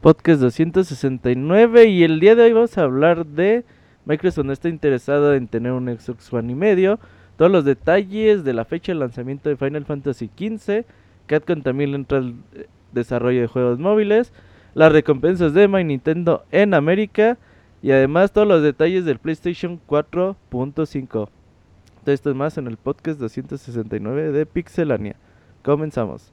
Podcast 269 y el día de hoy vamos a hablar de Microsoft no está interesado en tener un Xbox One y medio, todos los detalles de la fecha de lanzamiento de Final Fantasy XV, Capcom también entra al eh, desarrollo de juegos móviles, las recompensas de My Nintendo en América. Y además todos los detalles del PlayStation 4.5. Esto es más en el podcast 269 de Pixelania. Comenzamos.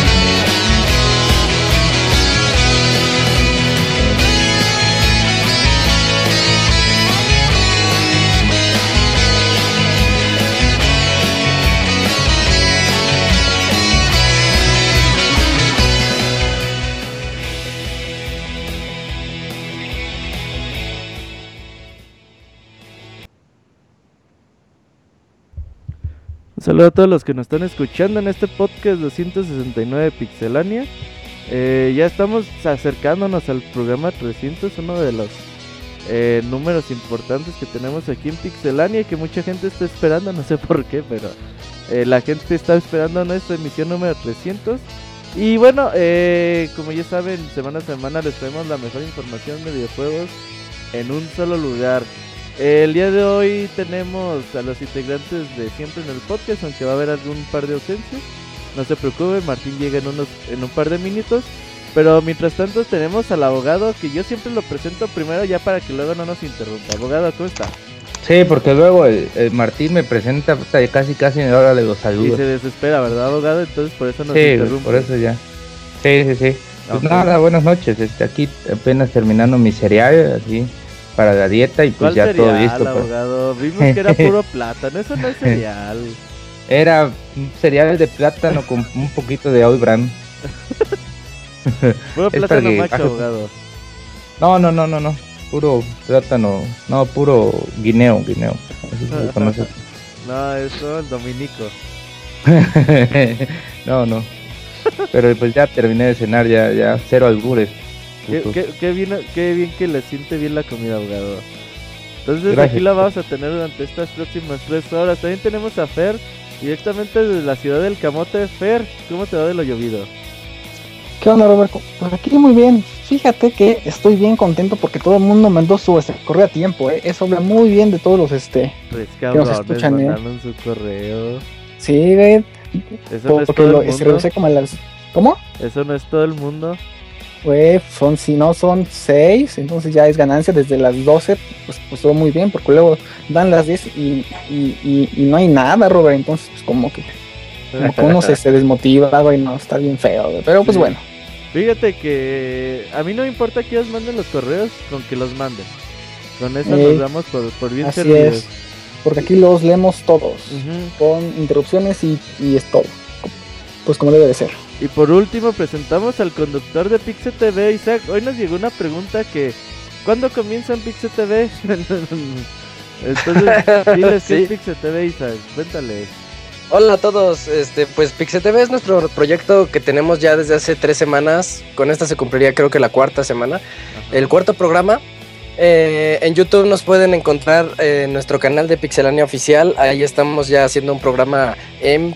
Un saludo a todos los que nos están escuchando en este podcast 269 de Pixelania. Eh, ya estamos acercándonos al programa 300, uno de los eh, números importantes que tenemos aquí en Pixelania que mucha gente está esperando, no sé por qué, pero eh, la gente está esperando nuestra emisión número 300. Y bueno, como ya saben, semana a semana les traemos la mejor información de videojuegos en un solo lugar. El día de hoy tenemos a los integrantes de siempre en el podcast, aunque va a haber algún par de ausencias. No se preocupe, Martín llega en, unos, en un par de minutos. Pero mientras tanto tenemos al abogado que yo siempre lo presento primero ya para que luego no nos interrumpa. Abogado, ¿cómo está? Sí, porque luego el, el Martín me presenta y casi casi me habla de los Y saludos. se desespera, ¿verdad, abogado? Entonces por eso nos Sí, interrumpe. por eso ya. Sí, sí, sí. Pues nada, buenas noches. Este, aquí apenas terminando mi cereal, así, para la dieta y ¿Cuál pues ya todo listo. pues. abogado? Vimos que era puro plátano, eso no es cereal. Era un cereal de plátano con un poquito de oil bran. Puro Es para plátano que macho, abogado. No, no, no, no, no. Puro plátano. No, puro guineo, guineo. Así. No, eso el dominico. no, no. Pero pues ya terminé de cenar, ya, ya cero albures. Qué, puto. qué- qué bien, qué bien que le siente bien la comida, abogado. Entonces Gracias. aquí la vamos a tener durante estas próximas tres horas. También tenemos a Fer, directamente desde la ciudad del Camote. Fer, ¿cómo te va de lo llovido? ¿Qué onda, Roberto? Pues aquí muy bien. Fíjate que estoy bien contento porque todo el mundo mandó su este, correo a tiempo, ¿eh? Eso habla muy bien de todos los, este... Pues nos cabrones, escuchan, ¿eh? mandaron su correo. Sí, güey. Eso no es Porque todo lo el mundo. revisé como a las... ¿Cómo? Eso no es todo el mundo. Güey, son, si no son seis, entonces ya es ganancia desde las 12, pues, pues todo muy bien, porque luego dan las 10 y, y, y, y no hay nada, Robert, entonces pues como que, como que uno se, se desmotiva, güey, no, está bien feo, güey. pero pues Sí. bueno. Fíjate que a mí no me importa que ellos manden los correos, con que los manden. Con eso Ey, nos damos por, por bien Así servidos. es, porque aquí los leemos todos, con interrupciones y, y es todo, pues como debe de ser. Y por último presentamos al conductor de Pixel TV, Isaac. Hoy nos llegó una pregunta que ¿cuándo comienza en Pixel TV? Entonces, diles qué Sí. es Pixel TV, Isaac. Cuéntale. Hola a todos, este, pues PixeTV es nuestro proyecto que tenemos ya desde hace tres semanas. Con esta se cumpliría creo que la cuarta semana. El cuarto programa. Eh, en YouTube nos pueden encontrar eh, nuestro canal de Pixelania Oficial. Ahí estamos ya haciendo un programa en...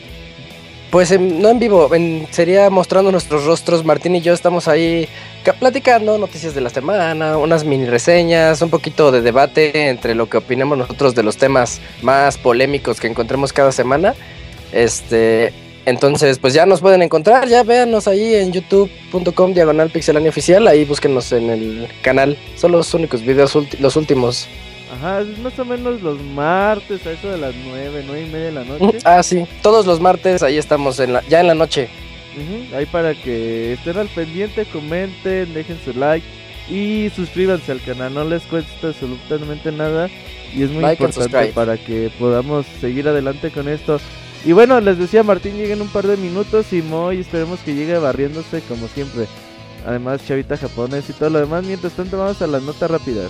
Pues en- no en vivo, en- sería mostrando nuestros rostros. Martín y yo estamos ahí ca- platicando noticias de la semana, unas mini reseñas, un poquito de debate entre lo que opinamos nosotros de los temas más polémicos que encontremos cada semana. Este, entonces, pues ya nos pueden encontrar, ya véanos ahí en youtube.com diagonal pixelania oficial, ahí búsquenos en el canal. Son los únicos videos, los últimos. Ajá, es más o menos los martes a eso de las nueve, nueve y media de la noche. Ah, sí, todos los martes ahí estamos, en la, ya en la noche. Ahí para que estén al pendiente, comenten, dejen su like y suscríbanse al canal. No les cuesta absolutamente nada y es muy Like importante para que podamos seguir adelante con esto. Y bueno, les decía Martín llega en un par de minutos y Moy esperemos que llegue barriéndose como siempre. Además, Chavita japonés y todo lo demás. Mientras tanto, vamos a las notas rápidas.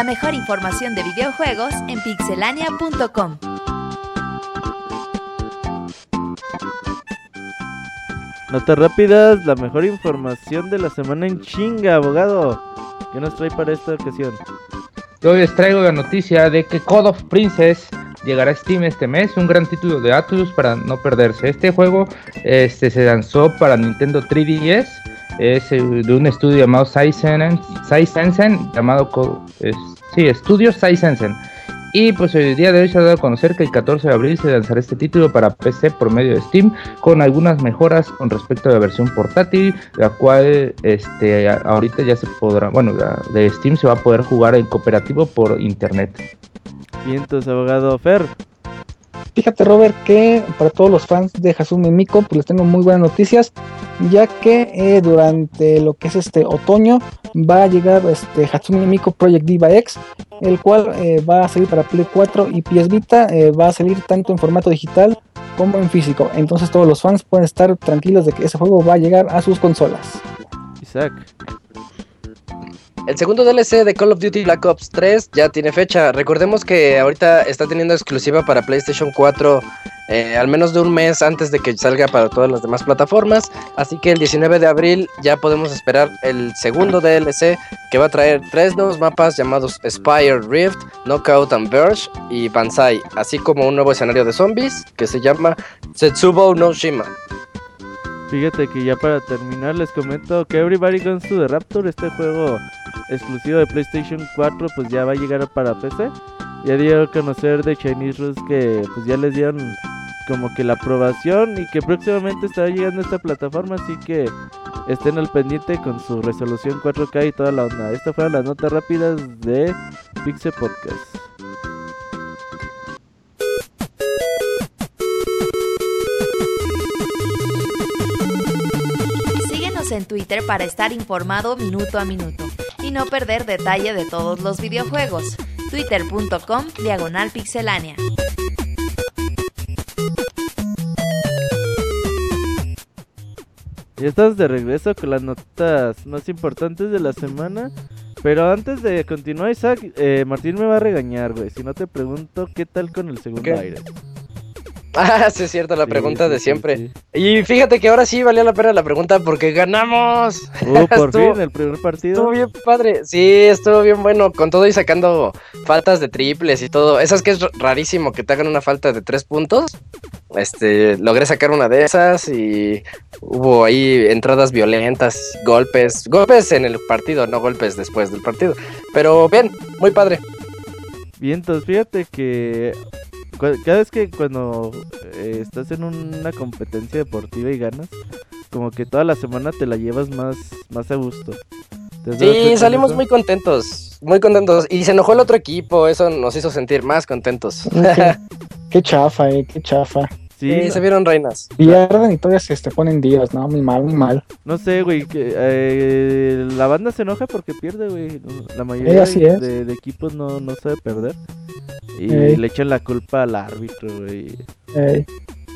La mejor información de videojuegos en pixelania.com. Notas rápidas, la mejor información de la semana en chinga, abogado. ¿Qué nos trae para esta ocasión? Yo les traigo la noticia de que Code of Princess llegará a Steam este mes, un gran título de Atlus para no perderse. Este juego este, se lanzó para Nintendo 3DS, es eh, de un estudio llamado Saizen, Saizensen, llamado es- sí, Estudio Saizensen. Y pues el día de hoy se ha dado a conocer que el 14 de abril se lanzará este título para PC por medio de Steam con algunas mejoras con respecto a la versión portátil, la cual este ahorita ya se podrá, bueno, la de Steam se va a poder jugar en cooperativo por internet. Vientos, abogado Fer. Fíjate, Robert, que para todos los fans de Hazumi Miko, pues les tengo muy buenas noticias, ya que eh, durante lo que es este otoño va a llegar este Hatsune Miku Project Diva X, el cual eh, va a salir para Play 4 y PS Vita, eh, va a salir tanto en formato digital como en físico. Entonces todos los fans pueden estar tranquilos de que ese juego va a llegar a sus consolas. Isaac. El segundo DLC de Call of Duty Black Ops 3 ya tiene fecha. Recordemos que ahorita está teniendo exclusiva para PlayStation 4 eh, al menos de un mes antes de que salga para todas las demás plataformas. Así que el 19 de abril ya podemos esperar el segundo DLC que va a traer tres nuevos mapas llamados Spire Rift, Knockout and Verge y Banzai, así como un nuevo escenario de zombies que se llama Setsubo no Shima. Fíjate que ya para terminar les comento que Everybody Guns to the Raptor, este juego exclusivo de PlayStation 4, pues ya va a llegar para PC. Ya dio a conocer de Chinese Roots que pues ya les dieron como que la aprobación y que próximamente estará llegando a esta plataforma, así que estén al pendiente con su resolución 4K y toda la onda. Estas fueron las notas rápidas de Pixel Podcast. Síguenos en Twitter para estar informado minuto a minuto y no perder detalle de todos los videojuegos. Twitter.com Diagonal Pixelánea. Ya estamos de regreso con las notas más importantes de la semana. Pero antes de continuar, Isaac, eh, Martín me va a regañar, güey. Si no te pregunto, ¿qué tal con el segundo ¿Qué? aire? Ah, sí es cierto, la Sí, pregunta sí, de siempre. sí. Y fíjate que ahora sí valió la pena la pregunta porque ganamos. Uh, por Estuvo- fin, el primer partido. Estuvo bien padre. Sí, estuvo bien bueno. Con todo y sacando faltas de triples y todo. Esas que es rarísimo que te hagan una falta de tres puntos. Este, logré sacar una de esas y hubo ahí entradas violentas, golpes. Golpes en el partido, no golpes después del partido. Pero bien, muy padre. Bien, entonces fíjate que cada vez que cuando eh, estás en una competencia deportiva y ganas, como que toda la semana te la llevas más, más a gusto. ¿Te has dado cuenta Sí, salimos eso? muy contentos. Muy contentos. Y se enojó el otro equipo. Eso nos hizo sentir más contentos. Qué, qué chafa, eh, qué chafa. Sí, Sí, no- se vieron reinas. Pierden y todavía se este, ponen días, ¿no? Muy mal, muy mal. No sé, güey, que eh, la banda se enoja porque pierde, güey. La mayoría de, de equipos no, no sabe perder. Y Ey. le echan la culpa al árbitro, güey. Eh,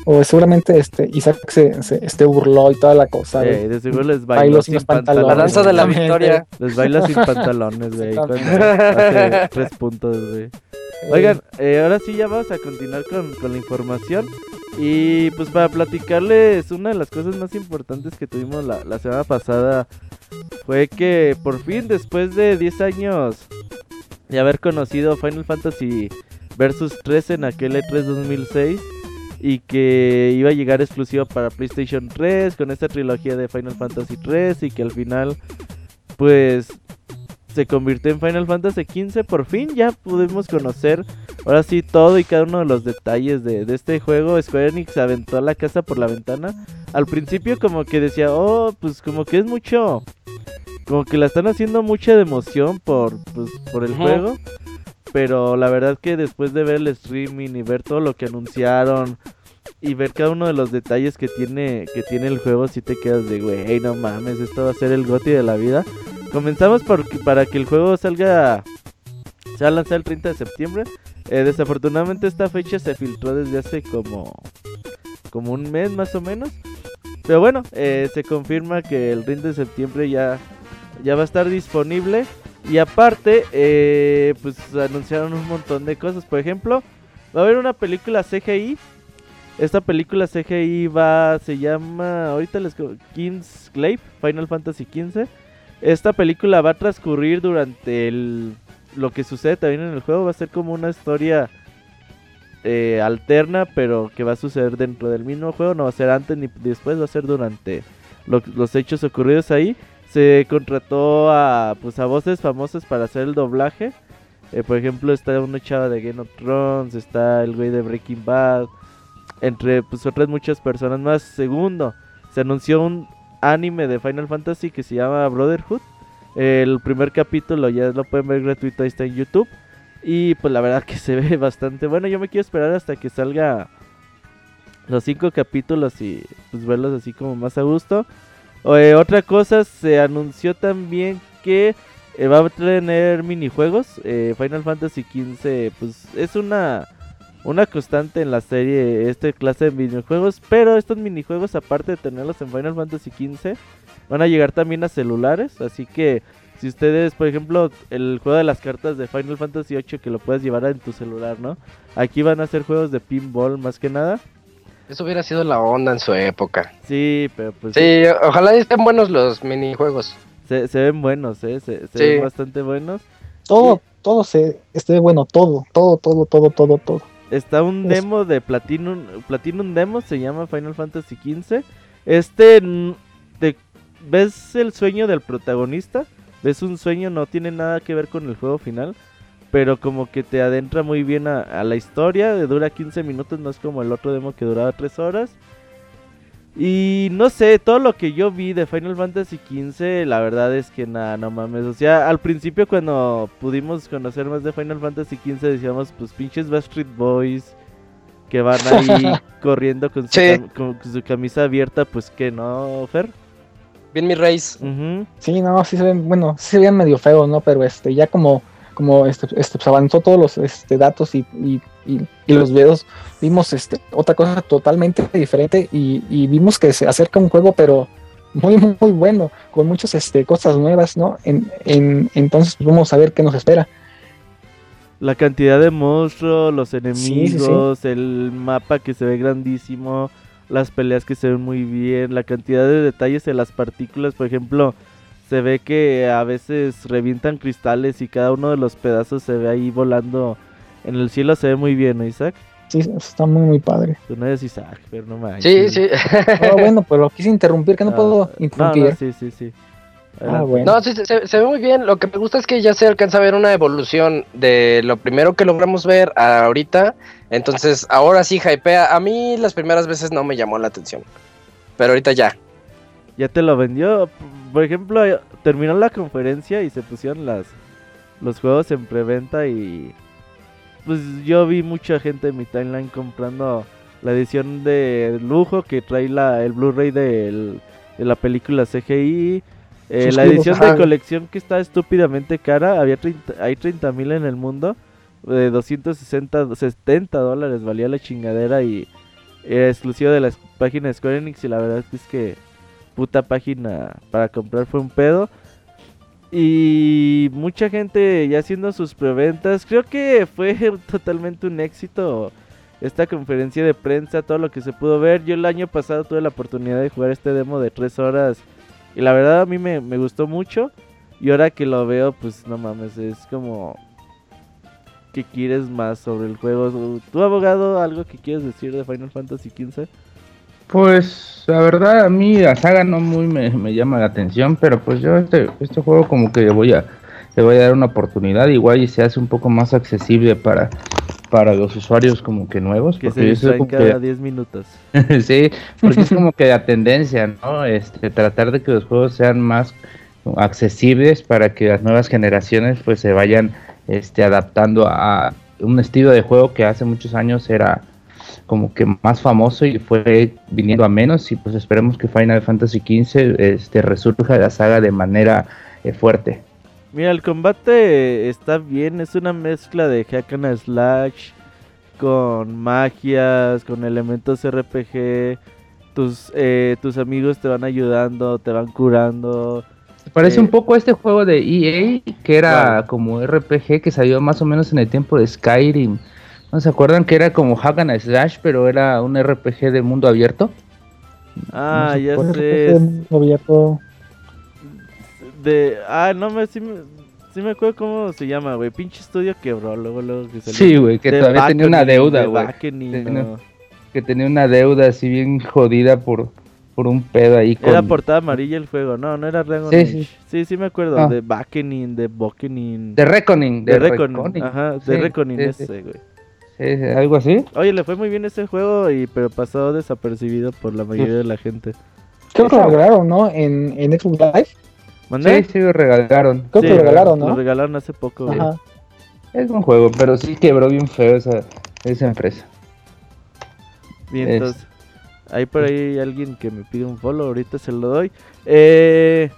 o seguramente este Isaac se, se este, burló y toda la cosa. Eh, de seguro les Bailó bailó sin pantalones. La danza de la victoria. Les baila sin pantalones, güey. Hace tres puntos, güey. Oigan, eh, ahora sí ya vamos a continuar con, con la información. Y pues para platicarles, una de las cosas más importantes que tuvimos la, la semana pasada fue que por fin, después de 10 años de haber conocido Final Fantasy Versus 3 en aquel E3 2006 y que iba a llegar exclusivo para PlayStation 3 con esta trilogía de Final Fantasy 3 y que al final pues se convirtió en Final Fantasy 15 por fin ya pudimos conocer ahora sí todo y cada uno de los detalles de, de este juego. Square Enix aventó la casa por la ventana. Al principio como que decía, oh, pues como que es mucho, como que la están haciendo mucha de emoción por, pues, por el juego. Pero la verdad que después de ver el streaming y ver todo lo que anunciaron y ver cada uno de los detalles que tiene que tiene el juego, si te quedas de, güey, no mames, esto va a ser el goti de la vida. Comenzamos para que el juego salga, se va a lanzar el 30 de septiembre. Eh, desafortunadamente esta fecha se filtró desde hace como, como un mes más o menos. Pero bueno, eh, se confirma que el 30 de septiembre ya, ya va a estar disponible. Y aparte, eh, pues anunciaron un montón de cosas. Por ejemplo, va a haber una película CGI. Esta película CGI va, se llama, ahorita les co- Kingsglaive, Final Fantasy XV. Esta película va a transcurrir durante el, lo que sucede también en el juego. Va a ser como una historia eh, alterna, pero que va a suceder dentro del mismo juego. No va a ser antes ni después, va a ser durante lo- los hechos ocurridos ahí. Se contrató a, pues, a voces famosas para hacer el doblaje. Eh, por ejemplo, está una chava de Game of Thrones, está el güey de Breaking Bad, entre pues, otras muchas personas más. Segundo, se anunció un anime de Final Fantasy que se llama Brotherhood. El primer capítulo ya lo pueden ver gratuito, ahí está en YouTube. Y pues la verdad que se ve bastante bueno. Yo me quiero esperar hasta que salga los cinco capítulos y pues verlos así como más a gusto. Eh, otra cosa, se anunció también que eh, va a tener minijuegos. Eh, Final Fantasy XV pues es una, una constante en la serie este clase de minijuegos. Pero estos minijuegos aparte de tenerlos en Final Fantasy XV van a llegar también a celulares. Así que si ustedes, por ejemplo, el juego de las cartas de Final Fantasy VIII que lo puedes llevar en tu celular, ¿no? Aquí van a ser juegos de pinball más que nada. Eso hubiera sido la onda en su época. Sí, pero pues Sí, ojalá estén buenos los minijuegos. se, se ven buenos, ¿eh? Se, se Sí. ven bastante buenos. Todo, todo se, esté bueno, todo, todo, todo, todo, todo, todo. Está un demo de Platinum, Platinum Demo, se llama Final Fantasy XV. Este, te, ves el sueño del protagonista, ves un sueño, no tiene nada que ver con el juego final, pero como que te adentra muy bien a, a la historia, dura 15 minutos, no es como el otro demo que duraba 3 horas. Y no sé, todo lo que yo vi de Final Fantasy XV, la verdad es que nada, no mames. O sea, al principio cuando pudimos conocer más de Final Fantasy XV decíamos, pues pinches Backstreet Boys que van ahí corriendo con su, Sí. cam- con su camisa abierta, pues que no, Fer. Bien, mi Reis. Ujú. Sí, no, sí se ven, bueno, sí se veían medio feos, ¿no? Pero este, ya como, como este, este, pues avanzó todos los este, datos y, y, y, y los videos, vimos este, otra cosa totalmente diferente y, y vimos que se acerca un juego, pero muy, muy, bueno, con muchas este, cosas nuevas, ¿no? En, en, entonces, pues, vamos a ver qué nos espera. La cantidad de monstruos, los sí, sí. enemigos, el mapa que se ve grandísimo, las peleas que se ven muy bien, la cantidad de detalles en las partículas, por ejemplo, se ve que a veces revientan cristales y cada uno de los pedazos se ve ahí volando en el cielo, se ve muy bien, ¿no, Isaac? Sí, está muy, muy padre. Tú no eres Isaac, pero no manches. Sí, sí. Oh, bueno, pero quise interrumpir, que no Ah, puedo No, interrumpir. no, sí, sí, sí. Ah, bueno. No, sí, se, se ve muy bien. Lo que me gusta es que ya se alcanza a ver una evolución de lo primero que logramos ver a ahorita. Entonces, ahora sí hypea. A mí las primeras veces no me llamó la atención. Pero ahorita ya. ya te lo vendió. Por ejemplo, terminó la conferencia y se pusieron las los juegos en preventa y pues yo vi mucha gente en mi timeline comprando la edición de lujo que trae la, el Blu-ray de la película CGI. Eh, la edición de colección que está estúpidamente cara, había 30, hay 30 mil en el mundo, de 260, 70 dólares valía la chingadera y era exclusiva de la página de Square Enix y la verdad es que puta página para comprar fue un pedo. Y mucha gente ya haciendo sus preventas. Creo que fue totalmente un éxito esta conferencia de prensa, todo lo que se pudo ver. Yo el año pasado tuve la oportunidad de jugar este demo de 3 horas. Y la verdad a mí me, me gustó mucho. Y ahora que lo veo, pues no mames, es como... que quieres más sobre el juego? ¿Tu abogado algo que quieres decir de Final Fantasy XV? Pues la verdad a mí la saga no muy me, me llama la atención, pero pues yo este, este juego como que le voy a le voy a dar una oportunidad, igual y se hace un poco más accesible para para los usuarios como que nuevos. Que se porque eso es distraen como cada que- 10 minutos. sí, porque es como que la tendencia, ¿no? Este, tratar de que los juegos sean más accesibles para que las nuevas generaciones pues se vayan este, adaptando a un estilo de juego que hace muchos años era como que más famoso y fue viniendo a menos y pues esperemos que Final Fantasy XV este, resurja la saga de manera eh, fuerte. Mira, el combate está bien, es una mezcla de hack and slash con magias, con elementos RPG. Tus, eh, tus amigos te van ayudando, te van curando. Parece Eh, un poco a este juego de EA que era como RPG que salió más o menos en el tiempo de Skyrim. ¿No se acuerdan que era como Hack and Slash, pero era un RPG de mundo abierto? Ah, ya sé. Abierto. De, ah, no me, sí me, sí me acuerdo cómo se llama, güey. Pinche estudio quebró, luego, luego que salió. Sí, güey, que The todavía tenía una deuda, güey. No. Que tenía una deuda así bien jodida por, por un pedo ahí con... Era portada amarilla el juego, no, no era Dragon Sí, Age. sí. Sí, sí, me acuerdo. Ah. De Backening, de Bockening. The Reckoning. De The Reckoning. Ajá, de Sí, Reckoning sí, sí. ese, güey. Sí, sí, algo así. Oye, le fue muy bien ese juego, y pero pasó desapercibido por la mayoría de la gente. Creo que lo regalaron, ¿no? En, en Xbox Live. ¿Mandé? Sí, sí, lo regalaron. Creo que lo regalaron, Lo ¿no? regalaron hace poco. Ajá. Es un juego, pero sí quebró bien feo esa, esa empresa. Bien, Es- entonces. Hay por ahí alguien que me pide un follow, ahorita se lo doy. Eh,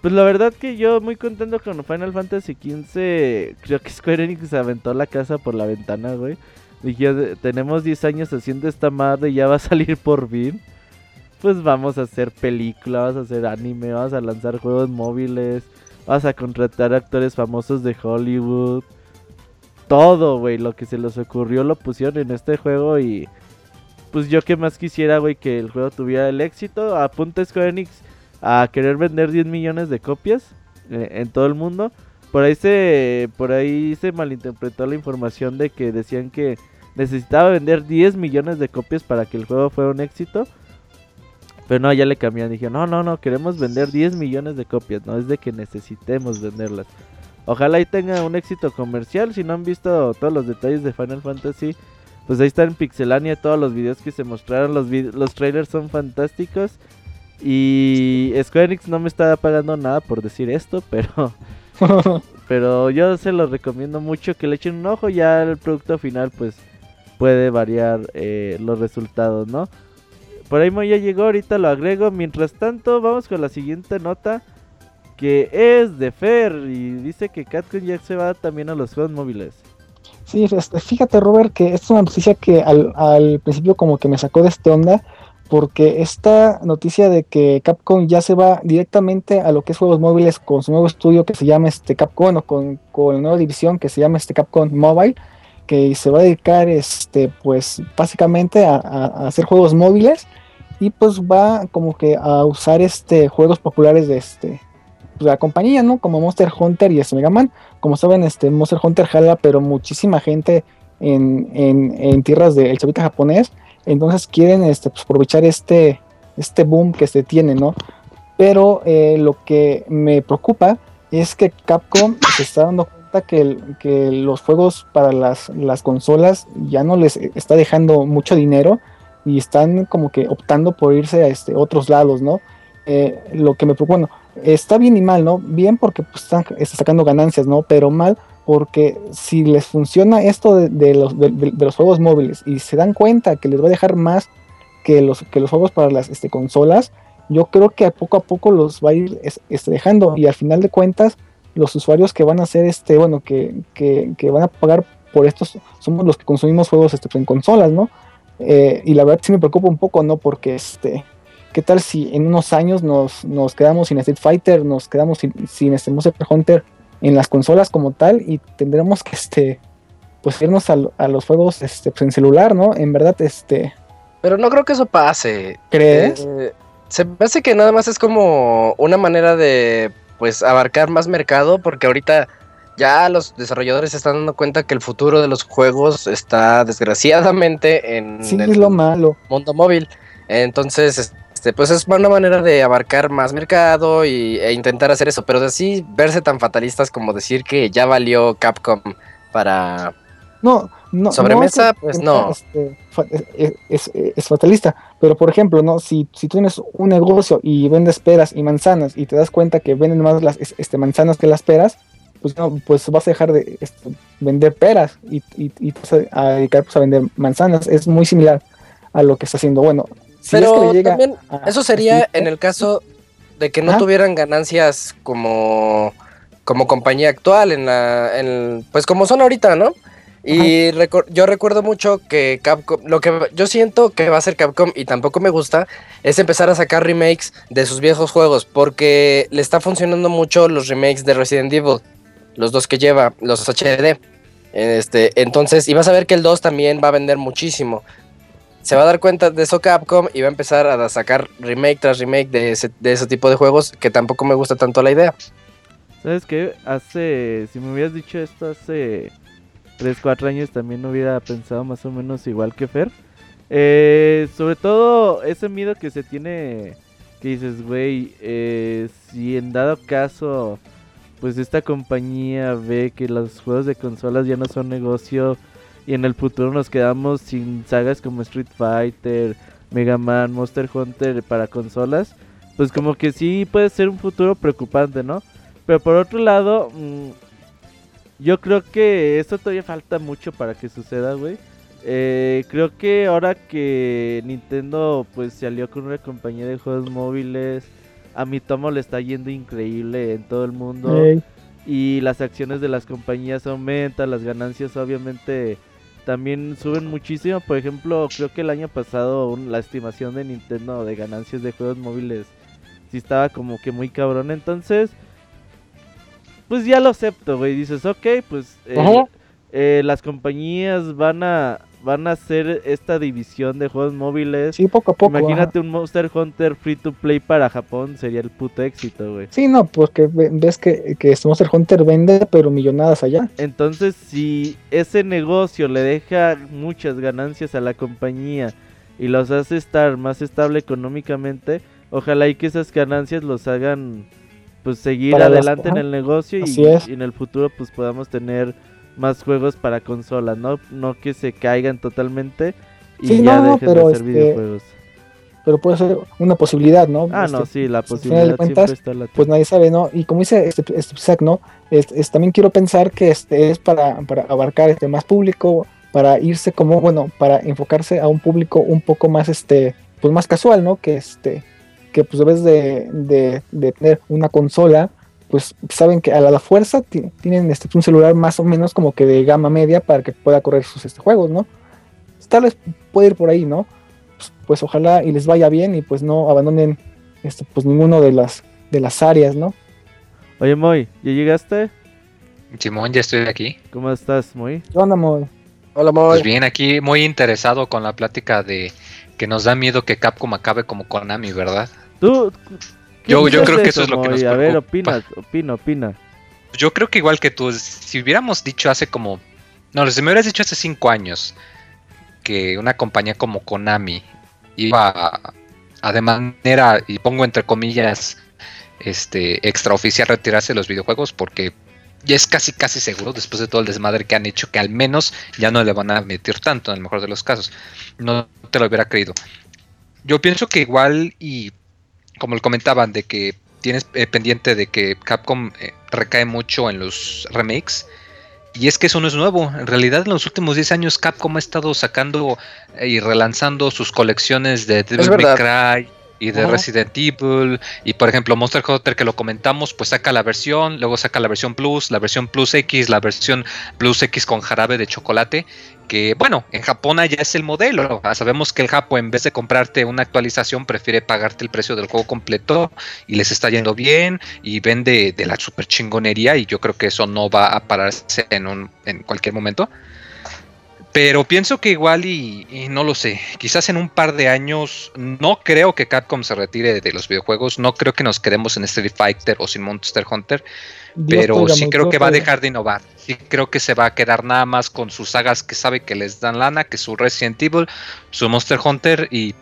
pues la verdad que yo muy contento con Final Fantasy XV. Creo que Square Enix aventó la casa por la ventana, güey. Dije, tenemos 10 años haciendo esta madre y ya va a salir por fin. Pues vamos a hacer película, vamos a hacer anime, vamos a lanzar juegos móviles, vamos a contratar actores famosos de Hollywood. Todo, güey, lo que se les ocurrió lo pusieron en este juego y pues yo que más quisiera, güey, que el juego tuviera el éxito. Apunta Square Enix a querer vender 10 millones de copias eh, en todo el mundo. Por ahí se por ahí se malinterpretó la información de que decían que necesitaba vender 10 millones de copias para que el juego fuera un éxito. Pero no, ya le cambiaron. Dije, no, no, no, queremos vender 10 millones de copias. No es de que necesitemos venderlas. Ojalá y tenga un éxito comercial. Si no han visto todos los detalles de Final Fantasy, pues ahí está en Pixelania todos los videos que se mostraron. Los, los trailers son fantásticos. Y Square Enix no me está pagando nada por decir esto, pero, pero yo se los recomiendo mucho que le echen un ojo. Ya el producto final, pues puede variar eh, los resultados, ¿no? Por ahí ya llegó, ahorita lo agrego. Mientras tanto, vamos con la siguiente nota. Que es de Fer. Y dice que Capcom ya se va también a los juegos móviles. Sí, este, fíjate Robert que es una noticia que al, al principio como que me sacó de este onda porque esta noticia de que Capcom ya se va directamente a lo que es juegos móviles con su nuevo estudio que se llama este Capcom o con, con la nueva división que se llama este Capcom Mobile que se va a dedicar este pues básicamente a, a- hacer juegos móviles y pues va como que a usar este juegos populares de este pues, la compañía, ¿no? Como Monster Hunter y este Mega Man como saben, este Monster Hunter jala, pero muchísima gente en, en, en tierras del chavita japonés. Entonces quieren este, pues, aprovechar este, este boom que se tiene, ¿no? Pero eh, lo que me preocupa es que Capcom se está dando cuenta que, que los juegos para las, las consolas ya no les está dejando mucho dinero y están como que optando por irse a este, otros lados, ¿no? Eh, lo que me preocupa, bueno, está bien y mal, ¿no? Bien porque pues, están, está sacando ganancias, ¿no? Pero mal porque si les funciona esto de, los, juegos móviles y se dan cuenta que les va a dejar más que los, juegos para las este, consolas, yo creo que poco a poco los va a ir es- este, dejando y al final de cuentas los usuarios que van a hacer este, bueno, que, van a pagar por estos somos los que consumimos juegos este, en consolas, ¿no? Eh, y la verdad sí me preocupa un poco, ¿no? Porque ¿qué tal si en unos años nos, nos quedamos sin Street Fighter, nos quedamos sin, sin este Monster Hunter en las consolas como tal y tendremos que este pues irnos a, a los juegos este pues, en celular, ¿no? En verdad, este, Pero no creo que eso pase. ¿crees? Eh, se me hace que nada más es como una manera de pues abarcar más mercado porque ahorita ya los desarrolladores se están dando cuenta que el futuro de los juegos está desgraciadamente en sí, el es lo malo. mundo móvil. Entonces, este, pues es una manera de abarcar más mercado y, e intentar hacer eso, pero de así verse tan fatalistas como decir que ya valió Capcom para No, no. Sobremesa, no pues no. este, fa- es, es- es fatalista. Pero por ejemplo, ¿no? Si, si tienes un negocio y vendes peras y manzanas y te das cuenta que venden más las es- este, manzanas que las peras, pues no, pues vas a dejar de este, vender peras y, y, y te vas a, a dedicar pues, a vender manzanas. Es muy similar a lo que está haciendo. Bueno, si es que Pero llega también a- eso sería en el caso de que no tuvieran ganancias como, como compañía actual, en la, en, pues como son ahorita, ¿no? Y recor- yo recuerdo mucho que Capcom, lo que yo siento que va a hacer Capcom y tampoco me gusta, es empezar a sacar remakes de sus viejos juegos, porque le está funcionando mucho los remakes de Resident Evil, los dos que lleva, los HD. Este, entonces, y vas a ver que el 2 también va a vender muchísimo. Se va a dar cuenta de eso Capcom y va a empezar a sacar remake tras remake de ese, de ese tipo de juegos que tampoco me gusta tanto la idea. ¿Sabes qué? Hace, si me hubieras dicho esto hace 3, 4 años también hubiera pensado más o menos igual que Fer. Eh, sobre todo ese miedo que se tiene, que dices, güey, eh, si en dado caso, pues esta compañía ve que los juegos de consolas ya no son negocio y en el futuro nos quedamos sin sagas como Street Fighter, Mega Man, Monster Hunter para consolas, pues como que sí puede ser un futuro preocupante, ¿no? Pero por otro lado, mm, yo creo que esto todavía falta mucho para que suceda, güey. Eh, creo que ahora que Nintendo pues se alió con una compañía de juegos móviles, a mi tomo le está yendo increíble en todo el mundo Ey, y las acciones de las compañías aumentan, las ganancias obviamente también suben muchísimo. Por ejemplo, creo que el año pasado la estimación de Nintendo de ganancias de juegos móviles sí estaba como que muy cabrón. Entonces, pues ya lo acepto, güey. Dices, ok, pues eh, eh, las compañías van a van a hacer esta división de juegos móviles. sí, poco a poco. ajá. Imagínate un Monster Hunter free to play para Japón, sería el puto éxito, güey. Sí, no, porque ve- ves que, que este Monster Hunter vende, pero millonadas allá. Entonces, si ese negocio le deja muchas ganancias a la compañía y los hace estar más estable económicamente, ojalá y que esas ganancias los hagan pues seguir Para las- adelante en el negocio y, y en el futuro pues podamos tener más juegos para consolas, ¿no? No que se caigan totalmente y Sí, ya no, dejen pero de ser este, videojuegos. Pero puede ser una posibilidad, ¿no? Ah, Este, no, sí, la final de posibilidad cuentas, siempre está pues nadie sabe, ¿no? Y como dice este, este Zack, ¿no? Es- también quiero pensar que este es para, para abarcar este más público, para irse como, bueno, para enfocarse a un público un poco más, este, pues más casual, ¿no? Que este, que pues debes de, de, de tener una consola, pues saben que a la, fuerza ti- tienen este, un celular más o menos como que de gama media para que pueda correr sus este, juegos, ¿no? Tal vez puede ir por ahí, ¿no? Pues, pues ojalá y les vaya bien y pues no abandonen este, pues ninguno de las de las áreas, ¿no? Oye, Moy, ¿ya llegaste? Simón, ya estoy aquí. ¿Cómo estás, Moy? ¿Qué onda, Moy? Hola, Moy. Pues bien, aquí muy interesado con la plática de que nos da miedo que Capcom acabe como Konami, ¿verdad? Tú... ¿qué Yo- yo creo que eso es lo que nos A ver, preocupa. opina, opina, opina. Yo creo que igual que tú, si hubiéramos dicho hace como... No, si me hubieras dicho hace cinco años que una compañía como Konami iba a, a de manera, y pongo entre comillas, este extraoficial retirarse de los videojuegos porque ya es casi casi seguro después de todo el desmadre que han hecho que al menos ya no le van a meter tanto en el mejor de los casos. No te lo hubiera creído. Yo pienso que igual y como comentaban de que tienes eh, pendiente de que Capcom eh, recae mucho en los remakes. Y es que eso no es nuevo. En realidad, en los últimos 10 años, Capcom ha estado sacando eh, y relanzando sus colecciones de Devil May. Cry y de. Resident Evil. Y por ejemplo, Monster Hunter, que lo comentamos, pues saca la versión, luego saca la versión Plus, la versión Plus X, la versión Plus X con jarabe de chocolate. Que bueno, en Japón ya es el modelo. Ah, Sabemos que el Japo, en vez de comprarte una actualización, prefiere pagarte el precio del juego completo y les está yendo bien y vende de la super chingonería y yo creo que eso no va a pararse en, cualquier momento. Pero pienso que igual y, no lo sé, quizás en un par de años no creo que Capcom se retire de los videojuegos, no creo que nos quedemos en Street Fighter o sin Monster Hunter, pero sí creo que va a dejar de innovar. Sí creo que se va a quedar nada más con sus sagas que sabe que les dan lana, que su Resident Evil, su Monster Hunter y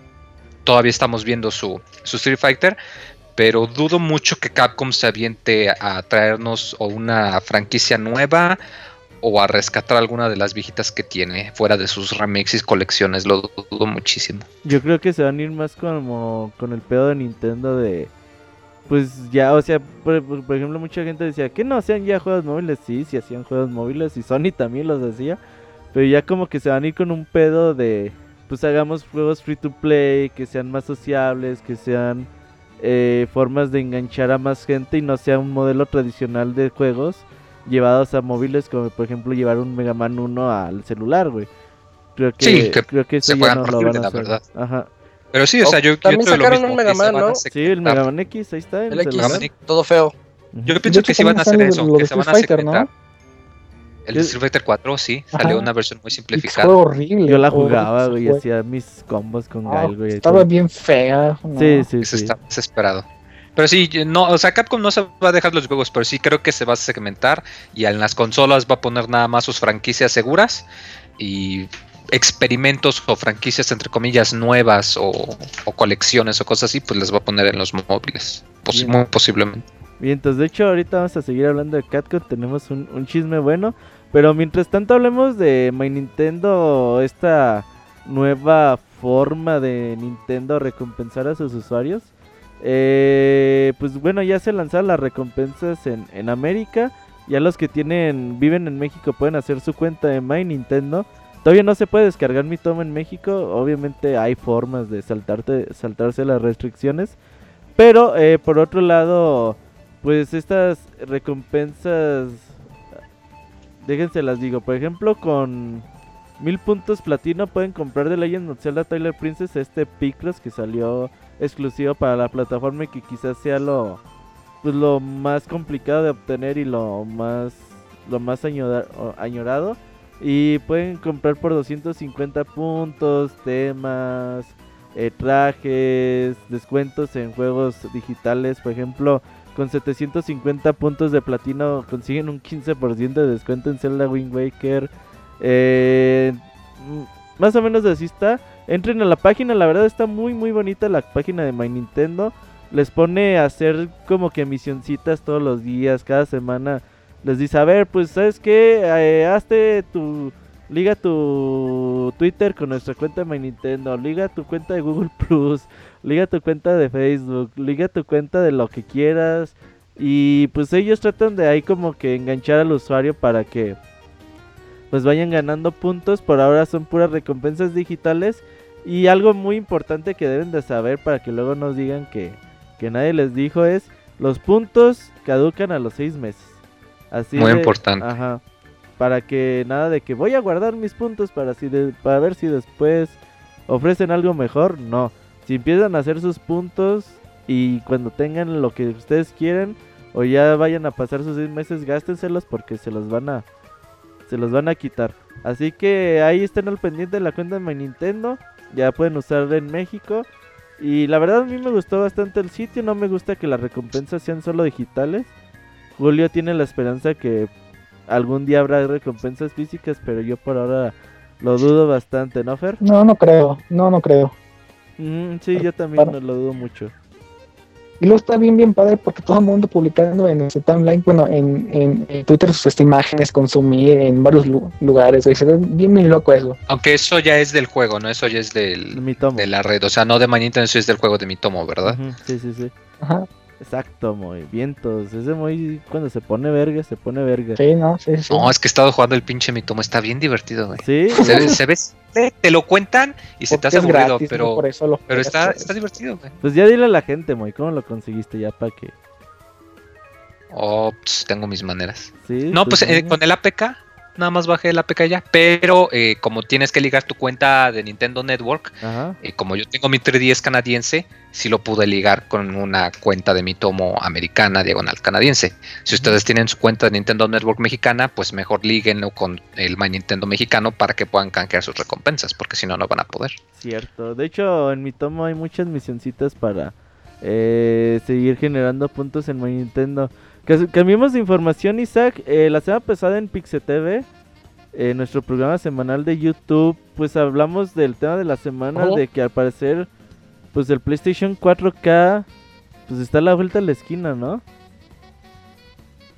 todavía estamos viendo su, su Street Fighter. Pero dudo mucho que Capcom se aviente a traernos o una franquicia nueva o a rescatar alguna de las viejitas que tiene fuera de sus remixes y colecciones, lo dudo muchísimo. Yo creo que se van a ir más como con el pedo de Nintendo de pues ya, o sea, por, por ejemplo, mucha gente decía que no hacían ya juegos móviles, sí, sí hacían juegos móviles y Sony también los hacía, pero ya como que se van a ir con un pedo de pues hagamos juegos free to play, que sean más sociables, que sean eh, formas de enganchar a más gente y no sea un modelo tradicional de juegos llevados a móviles, como por ejemplo llevar un Mega Man 1 al celular, güey. Creo que, Sí, que creo que eso se ya no lo van a la verdad. Ajá. Pero sí, o sea, yo, yo también creo lo sacaron mismo, un Mega Man, ¿no? Sí, el. Mega Man X, ahí está. en El X, todo feo. Yo pienso hecho, que sí van a hacer eso, lo que se van a. El. Street Fighter 4 sí, Ajá. salió una versión muy simplificada. Fue horrible. Yo la jugaba, güey, y hacía mis combos con Ah, Gael, güey. Estaba bien fea. no. Sí, sí, Eso sí. está desesperado. Pero sí, no, o sea, Capcom no se va a dejar los juegos, pero sí creo que se va a segmentar y en las consolas va a poner nada más sus franquicias seguras y experimentos o franquicias entre comillas nuevas o, o colecciones o cosas así, pues las va a poner en los móviles, Bien. muy posiblemente. Bien, entonces de hecho ahorita vamos a seguir hablando de Catcon, tenemos un, un chisme bueno, pero mientras tanto hablemos de My Nintendo, esta nueva forma de Nintendo recompensar a sus usuarios. Eh, pues bueno, ya se lanzaron las recompensas en, en América, ya los que tienen viven en México pueden hacer su cuenta de My Nintendo. Todavía no se puede descargar mi tomo en México, obviamente hay formas de saltarte, saltarse las restricciones. Pero eh, por otro lado, pues estas recompensas, déjense las digo, por ejemplo con mil puntos platino pueden comprar The Legend of Zelda Twilight Princess este Picross que salió exclusivo para la plataforma y que quizás sea lo pues lo más complicado de obtener y lo más lo más añora- añorado y pueden comprar por 250 puntos temas eh, trajes descuentos en juegos digitales. Por ejemplo con 750 puntos de platino consiguen un 15% de descuento en Zelda Wind Waker. Eh, mm, más o menos así está. Entren a la página la verdad está muy muy bonita la página de My Nintendo. Les pone a hacer como que misioncitas todos los días, cada semana. Les dice, a ver, pues, ¿sabes qué? Eh, hazte tu... Liga tu Twitter con nuestra cuenta de My Nintendo. Liga tu cuenta de Google Plus. Liga tu cuenta de Facebook. Liga tu cuenta de lo que quieras. Y pues ellos tratan de ahí como que enganchar al usuario para que pues vayan ganando puntos. Por ahora son puras recompensas digitales. Y algo muy importante que deben de saber para que luego nos digan que, que nadie les dijo es los puntos caducan a los seis meses. Así Muy de- importante. Ajá. Para que nada de que voy a guardar mis puntos para, si de- para ver si después ofrecen algo mejor. No. Si empiezan a hacer sus puntos y cuando tengan lo que ustedes quieren o ya vayan a pasar sus seis meses, gástenselos porque se los van a se los van a quitar. Así que ahí estén al pendiente de la cuenta de mi Nintendo. Ya pueden usarla en México. Y la verdad a mí me gustó bastante el sitio. No me gusta que las recompensas sean solo digitales. Julio tiene la esperanza que algún día habrá recompensas físicas, pero yo por ahora lo dudo bastante, ¿no, Fer? No, no creo. No, no creo. Mm, sí, yo también Para- lo dudo mucho. Y luego está bien, bien padre porque todo el mundo publicando en ese timeline, bueno, en, en, en Twitter sus imágenes, consumir en varios lu- lugares. güey, Se ve bien, bien loco eso. Aunque eso ya es del juego, ¿no? Eso ya es del, Mi tomo. de la red. O sea, no de Nintendo, eso es del juego de mi tomo, ¿verdad? Sí, sí, sí. Ajá. Exacto, muy vientos. Ese muy cuando se pone verga, se pone verga. Sí, no, sí, sí. No, es que he estado jugando el pinche mi tomo. Está bien divertido, güey. Sí, Se, ve- se te lo cuentan y se te hace aburrido, pero, por eso lo pero está, está divertido, güey. pues ya dile a la gente, muy, ¿cómo lo conseguiste ya para que? Oh, pues, tengo mis maneras. Sí. No, pues eh, sí. con el APK, nada más bajé el APK ya. Pero eh, como tienes que ligar tu cuenta de Nintendo Network, y como yo tengo mi 3DS canadiense, sí lo pude ligar con una cuenta de mi tomo americana, diagonal canadiense. Si ustedes tienen su cuenta de Nintendo Network mexicana, pues mejor líguenlo con el My Nintendo mexicano para que puedan canjear sus recompensas, porque si no, no van a poder. Cierto. De hecho, en mi tomo hay muchas misioncitas para eh, seguir generando puntos en mi Nintendo. Cambiemos de información, Isaac. Eh, la semana pasada en Pixel TV, eh, nuestro programa semanal de YouTube, pues hablamos del tema de la semana de que al parecer, pues el PlayStation 4K, pues está a la vuelta de la esquina, ¿no?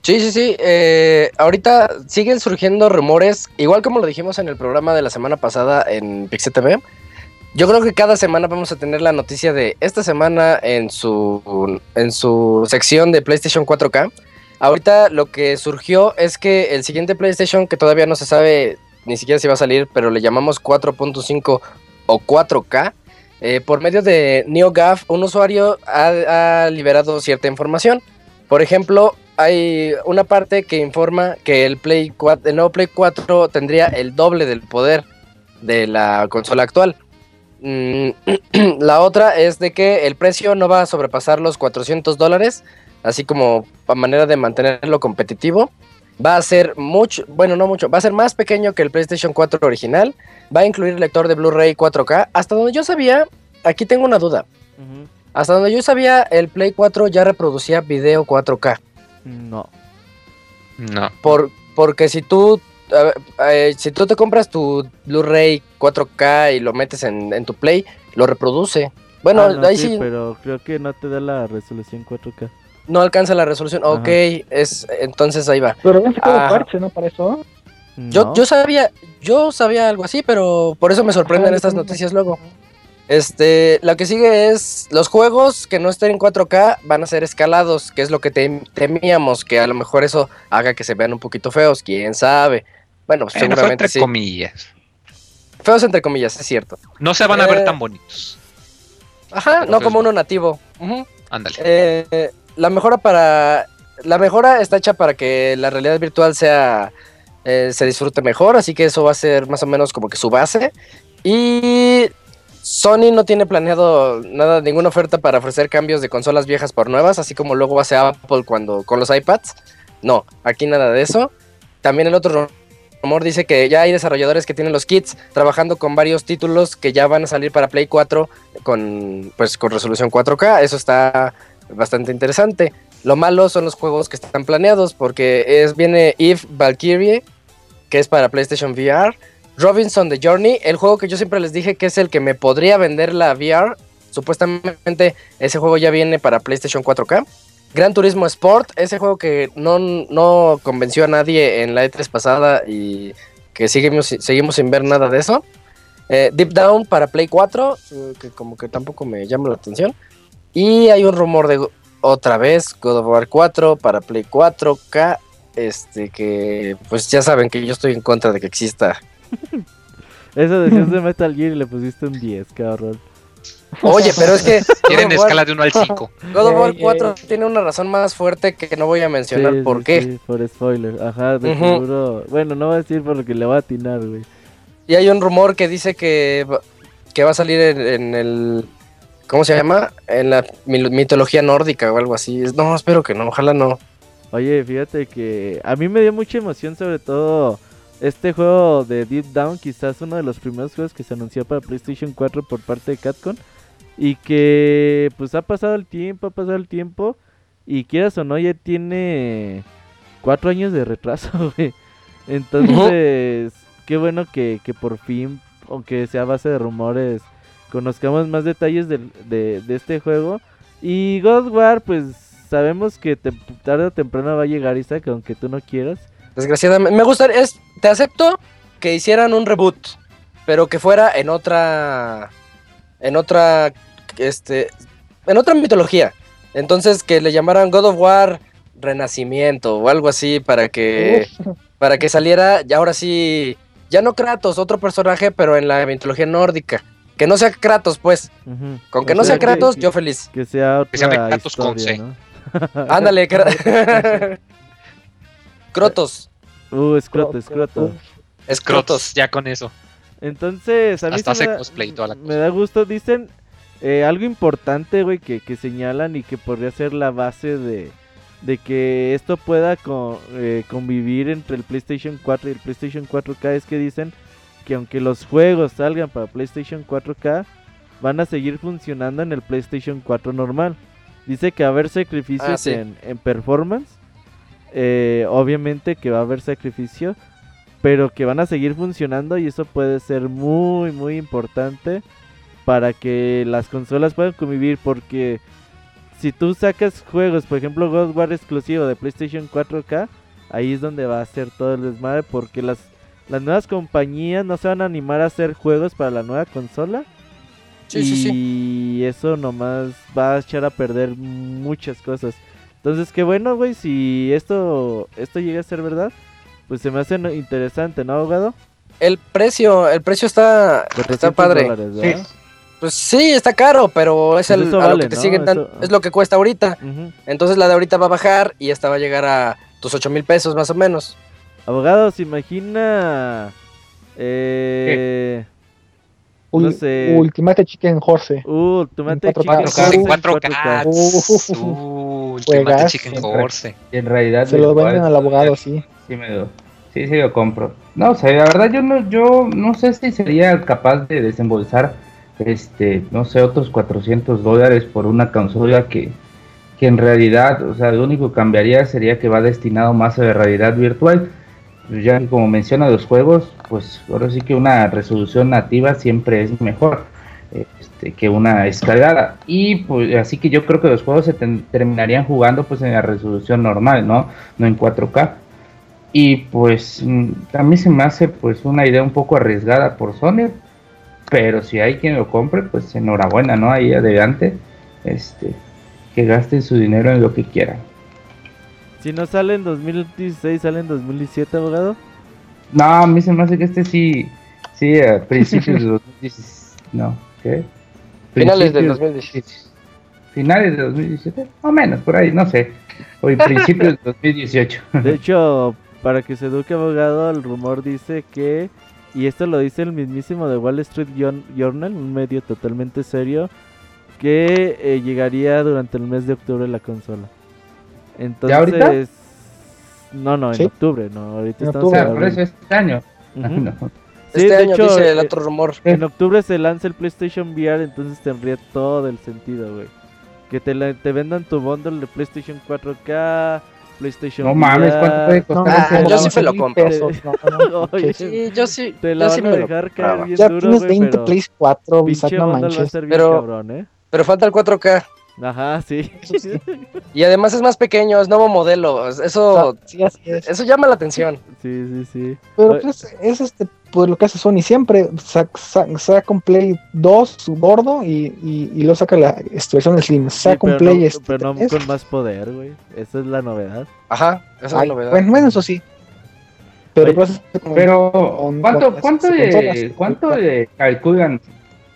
Sí, sí, sí. eh, ahorita siguen surgiendo rumores, igual como lo dijimos en el programa de la semana pasada en Pixel TV. Yo creo que cada semana vamos a tener la noticia de esta semana en su, en su sección de PlayStation 4K. Ahorita lo que surgió es que el siguiente PlayStation, que todavía no se sabe ni siquiera si va a salir, pero le llamamos 4.5 o 4K, eh, por medio de NeoGAF, un usuario ha, liberado cierta información. Por ejemplo, hay una parte que informa que el, Play 4, el nuevo Play 4 tendría el doble del poder de la consola actual. Mm, la otra es de que el precio no va a sobrepasar los 400 dólares, así como a manera de mantenerlo competitivo. Va a ser mucho, bueno, no mucho, va a ser más pequeño que el PlayStation 4 original. Va a incluir lector de Blu-ray 4K. Hasta donde yo sabía, aquí tengo una duda. Hasta donde yo sabía, el Play 4 ya reproducía video 4K. No. No. Por, porque si tú, ver, eh, si tú te compras tu Blu-ray 4K y lo metes en, en tu Play, lo reproduce. Bueno, Ah, no, ahí sí, sí, pero creo que no te da la resolución 4K. no alcanza la resolución. Ajá. Ok, es, entonces ahí va. Pero sacado Ajá. parche, ¿no? Para eso. Yo, No. yo sabía, yo sabía algo así, pero por eso me sorprenden estas noticias luego. Este, lo que sigue es los juegos que no estén en 4K van a ser escalados, que es lo que tem- temíamos, que a lo mejor eso haga que se vean un poquito feos, quién sabe. Bueno, fue seguramente entre sí. comillas. Feos entre comillas, es cierto. No se van a Eh, ver tan bonitos. Ajá, Pero no como no. uno nativo. Ándale. Eh, la mejora para. La mejora está hecha para que la realidad virtual sea. eh, se disfrute mejor. Así que eso va a ser más o menos como que su base. Y. Sony no tiene planeado nada, ninguna oferta para ofrecer cambios de consolas viejas por nuevas, así como luego hace Apple cuando con los iPads. No, aquí nada de eso. También el otro rumor dice que ya hay desarrolladores que tienen los kits trabajando con varios títulos que ya van a salir para Play 4 con pues con resolución 4K. Eso está bastante interesante. Lo malo son los juegos que están planeados porque es viene Eve Valkyrie que es para PlayStation VR, Robinson The Journey, el juego que yo siempre les dije que es el que me podría vender la VR. Supuestamente ese juego ya viene para PlayStation 4K. Gran Turismo Sport, ese juego que no, no convenció a nadie en la E3 pasada y que seguimos, seguimos sin ver nada de eso. Eh, Deep Down para Play 4, eh, que como que tampoco me llama la atención. Y hay un rumor de otra vez God of War 4 para Play 4K. Este que pues ya saben que yo estoy en contra de que exista. Eso decías de Metal Gear y le pusiste un 10, cabrón. Oye, pero es que Tienen escala de 1 al 5. God of War Ey, ey. 4 tiene una razón más fuerte que no voy a mencionar Sí, por sí, qué. sí, por spoiler. Ajá, de seguro. Bueno, no voy a decir por lo que le voy a atinar, güey. Y hay un rumor que dice que, va- que va a salir en, en el. ¿Cómo se llama? En la mitología nórdica o algo así. No, espero que no, ojalá no. Oye, fíjate que a mí me dio mucha emoción, sobre todo este juego de Deep Down, quizás uno de los primeros juegos que se anunció para PlayStation 4 por parte de Capcom. Y que pues ha pasado el tiempo, ha pasado el tiempo. Y quieras o no, ya tiene cuatro años de retraso, güey. Entonces, qué bueno que, que por fin, aunque sea a base de rumores, conozcamos más detalles de, de este juego. Y God War, pues sabemos que tarde o temprano va a llegar Isaac, aunque tú no quieras. Desgraciadamente. Me gustaría. Es, te acepto que hicieran un reboot. Pero que fuera en otra. En otra. Este. En otra mitología. Entonces que le llamaran God of War Renacimiento o algo así para que. Para que saliera. Ya ahora sí. Ya no Kratos, otro personaje, pero en la mitología nórdica. Que no sea Kratos, pues. Con que O no sea Kratos, que, yo feliz. que sea otra Que sea de Kratos con historia, C. ¿no? Ándale, Crotos. Uh, escroto, escroto. Es Crotos, Crotos. ya con eso. Entonces, a mí Hasta sí me, hace da, cosplay y toda la me da gusto. Dicen eh, algo importante, güey, que, que señalan y que podría ser la base de, de que esto pueda eh, convivir entre el PlayStation 4 y el PlayStation 4K. Es que dicen que aunque los juegos salgan para PlayStation 4K, van a seguir funcionando en el PlayStation 4 normal. Dice que va a haber sacrificios Ah, sí. en, en performance. Eh, obviamente que va a haber sacrificio pero que van a seguir funcionando y eso puede ser muy muy importante para que las consolas puedan convivir porque si tú sacas juegos, por ejemplo, God War exclusivo de PlayStation 4K, ahí es donde va a ser todo el desmadre porque las, las nuevas compañías no se van a animar a hacer juegos para la nueva consola. Sí, y sí, sí. eso nomás va a echar a perder muchas cosas. Entonces, qué bueno, güey, si esto esto llega a ser verdad, pues se me hace interesante, ¿no, abogado? El precio, el precio está, está 400 padre. dólares, ¿verdad? Pues sí, está caro, pero es Pues el, a lo que te ¿no? siguen dando, Eso- es lo que cuesta ahorita. Entonces la de ahorita va a bajar y esta va a llegar a tus 8 mil pesos más o menos. Abogado, ¿se imagina? Eh, no sé. Ultimate Chicken Horse. Uh, Ultimate En 4K. Chicken Horse En en 4K. 4K. Uh, Ultimate. Chicken Horse. Y en realidad Se lo venden al abogado, sí. Sí, me lo, sí, sí lo compro. No, o sea, la verdad yo no, yo no sé si sería capaz de desembolsar, este, no sé, otros 400 dólares por una consola que, que en realidad, o sea, lo único que cambiaría sería que va destinado más a la realidad virtual. Pues Ya que como menciona los juegos, pues ahora sí que una resolución nativa siempre es mejor este, que una escalada. Y pues así que yo creo que los juegos se terminarían jugando pues en la resolución normal, ¿no? No en 4K. Y pues mm, a mí se me hace pues una idea un poco arriesgada por Sony. Pero si hay quien lo compre, pues enhorabuena, ¿no? Ahí adelante. Este, que gasten su dinero en lo que quieran. Si no sale en 2016, sale en 2017, abogado. No, a mí se me hace que este sí, sí, a principios de 2017. No, ¿qué? Finales del Principios- 2017. Finales de 2017, o menos, por ahí, no sé. O en principios de 2018. De hecho, para que se eduque abogado, el rumor dice que, y esto lo dice el mismísimo de Wall Street Jour- Journal, un medio totalmente serio, que eh, llegaría durante el mes de octubre la consola. Entonces, ahorita? no, no, en ¿Sí? octubre, no, ahorita En estamos O sea, en por eso este año. No. Sí, este de año hecho, dice el eh, otro rumor. En octubre se lanza el PlayStation VR, entonces tendría todo el sentido, güey. Que te, la- te vendan tu bundle de PlayStation 4K, PlayStation No mames, ¿cuánto puede costar Ah, ese yo sí me lo compro. pesos, no, no, Oye. Sí, yo sí, Te la yo sí van a me lo dejar caer bien Ya duro, tienes güey, 20 pero Plays 4, Isaac, no manches. Pero- cabrón, ¿eh? Pero falta el 4K. Ajá, sí. Y además es más pequeño, es nuevo modelo. Eso, Sí, así es. eso llama la atención. sí, sí, sí. Pero pues, es este, pues lo que hace Sony siempre, saca, saca, un Play 2 gordo y, y, y luego saca la este, versión Slim, sí, saca un pero Play no, este, pero no 3. con más poder, güey. Esa es la novedad. Ajá, esa es la novedad. bueno, bueno, eso sí. Pero pues, Pero, con- ¿cuánto, con cuánto, consolas. ¿cuánto le calculan?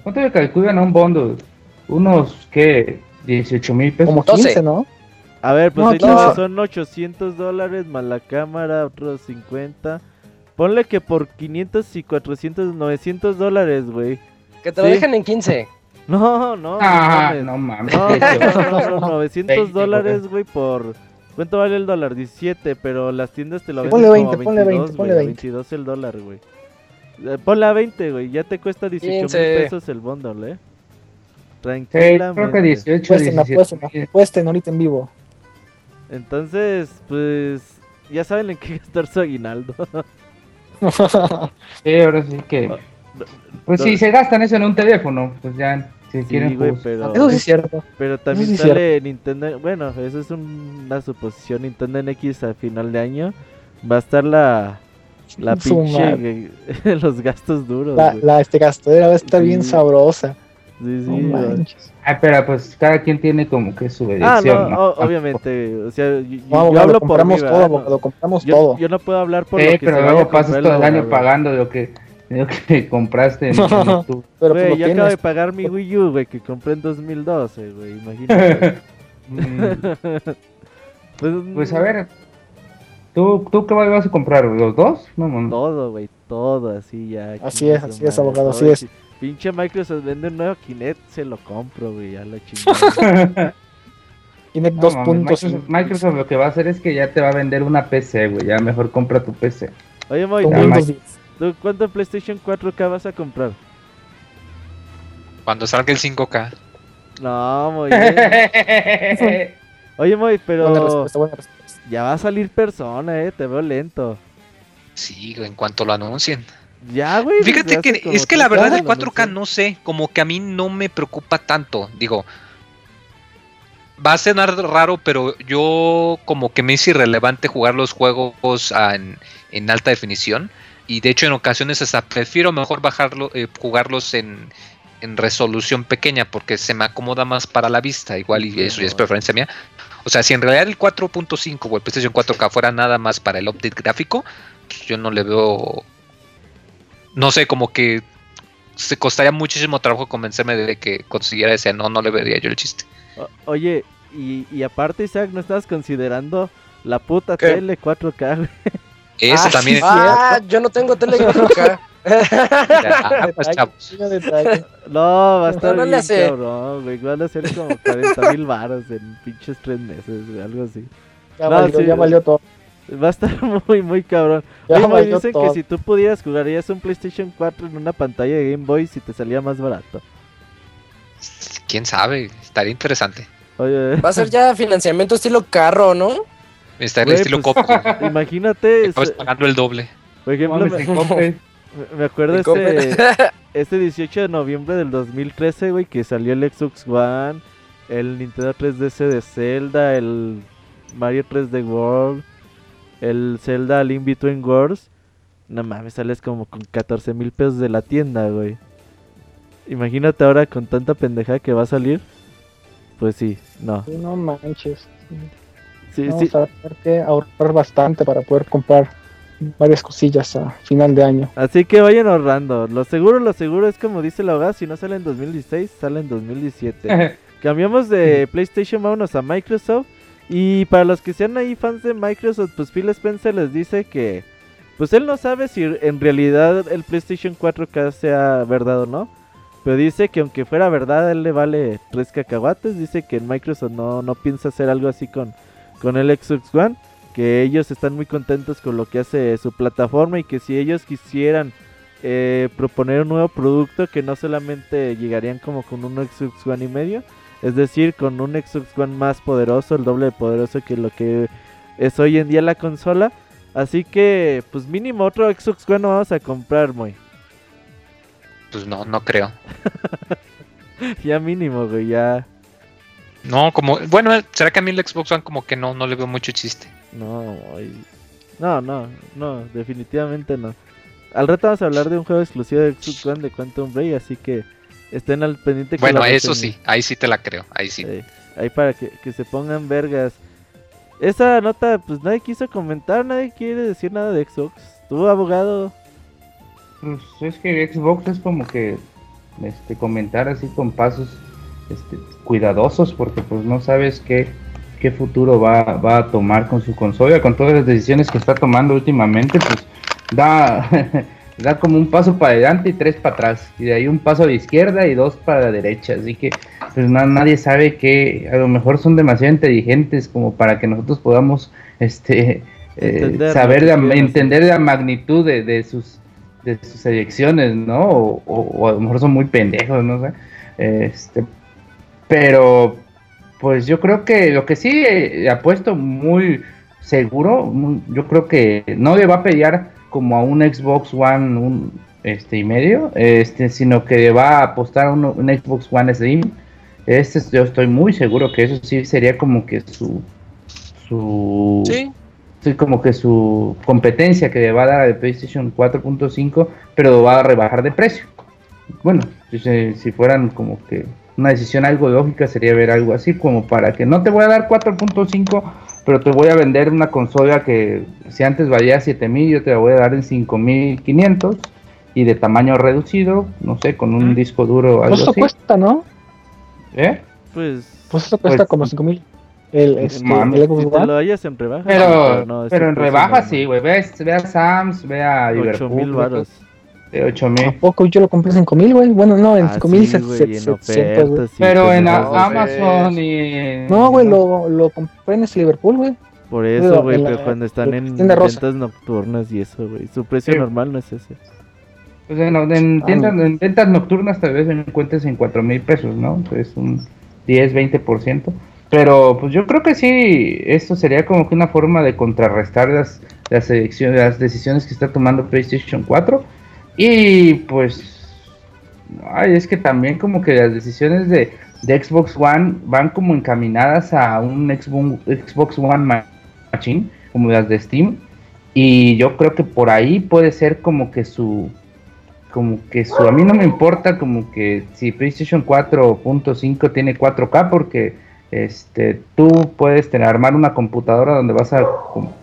¿Cuánto le calculan a un bundle? Unos, ¿qué? 18 mil pesos. como 12. 15, ¿no? A ver, pues No, ahí no. son 800 dólares más la cámara, otros 50. Ponle que por 500 y 400, 900 dólares, güey. Que te lo Sí. dejen en 15. No, no, Ah, mames. no mames. No, no, no, no, no, 900 Veinte, dólares, güey, por... ¿Cuánto vale el dólar? 17, pero las tiendas te lo venden Ponle como 20, a ponle 22, 20, ponle güey, a 20. 22 el dólar, güey. Eh, Ponle a 20, güey, ya te cuesta 18 mil 15. pesos el bundle, eh. Tranquilamente. creo que 18, Apuesten, 17. apuesten, apuesten ahorita en vivo. Entonces, pues, ya saben en qué gastar su aguinaldo. Sí, ahora sí que. Pues no. si se gastan eso en un teléfono, pues ya, si Sí, quieren güey, jugar. pero... Eso sí es cierto. Pero también sí sale Nintendo, bueno, eso es un- una suposición, Nintendo NX a final de año va a estar la la pinche los gastos duros. La, la este gastadera va a estar Sí. bien sabrosa. Sí, sí, No. Ay, pero pues cada quien tiene como que su Ah, edición, no, ¿no? o- obviamente, o sea, yo, No, yo abogado, hablo por compramos mí, todo, abogado, compramos yo, todo. yo no puedo hablar por Sí, lo que pero luego pasas todo el año pagando lo que, lo que compraste en, octubre. Pero pues Güey, lo yo acabo de pagar mi Wii U, güey, que compré en 2012, güey, imagínate. Mm, pues, Pues a ver, ¿tú, tú qué vas a comprar? ¿Los dos? No, no, no. Todo, güey, todo así ya. Así es, así es, abogado, así es. Pinche Microsoft vende un nuevo Kinect, se lo compro, güey, ya la chingada. Kinect No, mames, 2.5. Microsoft, Microsoft lo que va a hacer es que ya te va a vender una PC, güey. Ya mejor compra tu PC. Oye, Moy, ¿tú, Windows 10. tú cuánto PlayStation 4K vas a comprar? Cuando salga el 5K. No, Moy. Oye, Moy, Buena pero respuesta, buena respuesta. ya va a salir persona, eh, te veo lento. Sí, en cuanto lo anuncien. Ya, güey. Fíjate que es que la verdad del lo 4K anunciaron. no sé, como que a mí no me preocupa tanto. Digo, va a sonar raro, pero yo como que me hice irrelevante jugar los juegos en, en alta definición. Y de hecho en ocasiones hasta prefiero mejor bajarlo, eh, jugarlos en, en resolución pequeña porque se me acomoda más para la vista. Igual y eso ya es preferencia mía. O sea, si en realidad el 4.5 o el PlayStation 4K fuera nada más para el update gráfico, pues yo no le veo... No sé, como que se costaría muchísimo trabajo convencerme de que consiguiera ese. No, no le vería yo el chiste. O- oye, y, y aparte, Isaac, ¿no estabas considerando la puta ¿Qué? tele 4K, güey? Ese Ah, también. sí, Ah, yo no tengo tele 4K. Ah, pues. No, va a estar No, no le bien hace. cabrón, güey. Van a ser como 40 mil baros en pinches tres meses, güey, algo así. Ya, No, valió, sí, ya valió todo. Va a estar muy, muy cabrón. Ya valió dicen que si tú pudieras jugarías un PlayStation 4 en una pantalla de Game Boy si te salía más barato. Quién sabe, estaría interesante. Oye, Va a ser ya financiamiento estilo carro, ¿no? Estaría Güey, estilo pues, Coppel. imagínate, Acabas es- pagando el doble. por ejemplo, me, me acuerdo ese, este 18 de noviembre del 2013, güey, que salió el Xbox One, el Nintendo 3DS de Zelda, el Mario 3D World, el Zelda Link Between Worlds. No mames, sales como con 14 mil pesos de la tienda, güey. Imagínate ahora con tanta pendejada que va a salir. Pues sí, no. No manches. Sí, Vamos sí. a tener que ahorrar bastante para poder comprar varias cosillas a final de año. Así que vayan ahorrando. Lo seguro, lo seguro es como dice la abogada, si no sale en 2016, sale en 2017. Cambiamos de PlayStation, vámonos a Microsoft. Y para los que sean ahí fans de Microsoft, pues Phil Spencer les dice que pues él no sabe si en realidad el PlayStation 4K sea verdad o no. Pero dice que aunque fuera verdad, él le vale tres cacahuates. Dice que Microsoft no, no piensa hacer algo así con, con el Xbox One. Que ellos están muy contentos con lo que hace su plataforma y que si ellos quisieran eh, proponer un nuevo producto, que no solamente llegarían como con un Xbox One y medio, es decir, con un Xbox One más poderoso, el doble de poderoso que lo que es hoy en día la consola. Así que, pues mínimo otro Xbox One no vamos a comprar, muy. Pues no, no creo. Ya mínimo, güey, ya. No, como, bueno, será que a mí el Xbox One como que no, no le veo mucho chiste. No, güey. No, no, no, definitivamente no. Al rato vamos a hablar de un juego exclusivo de Xbox One de Quantum Break, así que estén al pendiente. Bueno, eso sí, ahí sí te la creo, ahí sí. Eh, ahí para que, que se pongan vergas. Esa nota, pues nadie quiso comentar, nadie quiere decir nada de Xbox. Tu abogado. Pues es que Xbox es como que este comentar así con pasos este, cuidadosos porque pues no sabes qué, qué futuro va, va a tomar con su consola, con todas las decisiones que está tomando últimamente, pues da, da como un paso para adelante y tres para atrás, y de ahí un paso a la izquierda y dos para la derecha, así que pues na- nadie sabe que a lo mejor son demasiado inteligentes como para que nosotros podamos este eh, Entender saber la, entender la magnitud de, de sus de sus elecciones, ¿no? O, o- o a lo mejor son muy pendejos, no sé. Este, pero, pues yo creo que lo que sí eh, apuesto muy seguro, muy- yo creo que no le va a pelear como a un Xbox One un, este y medio, este, sino que va a apostar a un, un Xbox One Slim. Este es- yo estoy muy seguro que eso sí sería como que su su Sí. Sí, como que su competencia que le va a dar al PlayStation 4.5, pero lo va a rebajar de precio. Bueno, si, si fueran como que una decisión algo lógica sería ver algo así, como para que no te voy a dar 4.5, pero te voy a vender una consola que si antes valía 7000, yo te la voy a dar en 5500 y de tamaño reducido, no sé, con un disco duro o algo Pues eso así. cuesta, ¿no? ¿Eh? Pues, Pues eso cuesta Pues, como 5 mil. El, este, el Xbox si te lo hayas en rebaja. Pero, no, en rebaja sí, güey. Ve, ve a Sams, ve a 8 Liverpool. mil varos. De 8 ¿A poco yo lo compré en 5 mil, güey? Bueno, no, en Ah, 5 mil sí, güey, en 700, güey. ofertas, sí, Pero en Amazon y. No, güey, lo, lo compré en ese Liverpool, güey. Por eso, güey, pero la- cuando están en ventas nocturnas y eso, güey. Su precio Sí. normal no es ese. Pues en, en Ah, tiendas, no. en ventas nocturnas tal vez encuentres en 4 mil pesos, ¿no? Es un 10, 20%. Pero pues yo creo que sí, esto sería como que una forma de contrarrestar las, las, las decisiones que está tomando PlayStation 4. Y pues, ay, es que también como que las decisiones de, de Xbox One van como encaminadas a un Xbox, One Machine, como las de Steam. Y yo creo que por ahí puede ser como que su como que su a mí no me importa como que si PlayStation 4.5 tiene 4K porque este tú puedes tener armar una computadora donde vas a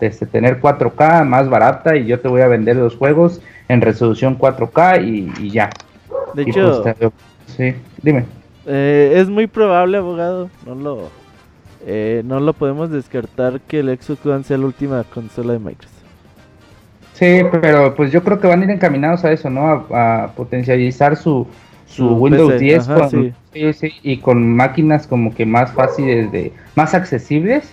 este, tener 4K más barata y yo te voy a vender los juegos en resolución 4K y, ya. De hecho, pues, sí, dime. Eh, es muy probable, abogado, no lo eh, no lo podemos descartar que el Xbox One sea la última consola de Microsoft. Sí, pero pues yo creo que van a ir encaminados a eso, ¿no? A, potencializar su, su, Windows 10 y con máquinas como que más fáciles de, más accesibles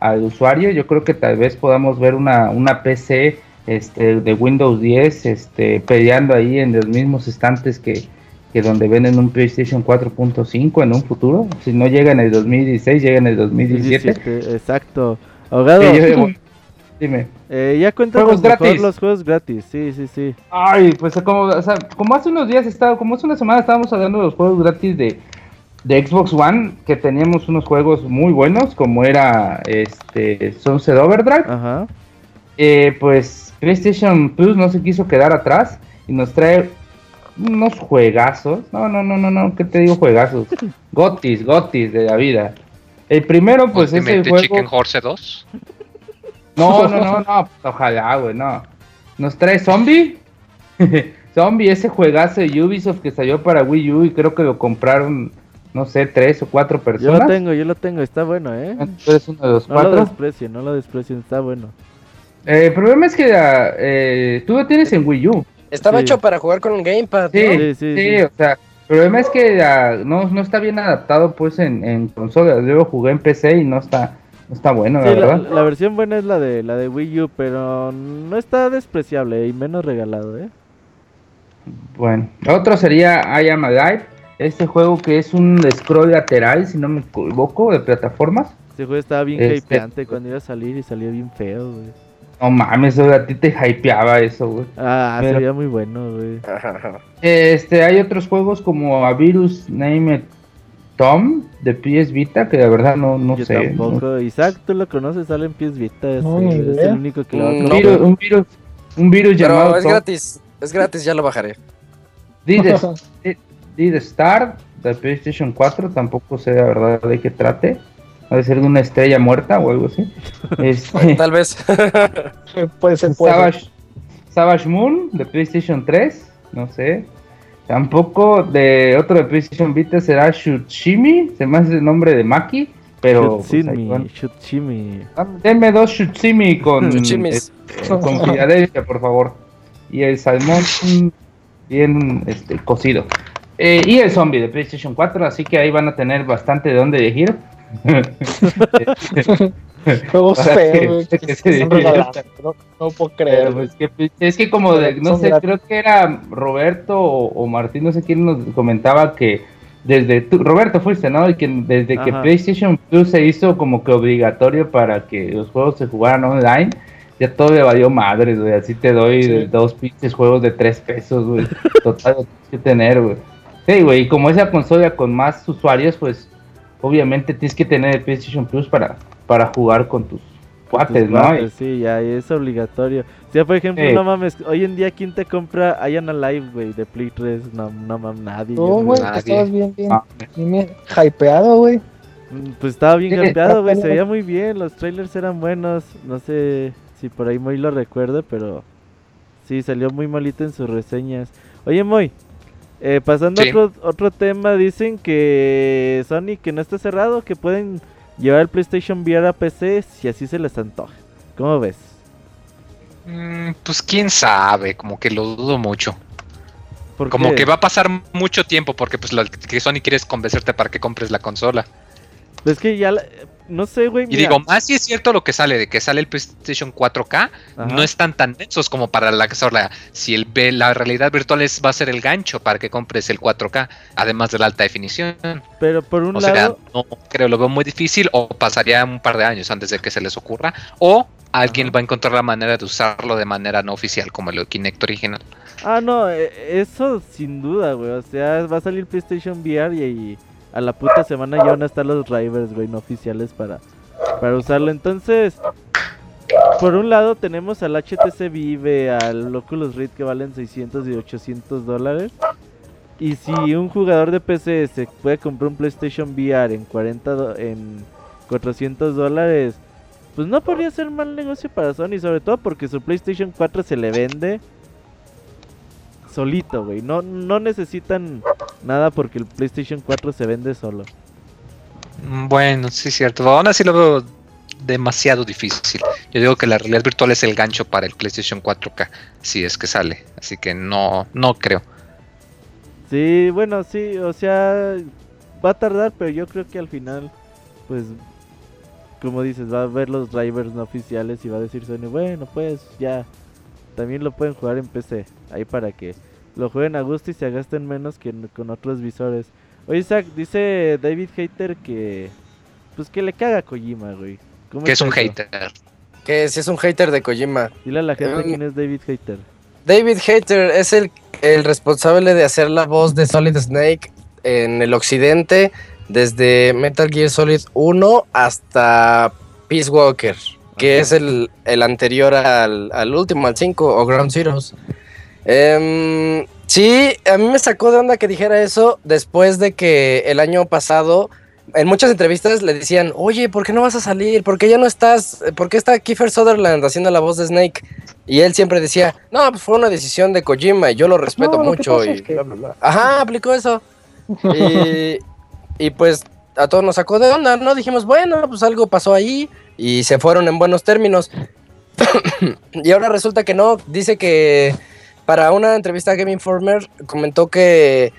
al usuario. Yo creo que tal vez podamos ver una, una PC este, de Windows 10 este, peleando ahí en los mismos estantes que, que donde venden un PlayStation 4.5 en un futuro. Si no llega en el 2016, llega en el 2017. exacto. Ahogado. Dime. Eh, ya cuentan juegos gratis. los juegos gratis, sí, sí, sí. Ay, pues como, o sea, como hace unos días estaba, como hace una semana estábamos hablando de los juegos gratis de, de Xbox One, que teníamos unos juegos muy buenos, como era este Sunset Overdrive. Ajá. Eh, pues PlayStation Plus no se quiso quedar atrás y nos trae unos juegazos. No, no, no, no, no, ¿qué te digo juegazos? gotis, gotis de la vida. El primero, pues es el juego. Chicken Horse 2? No, no, no, no, ojalá, güey, no. ¿Nos trae Zombie? zombie, ese juegazo de Ubisoft que salió para Wii U y creo que lo compraron, no sé, tres o cuatro personas. Yo lo tengo, yo lo tengo, está bueno, ¿eh? uno de los no lo desprecien, no lo desprecien, está bueno. Eh, el problema es que eh, tú lo tienes en Wii U. Estaba hecho para jugar con un Gamepad. Sí, sí, sí, sí, o sea, el problema es que no, no está bien adaptado pues en, en consola. Yo jugué en PC y no está Está bueno, la verdad. La, versión buena es la de la de Wii U, pero no está despreciable y menos regalado, ¿eh? Bueno, otro sería I Am Alive, este juego que es un scroll lateral, si no me equivoco, de plataformas. Este juego estaba bien este... hypeante cuando iba a salir y salió bien feo, güey. No mames, a ti te hypeaba eso, güey. Ah, Pero... sería muy bueno, güey. Este, hay otros juegos como A Virus Name It Tom de PS Vita, que de verdad no, no Yo sé. Tampoco. Isaac, tú lo conoces, sale en PS Vita. No, es, es el único que lo va a un virus, un virus, un virus Pero llamado. es gratis, es gratis, ya lo bajaré. Did, did Star de PlayStation 4, tampoco sé la verdad de qué trate. Ser de una estrella muerta o algo así. Este, Tal vez. puede ser. Puede Savage, Savage Moon de PlayStation 3, no sé. Tampoco de otro de PlayStation Vita será Shutsimi, se me hace el nombre de Maki, pero... Shutsimi, pues, Shutsimi. Ah, denme dos Shutsimi con, este, con Filadelfia, por favor. Y el salmón bien este, cocido. Eh, y el zombie de PlayStation 4, así que ahí van a tener bastante de dónde elegir. Juegos feos, no, puedo creer. Pues, es que como, no sé, creo que era Roberto o, Martín, no sé quién nos comentaba que desde, Roberto fuiste, ¿no? Y que desde que PlayStation Plus se hizo como que obligatorio para que los juegos se jugaran online, ya todo le valió madres, güey. Así te doy dos pinches juegos de tres pesos, güey. Total, tienes que tener, güey. Sí, güey, y como esa consola con más usuarios, pues obviamente tienes que tener el PlayStation Plus para para jugar con tus cuates, ¿no? sí, ya es obligatorio. O sea, por ejemplo, no mames, hoy en día, ¿quién te compra Ian Alive, güey, de Play 3? No, no mames, nadie. No, güey, estabas bien, bien, ah. bien hypeado, güey. Mm, pues estaba bien hypeado, güey, se veía muy bien, los trailers eran buenos, no sé si por ahí muy lo recuerdo, pero sí, salió muy malito en sus reseñas. Oye, Moy, eh, pasando a otro, otro tema, dicen que Sony que no está cerrado, que pueden llevar el PlayStation VR a PC si así se les antoja. ¿Cómo ves? Mm, pues quién sabe, como que lo dudo mucho. Como que va a pasar mucho tiempo porque pues lo que Sony quiere es convencerte para que compres la consola. Es que ya, no sé, güey. Y digo, más si es cierto lo que sale, de que sale el PlayStation 4K, no están tan densos como para la consola. Si el, la realidad virtual es, va a ser el gancho para que compres el 4K, además de la alta definición. Pero por un o lado. Sea, no creo, lo veo muy difícil, o pasaría un par de años antes de que se les ocurra, o alguien va a encontrar la manera de usarlo de manera no oficial, como el Kinect original. Ah, no, e, eso sin duda, güey. O sea, va a salir PlayStation VR y a la puta semana ya van a estar los drivers, güey, no oficiales para, para usarlo. Entonces, por un lado tenemos al HTC Vive, al Oculus Rift que valen 600 y 800 dólares. Y si un jugador de PC se puede comprar un PlayStation VR en 40 do- en 400 dólares, pues no podría ser mal negocio para Sony, sobre todo porque su PlayStation 4 se le vende solito, güey. No, no necesitan nada porque el PlayStation 4 se vende solo. Mm, Bueno, sí es cierto. Aún así lo veo demasiado difícil. Yo digo que la realidad virtual es el gancho para el PlayStation 4K, si es que sale. Así que no, no creo. Sí, bueno, sí, o sea, va a tardar, pero yo creo que al final, pues, como dices, va a ver los drivers no oficiales y va a decir Sony, bueno, pues ya, también lo pueden jugar en PC, ahí para que lo jueguen a gusto y se gasten menos que con otros visores. Oye, Isaac, dice David Hater que, pues que le caga a Kojima, güey. ¿Cómo Que es un eso? hater. Que si es un hater de Kojima. Dile a la gente Um, quién es David Hater. David Hater es el, el responsable de hacer la voz de Solid Snake en el occidente desde Metal Gear Solid 1 hasta Peace Walker, que es el, el anterior al, al último, al 5 o Ground Zeroes. Em, sí, a mí me sacó de onda que dijera eso después de que el año pasado en muchas entrevistas le decían, oye, ¿por qué no vas a salir? ¿Por qué ya no estás? ¿Por qué está Kiefer Sutherland haciendo la voz de Snake? Y él siempre decía, no, pues fue una decisión de Kojima y yo lo respeto No, mucho. Y es que- bla, bla, bla. Ajá, aplicó eso. y, y pues a todos nos sacó de onda, ¿no? Dijimos, bueno, pues algo pasó ahí y se fueron en buenos términos. y ahora resulta que no, dice que para una entrevista a Game Informer comentó que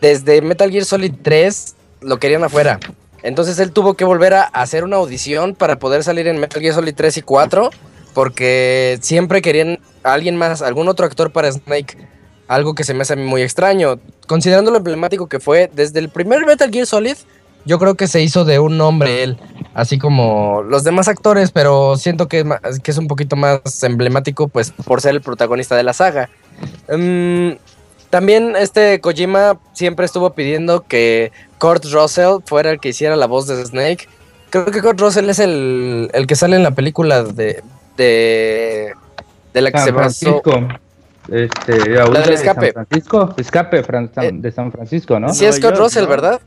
desde Metal Gear Solid 3 lo querían afuera. Entonces él tuvo que volver a hacer una audición para poder salir en Metal Gear Solid 3 y 4 porque siempre querían a alguien más, algún otro actor para Snake. Algo que se me hace a mí muy extraño. Considerando lo emblemático que fue desde el primer Metal Gear Solid, yo creo que se hizo de un nombre él, así como los demás actores, pero siento que es, un poquito más emblemático pues por ser el protagonista de la saga. Mm, también este Kojima siempre estuvo pidiendo que Kurt Russell fuera el que hiciera la voz de Snake. Creo que Kurt Russell es el, el que sale en la película de, de, de la que se basó. Francisco. Este, la del de escape. San Francisco. Escape Fran- Eh, de San Francisco, ¿no? Sí, es Kurt York, Russell, ¿no? ¿verdad?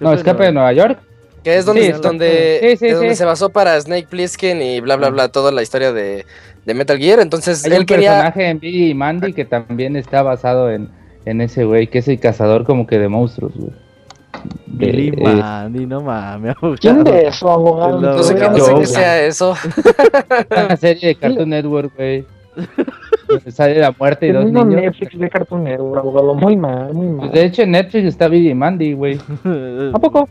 No, escape de Nueva York. Que es donde, Sí, donde, sí, sí, de donde sí. se basó para Snake Plissken y bla, bla, bla, toda la historia de, de Metal Gear. Entonces, Hay él un quería... personaje en Billy y Mandy que también está basado en, en ese güey, que es el cazador como que de monstruos, güey. Billy eh, Mandy, no mames. ¿Quién de eso, abogado? No, sé, qué, no sé qué güey. sea eso. una serie de Cartoon Network, güey. sale la muerte y dos niños. Netflix de Cartoon Network, abogado. Muy mal, muy Pues mal. de hecho en Netflix está Billy y Mandy, güey. ¿A poco?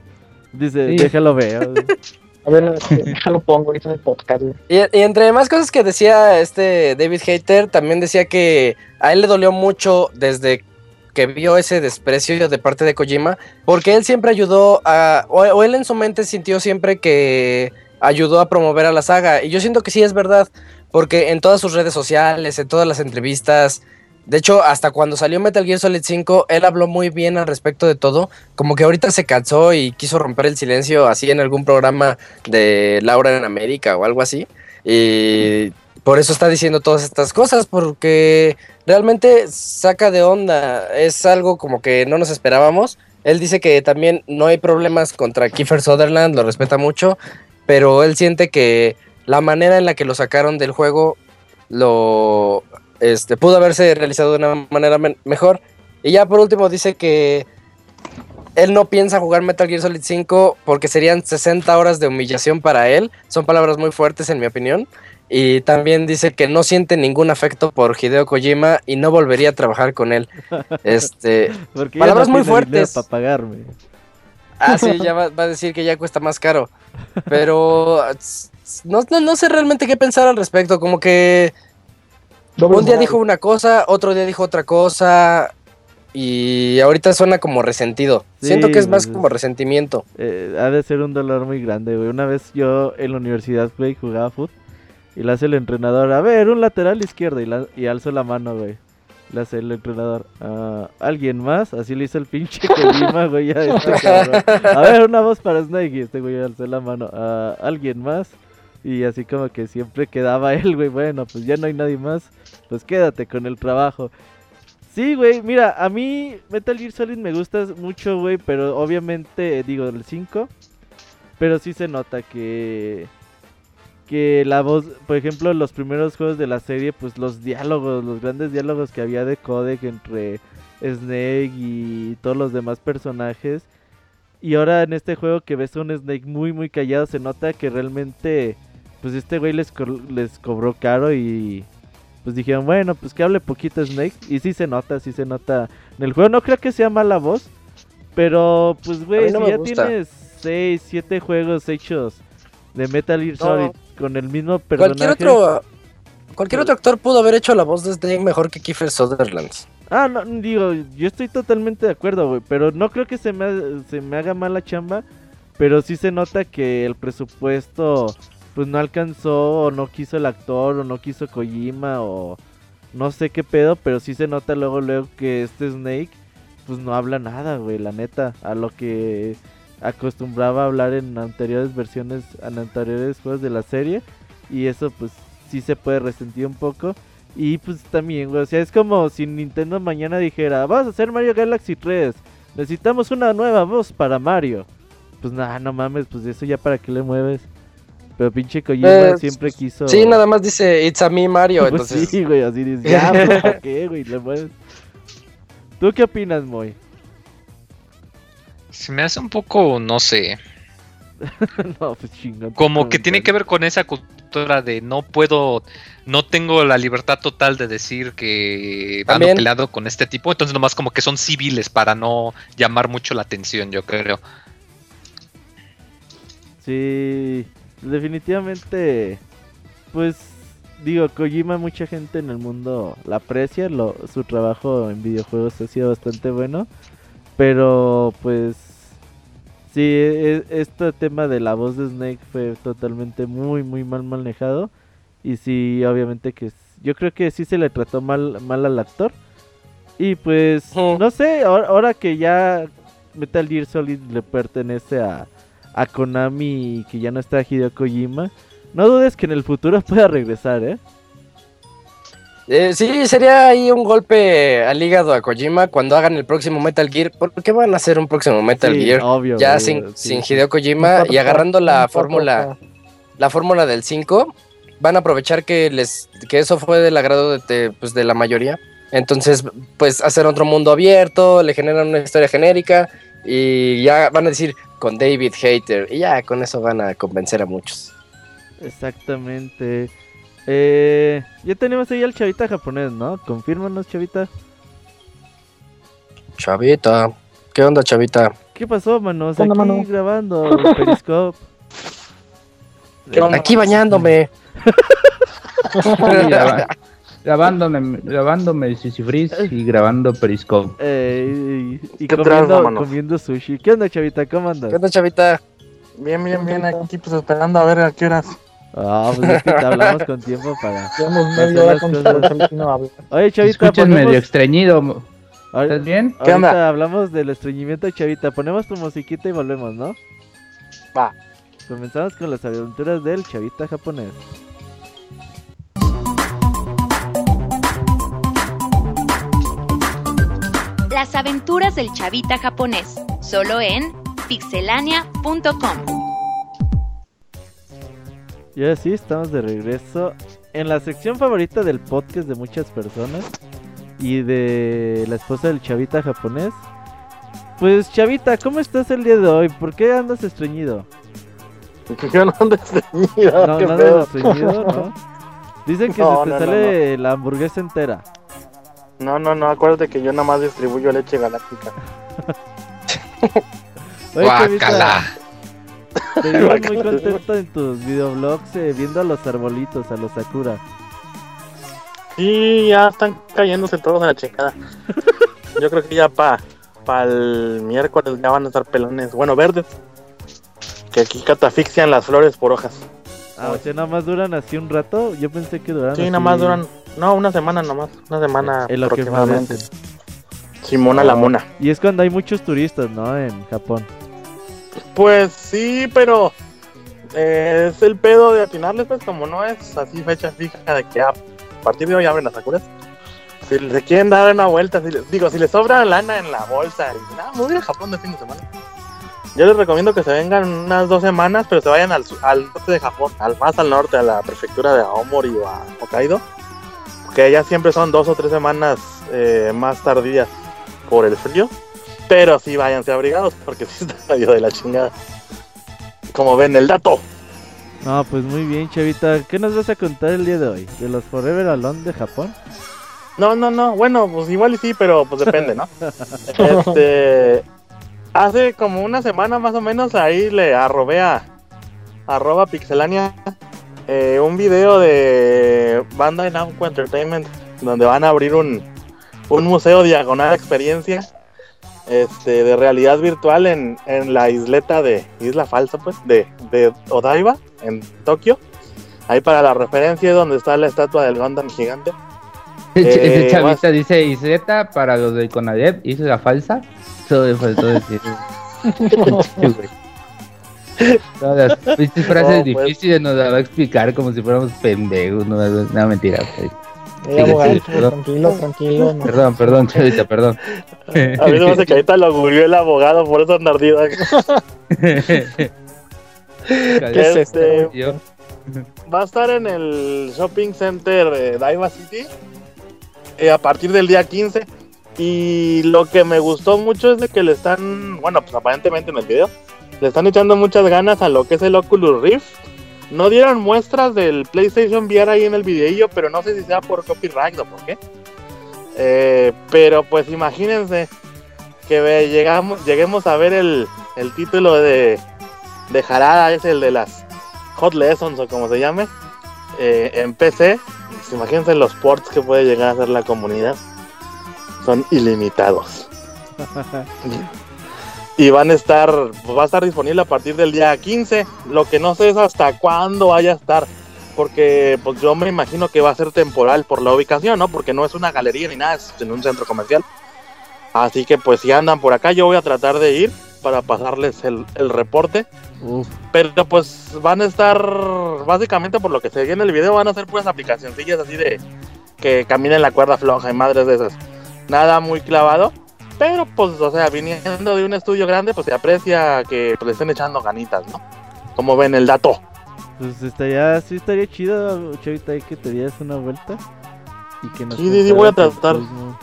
Dice, Sí. déjalo ver. A ver, este, déjalo pongo ahorita en el podcast. Y, y entre más cosas que decía este David Hater, también decía que a él le dolió mucho desde que vio ese desprecio de parte de Kojima, porque él siempre ayudó a, o, o él en su mente sintió siempre que ayudó a promover a la saga, y yo siento que sí es verdad, porque en todas sus redes sociales, en todas las entrevistas, de hecho, hasta cuando salió Metal Gear Solid 5, él habló muy bien al respecto de todo, como que ahorita se cansó y quiso romper el silencio así en algún programa de Laura en América o algo así. Y por eso está diciendo todas estas cosas, porque realmente saca de onda. Es algo como que no nos esperábamos. Él dice que también no hay problemas contra Kiefer Sutherland, lo respeta mucho, pero él siente que la manera en la que lo sacaron del juego lo este, pudo haberse realizado de una manera mejor. Y ya por último dice que él no piensa jugar Metal Gear Solid 5 porque serían 60 horas de humillación para él. Son palabras muy fuertes en mi opinión. Y también dice que no siente ningún afecto por Hideo Kojima y no volvería a trabajar con él. Este, Porque Palabras no muy fuertes. Para pagarme. ah, sí, ya va, va a decir que ya cuesta más caro. Pero no, no, no sé realmente qué pensar al respecto. Como que Doble un día moral. dijo una cosa, otro día dijo otra cosa. Y ahorita suena como resentido. Siento que es más como resentimiento. Eh, ha de ser un dolor muy grande, güey. Una vez yo en la universidad, güey, jugaba fútbol. Y le hace el entrenador, a ver, un lateral izquierdo. Y, la- y alzo la mano, güey. Le hace el entrenador. "Ah, ¿Alguien más? Así le hizo el pinche Kojima, güey. A, este a ver, una voz para Snake. Y este güey alzó la mano. "Ah, ¿Alguien más? Y así como que siempre quedaba él, güey. Bueno, pues ya no hay nadie más. Pues quédate con el trabajo. Sí, güey, mira, a mí Metal Gear Solid me gusta mucho, güey, pero obviamente, digo, el 5, pero sí se nota que que la voz, por ejemplo, los primeros juegos de la serie, pues los diálogos, los grandes diálogos que había de codec entre Snake y todos los demás personajes. Y ahora en este juego que ves a un Snake muy muy callado, se nota que realmente pues este güey les, co- les cobró caro y pues dijeron, bueno, pues que hable poquito Snake. Y sí se nota, sí se nota. En el juego no creo que sea mala voz, pero pues güey, no si ya gusta. tienes 6, 7 juegos hechos de Metal Gear No. Solid con el mismo personaje. Cualquier otro, cualquier otro actor pudo haber hecho la voz de Snake mejor que Kiefer Sutherland. Ah, no, digo, yo estoy totalmente de acuerdo, güey, pero no creo que se me, se me haga mala chamba, pero sí se nota que el presupuesto pues no alcanzó o no quiso el actor o no quiso Kojima o no sé qué pedo, pero sí se nota luego luego que este Snake pues no habla nada, güey, la neta, a lo que acostumbraba a hablar en anteriores versiones, en anteriores juegos de la serie y eso pues sí se puede resentir un poco. Y pues también, güey, o sea, es como si Nintendo mañana dijera, vamos a hacer Mario Galaxy 3, necesitamos una nueva voz para Mario. Pues nada, no mames, pues eso ya para qué le mueves. Pero pinche Kojima Eh, siempre quiso... Sí, nada más dice It's a me Mario, Pues entonces sí, güey, así dices, ya, pues, ¿para qué, güey? Le mueves. ¿Tú qué opinas, Moy? Se me hace un poco, no sé, no, pues chingón. como que tiene que ver con esa cultura de no puedo, no tengo la libertad total de decir que ando También. peleado con este tipo, entonces nomás como que son civiles para no llamar mucho la atención, yo creo. Sí, definitivamente, pues digo, Kojima mucha gente en el mundo la aprecia, lo, su trabajo en videojuegos ha sido bastante bueno, pero pues sí, e- este tema de la voz de Snake fue totalmente muy, muy mal manejado y sí, obviamente que yo creo que sí se le trató mal, mal al actor y pues, Ujú. no sé, ahora, ahora que ya Metal Gear Solid le pertenece a a Konami y que ya no está Hideo Kojima, no dudes que en el futuro pueda regresar, ¿eh? Eh, sí, sería ahí un golpe al hígado a Kojima cuando hagan el próximo Metal Gear. ¿Por qué van a hacer un próximo Metal Sí, Gear? obvio. Ya sin, sí, sin. Hideo Kojima y agarrando la fórmula la fórmula del 5, van a aprovechar que les que eso fue del agrado de, de, pues, de la mayoría. Entonces, pues hacer otro mundo abierto, le generan una historia genérica y ya van a decir con David Hater y ya con eso van a convencer a muchos. Exactamente. Eh, ya tenemos ahí al chavita japonés, ¿no? Confírmanos, chavita. Chavita, ¿qué onda, Chavita? ¿Qué pasó, manos? ¿Qué onda, Aquí mano? grabando el Periscope. ¿Qué onda? Aquí bañándome. Grabándome, grabándome Sisifris y grabando Periscope. Eh, y y ¿Qué comiendo, comiendo sushi. ¿Qué onda, chavita? ¿Cómo andas? ¿Qué onda, Chavita? Bien, bien, bien, aquí pues esperando a ver a qué horas. Ah, pues es que te hablamos con tiempo para... Llevamos media hora con no. Oye, chavita, escuchas medio extrañido. ¿Estás bien? ¿Qué onda? Ahorita hablamos del estreñimiento, chavita. Ponemos tu musiquita y volvemos, ¿no? Va. Comenzamos con las aventuras del chavita japonés. Las aventuras del chavita japonés, solo en pixelania.com. Y ahora sí, estamos de regreso en la sección favorita del podcast de muchas personas y de la esposa del chavita japonés. Pues chavita, ¿cómo estás el día de hoy? ¿Por qué andas estreñido? Yo no ando estreñido. No, qué no andas estreñido, ¿no? Dicen que No, se te no, no, sale la hamburguesa entera. No, no, no, acuérdate que yo nada más distribuyo leche galáctica. Oye, Guácala. te vimos muy contento en tus videoblogs eh, viendo a los arbolitos, a los sakura. Y ya están cayéndose todos a la chingada. Yo creo que ya para pa el miércoles ya van a estar pelones, bueno, verdes. Que aquí catafixian las flores por hojas. Ah, o sea, nada más duran así un rato. Yo pensé que duraban Sí, así nada más duran No, una semana nomás. Una semana En lo que aproximadamente. Simona la mona. Y es cuando hay muchos turistas, ¿no? En Japón. Pues sí, pero eh, es el pedo de atinarles, pues como no es así fecha fija de que a partir de hoy abren las sakuras. Si se quieren dar una vuelta, si les- digo, si les sobra lana en la bolsa, y nada, me voy a ir a Japón de fin de semana. Yo les recomiendo que se vengan unas dos semanas, pero se vayan al, al norte de Japón, al más al norte, a la prefectura de Aomori o a Hokkaido, que ya siempre son dos o tres semanas eh, más tardías por el frío. Pero sí váyanse abrigados, porque sí está medio de la chingada. Como ven el dato. No, pues muy bien, Chavita. ¿Qué nos vas a contar el día de hoy? ¿De los Forever Alone de Japón? No, no, no. Bueno, pues igual y sí, pero pues depende, ¿no? este. Hace como una semana más o menos ahí le arrobé a arroba pixelania eh, un video de Bandai Namco Entertainment donde van a abrir un, un museo diagonal experiencia este de realidad virtual en, en la isleta de Isla Falsa pues de, de Odaiba en Tokio ahí para la referencia es donde está la estatua del Gundam gigante Ese Eh, chavista dice Iseta para los de Conadep, hizo la falsa. Eso me faltó decir. Sí. Todas las frases No, pues. difíciles nos las va a explicar como si fuéramos pendejos. No, no mentira. abogado, sí, perdón. tranquilo, tranquilo. no. Perdón, perdón, chavita, perdón. A mí se me hace que ahorita lo googleó el abogado, por eso anda ardido. ¿Qué es Este, Yo, Va a estar en el shopping center de Daiwa City eh, a partir del día 15. Y lo que me gustó mucho es de que le están, bueno, pues aparentemente en el video, le están echando muchas ganas a lo que es el Oculus Rift. No dieron muestras del PlayStation VR ahí en el videillo, pero no sé si sea por copyright o por qué. Eh, pero pues imagínense que llegamos, lleguemos a ver el, el título de, de Harada, es el de las Hot Lessons o como se llame, eh, en PC. Pues imagínense los ports que puede llegar a hacer la comunidad. Son ilimitados. y van a estar, pues va a estar disponible a partir del día 15. Lo que no sé es hasta cuándo vaya a estar. Porque pues yo me imagino que va a ser temporal por la ubicación, ¿no? Porque no es una galería ni nada, es en un centro comercial. Así que pues si andan por acá yo voy a tratar de ir para pasarles el, el reporte. Uf, Pero pues van a estar, básicamente por lo que se ve en el video, van a ser puras aplicacioncillas así de que caminen la cuerda floja y madres de esas. Nada muy clavado. Pero pues, o sea, viniendo de un estudio grande, pues se aprecia que pues, le estén echando ganitas, ¿no? Como ven el dato. pues estaría, sí estaría chido, Chavita, que te dieras una vuelta. Y que nos Sí, sí, sí, voy a tratar. turismo.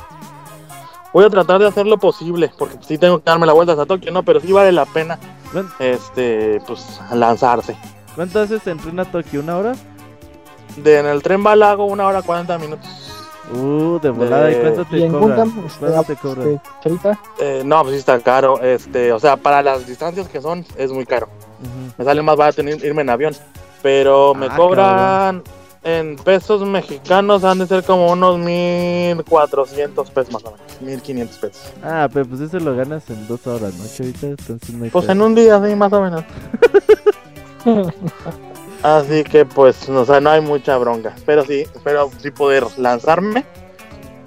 Voy a tratar de hacer lo posible, porque sí tengo que darme la vuelta hasta Tokio, ¿no? Pero sí vale la pena, ¿Cuán- este, pues, lanzarse. ¿Cuánto haces en tren a Tokio? ¿Una hora? De en el tren Balago, una hora 40 minutos. Uh, de volada. ¿Y De- cuánto te Y en cobran? Gundam, este, ¿Cuánto te cobran? este, Chavita, Eh, no, pues sí está caro, este, o sea, para las distancias que son, es muy caro. Me sale más barato irme en avión. Pero me Ah, cobran en pesos mexicanos, han de ser como unos 1400 pesos más o menos. 1500 pesos. Ah, pero pues eso lo ganas en dos horas, ¿no, Chavita? Entonces no hay Pues pedo. en un día, sí, más o menos. Así que pues, o sea, no hay mucha bronca. Pero sí, espero sí poder lanzarme.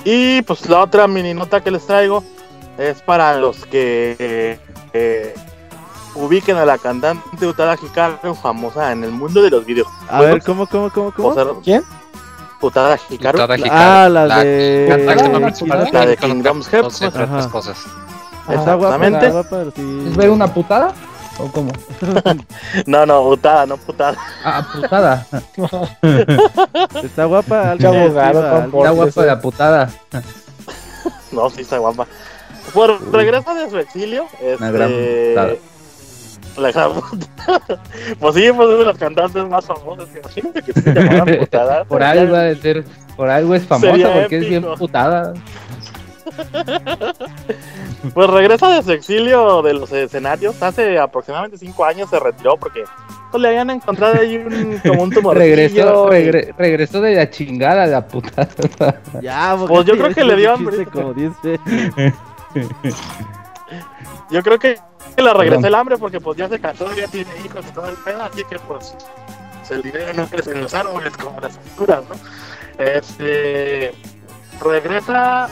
Y pues la otra mini nota que les traigo es para los que eh, eh, ubiquen a la cantante Utada Hikaru, famosa en el mundo de los videos. A ver, ¿cómo, cómo, cómo, cómo? O sea, ¿Quién? Utada Hikaru. Utada Hikaru. Ah, la, La de... no la de con- Kingdom's con pues. Ajá. cosas. Guapa, Exactamente. está guapa, sí. ¿Es ver una putada? ¿O cómo? No, no, Utada, no putada. Ah, putada. Está guapa, Qué algo abogado, con algo- por- Está guapa la putada. No, sí está guapa. Por regreso de su exilio, Una gran este, putada. La gran putada. Pues sí, pues es de los cantantes más famosos. Imagínate que se putada. Por algo ha de ser, por algo es famosa porque es bien épico. putada. Pues regresa de su exilio de los escenarios. Hace aproximadamente cinco años se retiró porque pues, le habían encontrado ahí un, como un tumor. Regresó, regre- regresó de la chingada la putada. Ya, Pues yo creo que le dio hambre. como 10 veces. Yo creo que le regresó el hambre porque pues ya se casó, ya tiene hijos y todo el pedo, así que pues el dinero no crece en los árboles como las escrituras, ¿no? Este regresa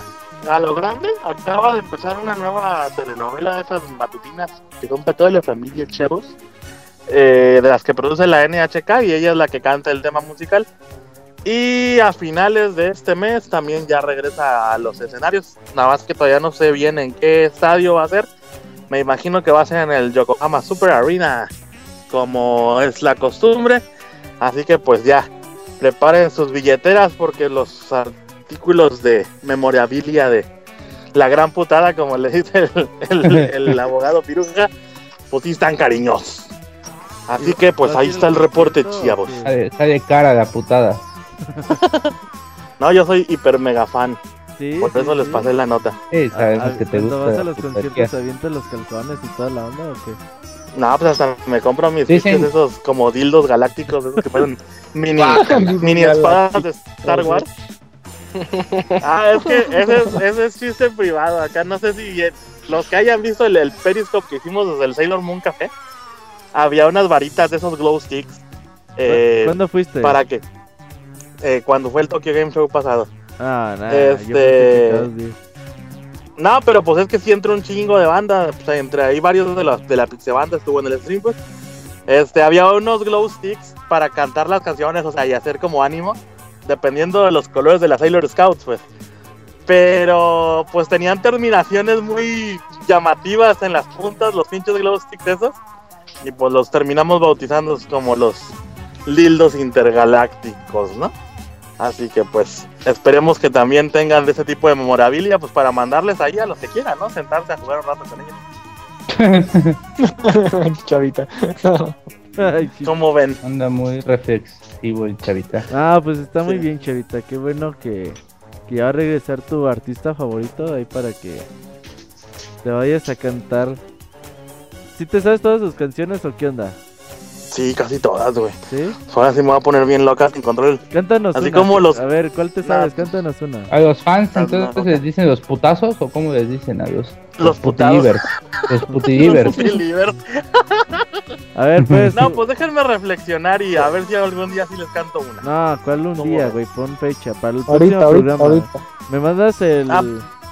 a lo grande, acaba de empezar una nueva telenovela de esas matutinas que son para toda la familia Chavos, eh, de las que produce la NHK y ella es la que canta el tema musical. Y a finales de este mes también ya regresa a los escenarios, nada más que todavía no sé bien en qué estadio va a ser. Me imagino que va a ser en el Yokohama Super Arena, como es la costumbre. Así que pues ya, preparen sus billeteras porque los artículos de memorabilia de la gran putada, como le dice el, el- el abogado Piruja, pues sí están cariñosos. Así que pues ahí está el reporte, chavos. Está de, está de cara la putada. No, yo soy hiper mega fan, Sí, por sí, eso les sí. pasé la nota. Sí, sabemos Ah, que te cuando gusta. vas a los conciertos avientas los calzones y toda la onda o qué? No, pues hasta me compro mis Dicen- esos como dildos galácticos, esos que parecen mini, mini espadas de Star Wars. Ah, es que ese es, ese es chiste privado. Acá no sé si los que hayan visto el, el Periscope que hicimos desde el Sailor Moon Café, había unas varitas de esos glow sticks. eh, ¿Cuándo fuiste? ¿Para qué? Eh, cuando fue el Tokyo Game Show pasado. Ah, nada, Este-. No, pero pues es que sí entró un chingo de banda. Pues, entre ahí varios de la, de la Pixie Banda estuvo en el stream, pues. Este, había unos glow sticks para cantar las canciones, o sea, y hacer como ánimo, dependiendo de los colores de las Sailor Scouts, pues. Pero, pues tenían terminaciones muy llamativas en las puntas, los pinches glow sticks esos. Y pues los terminamos bautizando como los Lildos intergalácticos, ¿no? Así que pues esperemos que también tengan de ese tipo de memorabilia pues para mandarles ahí a los que quieran, ¿no? Sentarse a jugar un rato con ellos. Chavita. Ay, sí. ¿Cómo ven? Anda muy reflexivo el chavita. Ah, pues está muy Sí. bien, Chavita. Qué bueno que, que va a regresar tu artista favorito ahí para que te vayas a cantar. ¿Sí te sabes todas sus canciones o qué onda? Sí, casi todas, güey. ¿Sí? Ahora sí me voy a poner bien loca sin control. Cántanos Así una. como los- A ver, ¿cuál te Nah. sabes? Cántanos una. A los fans entonces no. les dicen los putazos o cómo les dicen a los Los putidivers? Los putidivers. Los Believers. A ver, pues. No, pues déjenme reflexionar y a ver si algún día sí les canto una. No, ¿cuál un ¿Cómo día, güey? Pon fecha para el próximo Ahorita, ahorita, programa. ahorita. Me mandas el, Ah.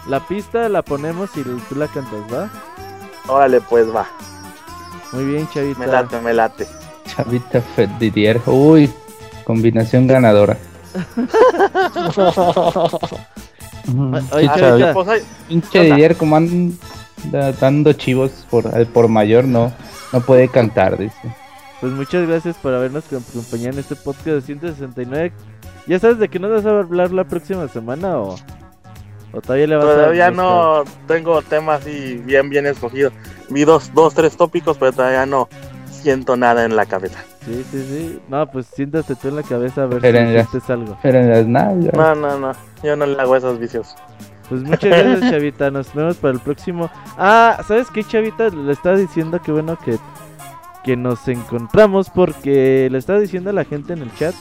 la pista, la ponemos y tú la cantas, ¿va? Órale, pues va. Muy bien, Chavita. Me late, me late. Chavita Didier. Uy, combinación ganadora. Sí, ay, Chavita. Pues Pinche? Didier como anda dando chivos por, al por mayor, no, no puede cantar, dice. Pues muchas gracias por habernos acompañado en este podcast de 169. ¿Ya sabes de qué nos vas a hablar la próxima semana o, o todavía le vas a todavía no tengo temas así bien, bien escogidos. Vi dos, dos, tres tópicos, pero todavía no siento nada en la cabeza. Sí, sí, sí. No, pues siéntate tú en la cabeza a ver Pero en si sientes algo. Pero en las nalgas. No, no, no. Yo no le hago esos vicios. Pues muchas gracias, Chavita. Nos vemos para el próximo. Ah, ¿sabes qué, Chavita? Le estaba diciendo que bueno que, que nos encontramos porque le estaba diciendo a la gente en el chat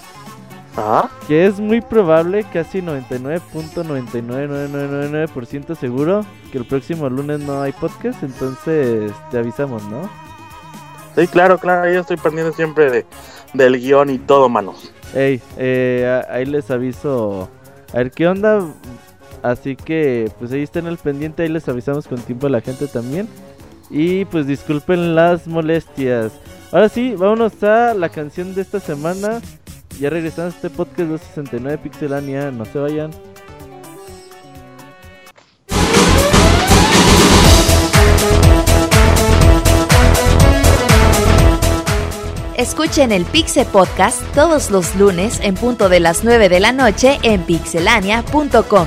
Ajá. que es muy probable, casi 99.99999% seguro, que el próximo lunes no hay podcast. Entonces te avisamos, ¿no? Sí, claro, claro. Yo estoy pendiente siempre de, del guion y todo, manos. Ey, eh, ahí les aviso. A ver qué onda. Así que, pues ahí estén al pendiente. Ahí les avisamos con tiempo a la gente también. Y pues disculpen las molestias. Ahora sí, vámonos a la canción de esta semana. Ya regresamos a este podcast 269 Pixelania. No se vayan. Escuchen el Pixe Podcast todos los lunes en punto de las 9 de la noche en pixelania.com.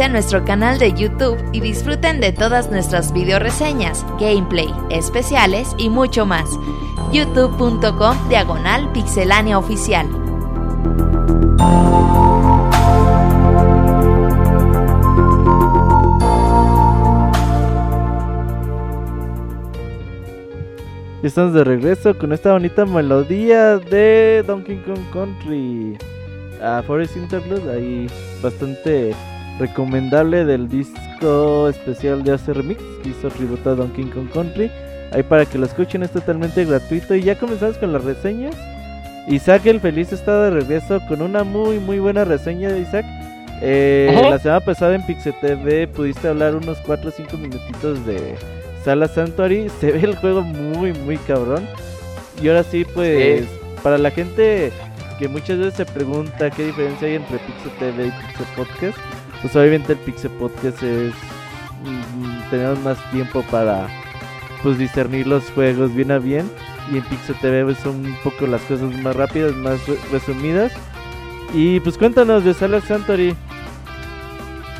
a nuestro canal de YouTube y disfruten de todas nuestras video reseñas, gameplay, especiales y mucho más. youtube.com diagonal pixelania oficial. Estamos de regreso con esta bonita melodía de Donkey Kong Country. A Forest Interlude, ahí bastante recomendable del disco especial de AC Remix que hizo tributo a Donkey Kong Country. Ahí para que lo escuchen es totalmente gratuito. Y ya comenzamos con las reseñas. Isaac el Feliz está de regreso con una muy muy buena reseña de Isaac. Eh, la semana pasada en Pixel TV pudiste hablar unos 4 o 5 minutitos de Sala Sanctuary. Se ve el juego muy muy cabrón. Y ahora sí, pues, para la gente que muchas veces se pregunta qué diferencia hay entre Pixel TV y Pixel Podcast, pues obviamente el Pixel Podcast es. mm, tenemos más tiempo para pues discernir los juegos bien a bien. Y en Pixel TV pues, son un poco las cosas más rápidas, más re- resumidas. Y pues cuéntanos de Sala Sanctuary.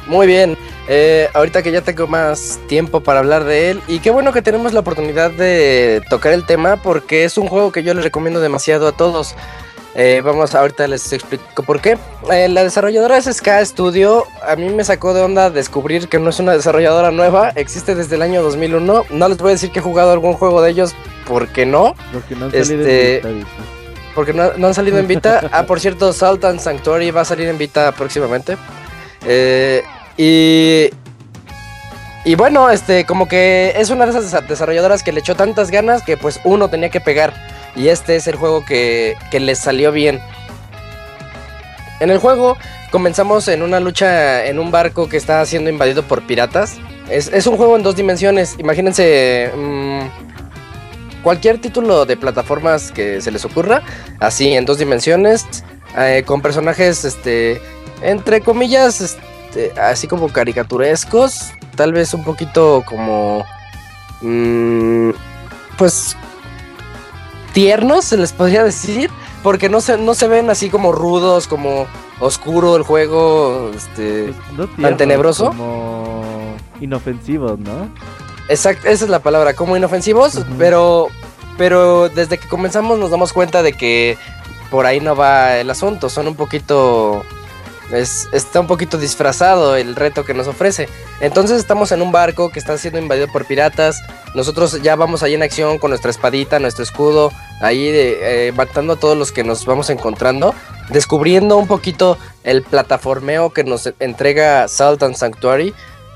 Muy bien, eh, ahorita que ya tengo más tiempo para hablar de él y qué bueno que tenemos la oportunidad de tocar el tema porque es un juego que yo les recomiendo demasiado a todos. Eh, vamos, ahorita les explico por qué. Eh, la desarrolladora es Ska Studio. A mí me sacó de onda descubrir que no es una desarrolladora nueva. Existe desde el año 2001. No les voy a decir que he jugado algún juego de ellos porque no. Porque no han salido Este, en Vita. Porque no, no han salido en Vita. Ah, por cierto, Salt and Sanctuary va a salir en Vita próximamente. Eh, y. Y bueno, este, como que es una de esas desa- desarrolladoras que le echó tantas ganas que pues uno tenía que pegar. Y este es el juego que, que les salió bien. En el juego comenzamos en una lucha en un barco que está siendo invadido por piratas. Es, es un juego en dos dimensiones. Imagínense mm, cualquier título de plataformas que se les ocurra, así en dos dimensiones, eh, con personajes, este, entre comillas, este, así como caricaturescos, tal vez un poquito como, mm, pues, tiernos, se les podría decir, porque no se, no se ven así como rudos, como oscuro el juego, este... No tiernos, tenebroso? Como inofensivos, ¿no? Exacto, esa es la palabra, como inofensivos, pero, pero desde que comenzamos nos damos cuenta de que por ahí no va el asunto, son un poquito, es, está un poquito disfrazado el reto que nos ofrece. Entonces estamos en un barco que está siendo invadido por piratas, nosotros ya vamos ahí en acción con nuestra espadita, nuestro escudo, ahí de, eh, matando a todos los que nos vamos encontrando, descubriendo un poquito el plataformeo que nos entrega Salt and Sanctuary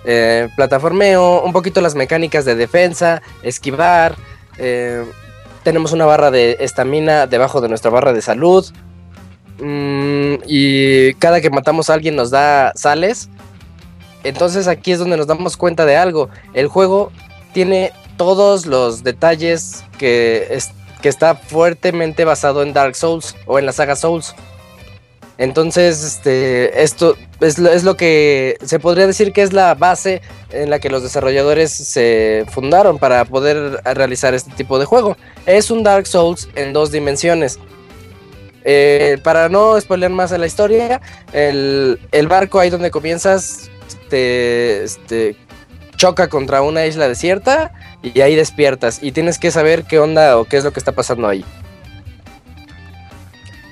eh, plataformeo, un poquito las mecánicas de defensa, esquivar. eh, tenemos una barra de estamina debajo de nuestra barra de salud. Mm, y cada que matamos a alguien nos da sales. Entonces aquí es donde nos damos cuenta de algo. El juego tiene todos los detalles que, es- que está fuertemente basado en Dark Souls o en la saga Souls. Entonces, este, esto es lo, es lo que se podría decir que es la base en la que los desarrolladores se fundaron para poder realizar este tipo de juego. Es un Dark Souls en dos dimensiones. Eh, para no spoiler más en la historia, el, barco ahí donde comienzas te este, choca contra una isla desierta y ahí despiertas y tienes que saber qué onda o qué es lo que está pasando ahí.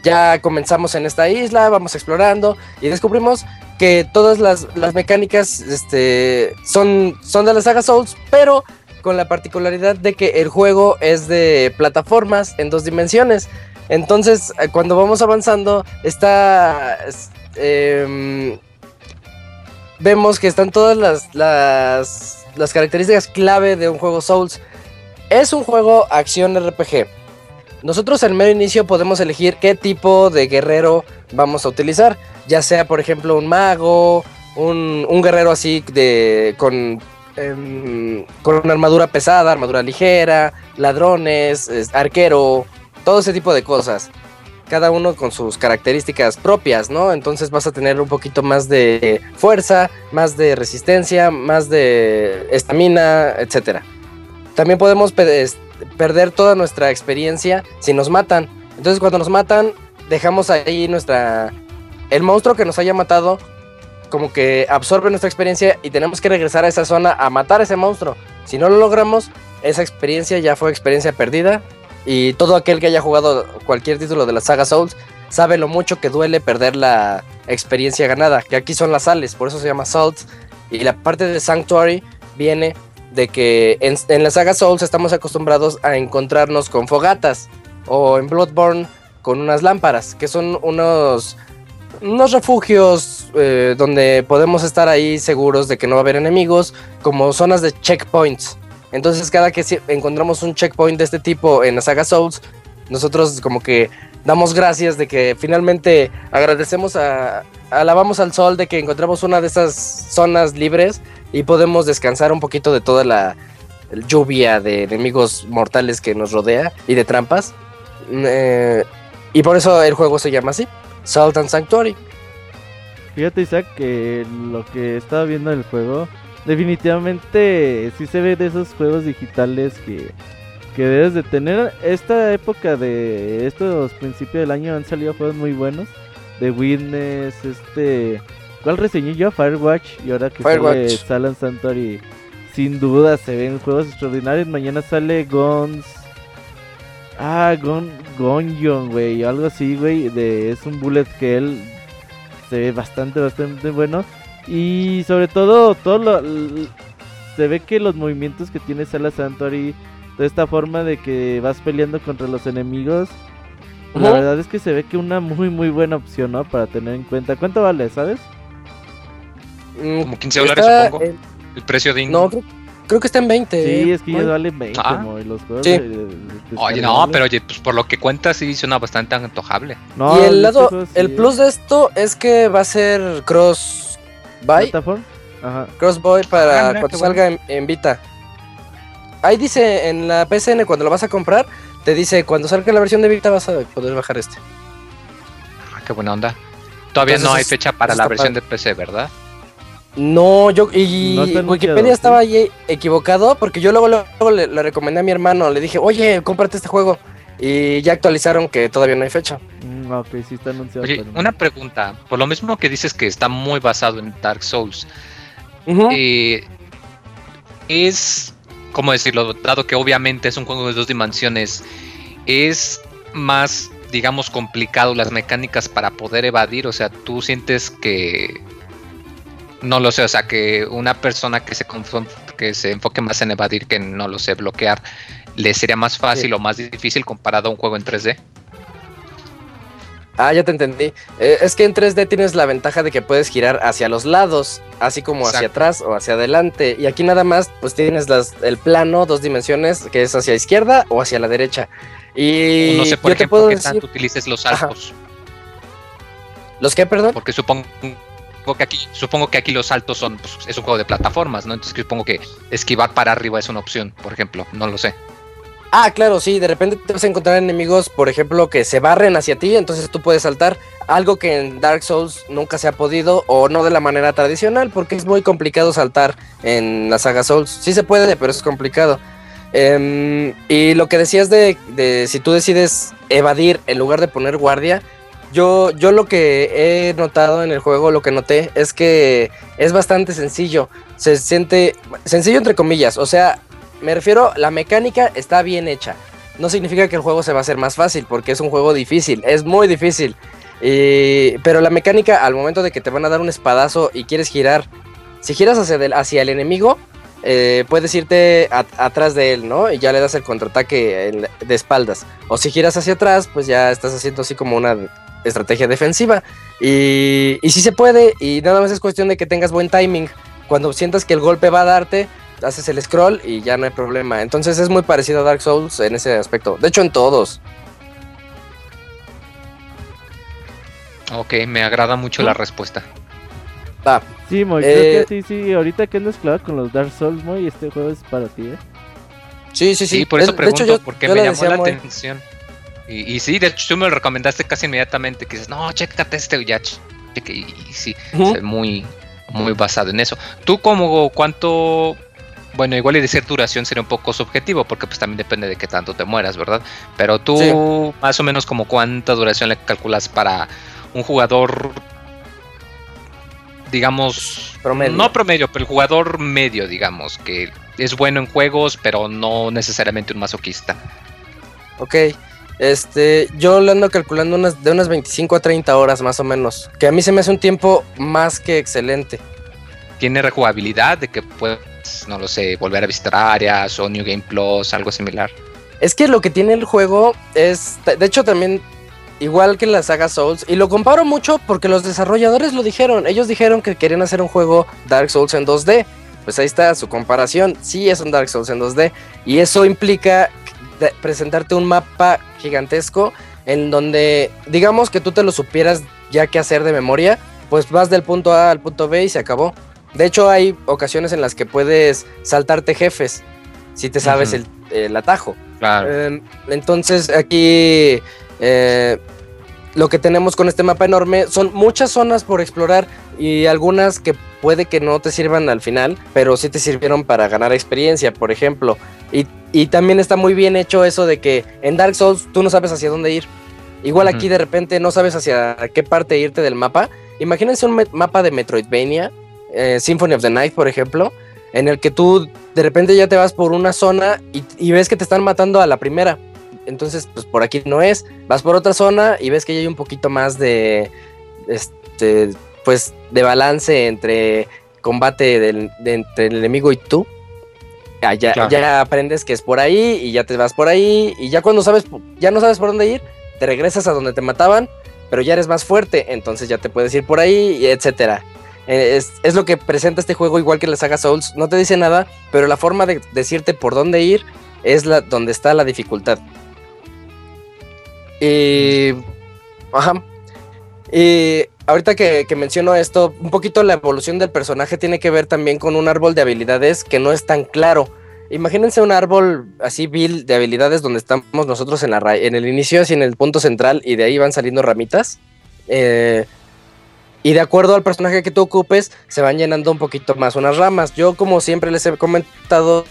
Ya comenzamos en esta isla, vamos explorando y descubrimos que todas las, las mecánicas este, son, son de la saga Souls, pero con la particularidad de que el juego es de plataformas en dos dimensiones. Entonces, eh, cuando vamos avanzando, está. es- em, vemos que están todas las, las, características clave de un juego Souls. Es un juego acción RPG. Nosotros al mero inicio podemos elegir qué tipo de guerrero vamos a utilizar. Ya sea, por ejemplo, un mago, un, un guerrero así de. con. em, con una armadura pesada, armadura ligera, ladrones, es- arquero, todo ese tipo de cosas. Cada uno con sus características propias, ¿no? Entonces vas a tener un poquito más de fuerza, más de resistencia, más de estamina, etcétera. También podemos perder toda nuestra experiencia si nos matan. Entonces cuando nos matan, dejamos ahí nuestra... El monstruo que nos haya matado como que absorbe nuestra experiencia y tenemos que regresar a esa zona a matar a ese monstruo. Si no lo logramos, esa experiencia ya fue experiencia perdida y todo aquel que haya jugado cualquier título de la saga Souls sabe lo mucho que duele perder la experiencia ganada, que aquí son las sales, por eso se llama Souls. Y la parte de Sanctuary viene de que en, la saga Souls estamos acostumbrados a encontrarnos con fogatas o en Bloodborne con unas lámparas, que son unos, unos refugios eh, donde podemos estar ahí seguros de que no va a haber enemigos, como zonas de checkpoints. Entonces cada que encontramos un checkpoint de este tipo en la saga Souls, nosotros como que damos gracias de que finalmente agradecemos a, alabamos al sol de que encontramos una de esas zonas libres y podemos descansar un poquito de toda la lluvia de enemigos mortales que nos rodea y de trampas. Eh, y por eso el juego se llama así, Salt and Sanctuary. Fíjate, Isaac, que lo que estaba viendo en el juego, definitivamente sí se ve de esos juegos digitales que, que debes de tener. Esta época de estos principios del año han salido juegos muy buenos. The Witness, este... ¿Cuál reseñé yo? Firewatch. Y ahora que sale Firewatch. Silent Sanctuary, sin duda se ven juegos extraordinarios. Mañana sale Guns... Ah, Gon, Gonjon, güey, algo así, güey, es un bullet hell, se ve bastante, bastante bueno, y sobre todo, todo lo, se ve que los movimientos que tiene Sala Sanctuary, de esta forma de que vas peleando contra los enemigos, la verdad es que se ve que una muy, muy buena opción, ¿no? Para tener en cuenta, ¿cuánto vale, sabes? Mm, Como 15 dólares, está supongo. El precio de no, creo, creo que está en 20. Sí, eh. es que ya valen 20, Ah. como los juegos Sí. de- de- de- Oye, no, pero oye, pues por lo que cuentas sí suena bastante antojable. No, y el lado, juego el plus de esto es que va a ser cross buy, ¿Plataform? Ajá. cross buy para Ah, cuando bueno. salga en, en Vita. Ahí dice en la PSN cuando lo vas a comprar, te dice cuando salga la versión de Vita vas a poder bajar este. Ah, qué buena onda. Todavía Entonces no hay fecha para la versión de. PC, ¿verdad? No, yo y No Wikipedia ¿sí? estaba ahí equivocado porque yo luego, luego le, le recomendé a mi hermano, le dije, oye, cómprate este juego. Y ya actualizaron que todavía no hay fecha. Mm, ok, sí está anunciado. Oye, pero no. una pregunta. Por lo mismo que dices que está muy basado en Dark Souls, eh, es, ¿cómo decirlo? Dado que obviamente es un juego de dos dimensiones, es más, digamos, complicado las mecánicas para poder evadir. O sea, tú sientes que, no lo sé, o sea, que una persona que se, que se enfoque más en evadir que en, no lo sé, bloquear, le sería más fácil Sí. o más difícil comparado a un juego en 3D. Ah, ya te entendí. Eh, es que en 3D tienes la ventaja de que puedes girar hacia los lados, así como hacia atrás o hacia adelante. Y aquí nada más, pues tienes las, el plano, dos dimensiones, que es hacia izquierda o hacia la derecha. Y no sé, por yo te ejemplo, puedo qué decir. tanto utilices los Ajá. saltos. ¿Los qué, perdón? Porque supongo que aquí, supongo que aquí los saltos son, pues, es un juego de plataformas, ¿no? Entonces supongo que esquivar para arriba es una opción, por ejemplo, no lo sé. Ah, claro, sí, de repente te vas a encontrar enemigos, por ejemplo, que se barren hacia ti, entonces tú puedes saltar, algo que en Dark Souls nunca se ha podido, o no de la manera tradicional, porque es muy complicado saltar en la saga Souls. Sí se puede, pero es complicado. Em, y lo que decías de, de si tú decides evadir en lugar de poner guardia, yo, yo lo que he notado en el juego, lo que noté, es que es bastante sencillo. Se siente sencillo entre comillas, o sea, me refiero, la mecánica está bien hecha. No significa que el juego se va a hacer más fácil, porque es un juego difícil, es muy difícil. Y- pero la mecánica, al momento de que te van a dar un espadazo y quieres girar, si giras hacia, hacia el enemigo, eh, puedes irte atrás de él, ¿no? Y ya le das el contraataque de espaldas. O si giras hacia atrás, pues ya estás haciendo así como una estrategia defensiva. Y, y sí se puede, y nada más es cuestión de que tengas buen timing. Cuando sientas que el golpe va a darte, haces el scroll y ya no hay problema. Entonces es muy parecido a Dark Souls en ese aspecto. De hecho, en todos. Ok, me agrada mucho la respuesta. Va. Sí, Moy, Eh, creo que sí, sí. Ahorita que andas clavado con los Dark Souls, Moy, este juego es para ti, ¿eh? Sí, sí, sí. Sí, por eso Es- pregunto, hecho, yo, porque yo me llamó la atención. Y, y sí, de hecho tú me lo recomendaste casi inmediatamente, que dices, no, chécate este ya, cheque, y, y sí, Ujú. se ve muy, muy basado en eso. ¿Tú como cuánto, bueno, igual y decir duración sería un poco subjetivo, porque pues también depende de qué tanto te mueras, ¿verdad? Pero tú Sí. más o menos como cuánta duración le calculas para un jugador digamos, Promedio. no promedio, pero el jugador medio, digamos, que es bueno en juegos, pero no necesariamente un masoquista. Ok. Este, yo le ando calculando unas, de unas 25 a 30 horas más o menos. Que a mí se me hace un tiempo más que excelente. Tiene rejugabilidad de que puedes, no lo sé, volver a visitar áreas o New Game Plus, algo similar. Es que lo que tiene el juego es, de hecho también, igual que la saga Souls, y lo comparo mucho porque los desarrolladores lo dijeron, ellos dijeron que querían hacer un juego Dark Souls en 2D, pues ahí está su comparación, sí es un Dark Souls en 2D, y eso implica presentarte un mapa gigantesco en donde, digamos que tú te lo supieras ya qué hacer de memoria, pues vas del punto A al punto B y se acabó. De hecho hay ocasiones en las que puedes saltarte jefes, si te sabes el, el atajo. Claro. Eh, entonces aquí eh, lo que tenemos con este mapa enorme son muchas zonas por explorar y algunas que puede que no te sirvan al final, pero sí te sirvieron para ganar experiencia, por ejemplo. Y, y también está muy bien hecho eso de que en Dark Souls tú no sabes hacia dónde ir. Igual aquí de repente no sabes hacia qué parte irte del mapa. Imagínense un mapa de Metroidvania, eh, Symphony of the Night, por ejemplo, en el que tú de repente ya te vas por una zona y, y ves que te están matando a la primera. Entonces, pues por aquí no es. Vas por otra zona y ves que ya hay un poquito más de, este, pues, de balance entre combate del, de- entre el enemigo y tú. Ya, ya, Claro. ya aprendes que es por ahí y ya te vas por ahí y ya cuando sabes, ya no sabes por dónde ir, te regresas a donde te mataban, pero ya eres más fuerte, entonces ya te puedes ir por ahí, y etcétera. Eh, Es, lo que presenta este juego, igual que la saga Souls. No te dice nada, pero la forma de decirte por dónde ir es la donde está la dificultad. Y. Ajá. Y ahorita que, menciono esto, un poquito la evolución del personaje tiene que ver también con un árbol de habilidades que no es tan claro. Imagínense un árbol así vil de habilidades donde estamos nosotros en, la en el inicio, así en el punto central, y de ahí van saliendo ramitas. Eh, y de acuerdo al personaje que tú ocupes, se van llenando un poquito más unas ramas. Yo, como siempre les he comentado,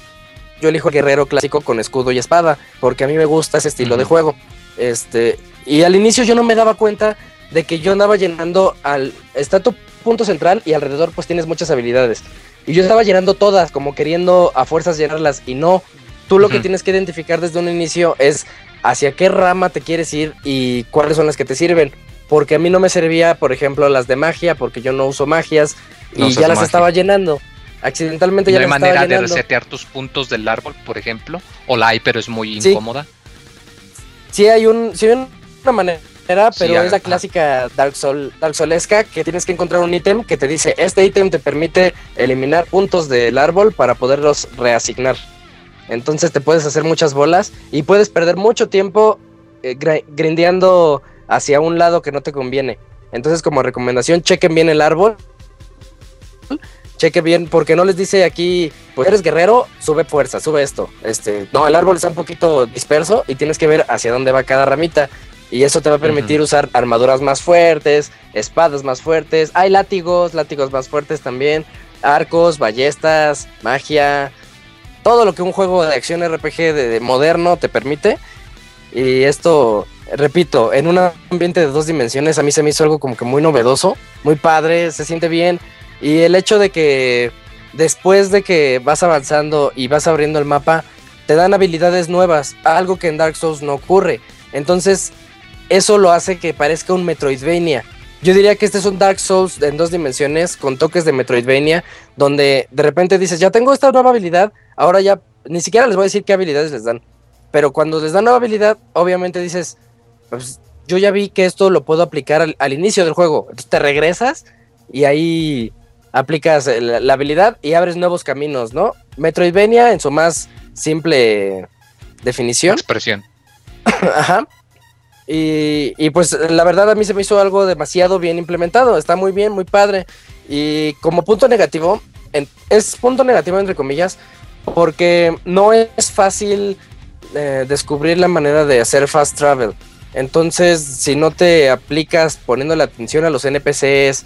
yo elijo el guerrero clásico con escudo y espada, porque a mí me gusta ese estilo de juego. Este, y al inicio yo no me daba cuenta de que yo andaba llenando al. Está tu punto central y alrededor, pues tienes muchas habilidades. Y yo estaba llenando todas, como queriendo a fuerzas llenarlas, y no. Tú lo que tienes que identificar desde un inicio es hacia qué rama te quieres ir y cuáles son las que te sirven. Porque a mí no me servía, por ejemplo, las de magia, porque yo no uso magias No y ya las magia. estaba llenando. Accidentalmente ¿No ya hay las manera estaba de llenando. resetear tus puntos del árbol, por ejemplo? O la hay, pero es muy Sí. incómoda. Sí hay un, sí hay una manera, pero Sí, es la clásica Dark Soul, Dark Soulesca que tienes que encontrar un ítem que te dice este ítem te permite eliminar puntos del árbol para poderlos reasignar. Entonces te puedes hacer muchas bolas y puedes perder mucho tiempo eh, grindeando hacia un lado que no te conviene. Entonces como recomendación chequen bien el árbol. Chequen bien porque no les dice aquí, pues eres guerrero, sube fuerza, sube esto. Este, no, el árbol está un poquito disperso y tienes que ver hacia dónde va cada ramita. Y eso te va a permitir usar armaduras más fuertes, espadas más fuertes. Hay látigos, látigos más fuertes también. Arcos, ballestas, magia. Todo lo que un juego de acción RPG de, de moderno te permite. Y esto, repito, en un ambiente de dos dimensiones a mí se me hizo algo como que muy novedoso, muy padre, se siente bien. Y el hecho de que después de que vas avanzando y vas abriendo el mapa, te dan habilidades nuevas, algo que en Dark Souls no ocurre. Entonces, eso lo hace que parezca un Metroidvania. Yo diría que este es un Dark Souls en dos dimensiones con toques de Metroidvania, donde de repente dices, ya tengo esta nueva habilidad, ahora ya ni siquiera les voy a decir qué habilidades les dan. Pero cuando les dan nueva habilidad, obviamente dices, pues yo ya vi que esto lo puedo aplicar al, al inicio del juego. Entonces te regresas y ahí aplicas la, la habilidad y abres nuevos caminos, ¿no? Metroidvania en su más simple definición. Expresión. Ajá. Y, y pues la verdad a mí se me hizo algo demasiado bien implementado. Está muy bien, muy padre. Y como punto negativo, en- es punto negativo entre comillas, porque no es fácil eh, descubrir la manera de hacer fast travel. Entonces, si no te aplicas poniendo la atención a los NPCs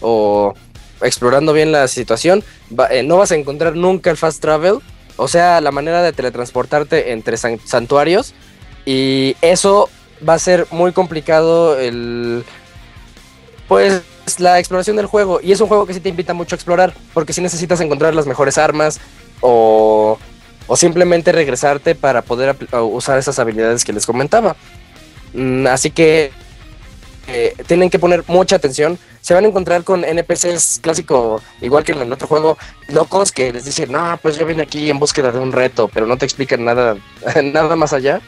o explorando bien la situación, eh, no vas a encontrar nunca el fast travel. O sea, la manera de teletransportarte entre san- santuarios. Y eso va a ser muy complicado el... Pues la exploración del juego. Y es un juego que sí te invita mucho a explorar, porque si necesitas encontrar las mejores armas o, o simplemente regresarte para poder usar esas habilidades que les comentaba. Mm, Así que eh, tienen que poner mucha atención. Se van a encontrar con NPCs clásico, igual que en el otro juego, locos que les dicen, no, pues yo vine aquí en búsqueda de un reto, pero no te explican nada, nada más allá.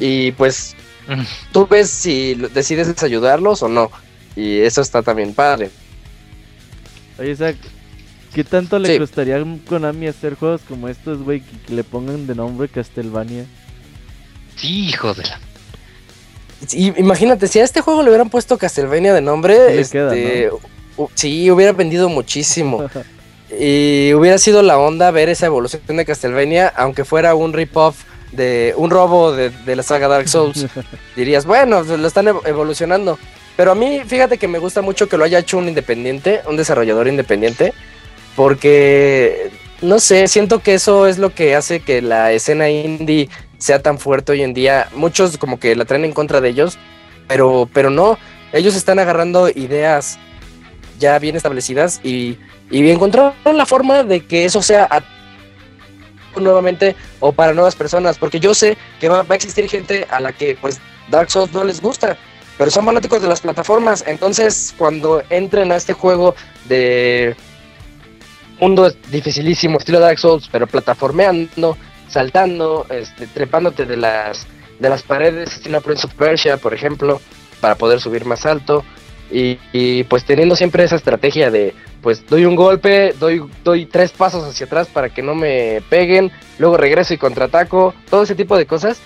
Y pues tú ves si decides ayudarlos o no. Y eso está también padre. Oye, Zach, ¿qué tanto le Sí. costaría a Konami hacer juegos como estos, güey, que, que le pongan de nombre Castlevania? Sí, hijo de la. Imagínate, si a este juego le hubieran puesto Castlevania de nombre, este, queda, sí, hubiera vendido muchísimo. y hubiera sido la onda ver esa evolución de Castlevania, aunque fuera un rip-off de un robo de, de la saga Dark Souls. Dirías, bueno, lo están ev- evolucionando. Pero a mí, fíjate que me gusta mucho que lo haya hecho un independiente, un desarrollador independiente, porque, no sé, siento que eso es lo que hace que la escena indie sea tan fuerte hoy en día. Muchos como que la traen en contra de ellos, pero, pero no, ellos están agarrando ideas ya bien establecidas y, y encontraron la forma de que eso sea nuevamente o para nuevas personas, porque yo sé que va, va a existir gente a la que pues Dark Souls no les gusta, pero son fanáticos de las plataformas, entonces cuando entren a este juego de mundo dificilísimo, estilo Dark Souls, pero plataformeando, saltando, este, trepándote de las de las paredes, estilo Prince of Persia, por ejemplo, para poder subir más alto. Y, pues teniendo siempre esa estrategia de pues doy un golpe, doy, doy tres pasos hacia atrás para que no me peguen, luego regreso y contraataco, todo ese tipo de cosas.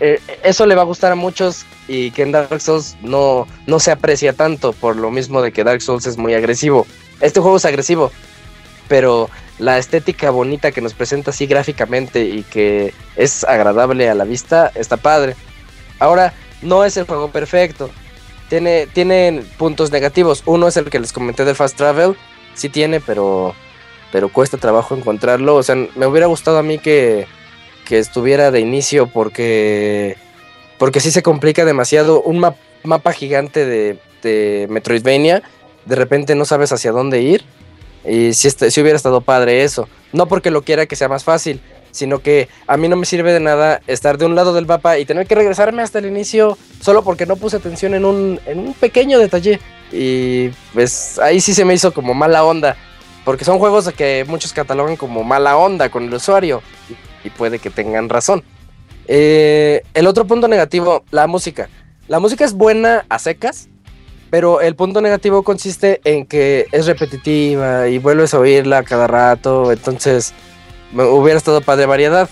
eh, eso le va a gustar a muchos y que en Dark Souls no, no se aprecia tanto por lo mismo de que Dark Souls es muy agresivo. Este juego es agresivo, pero la estética bonita que nos presenta así gráficamente y que es agradable a la vista está padre. Ahora, no es el juego perfecto. Tiene, tiene puntos negativos. Uno es el que les comenté del Fast Travel. Sí tiene, pero, pero cuesta trabajo encontrarlo. O sea, me hubiera gustado a mí que, que estuviera de inicio porque, porque sí se complica demasiado. Un map- mapa gigante de, de Metroidvania, de repente no sabes hacia dónde ir. Y si, este, si hubiera estado padre eso. No porque lo quiera que sea más fácil, sino que a mí no me sirve de nada estar de un lado del mapa y tener que regresarme hasta el inicio solo porque no puse atención en un, en un pequeño detalle. Y pues ahí sí se me hizo como mala onda. Porque son juegos que muchos catalogan como mala onda con el usuario. Y, puede que tengan razón. Eh, el otro punto negativo, la música. La música es buena a secas, pero el punto negativo consiste en que es repetitiva y vuelves a oírla cada rato. Entonces, me hubiera estado padre variedad.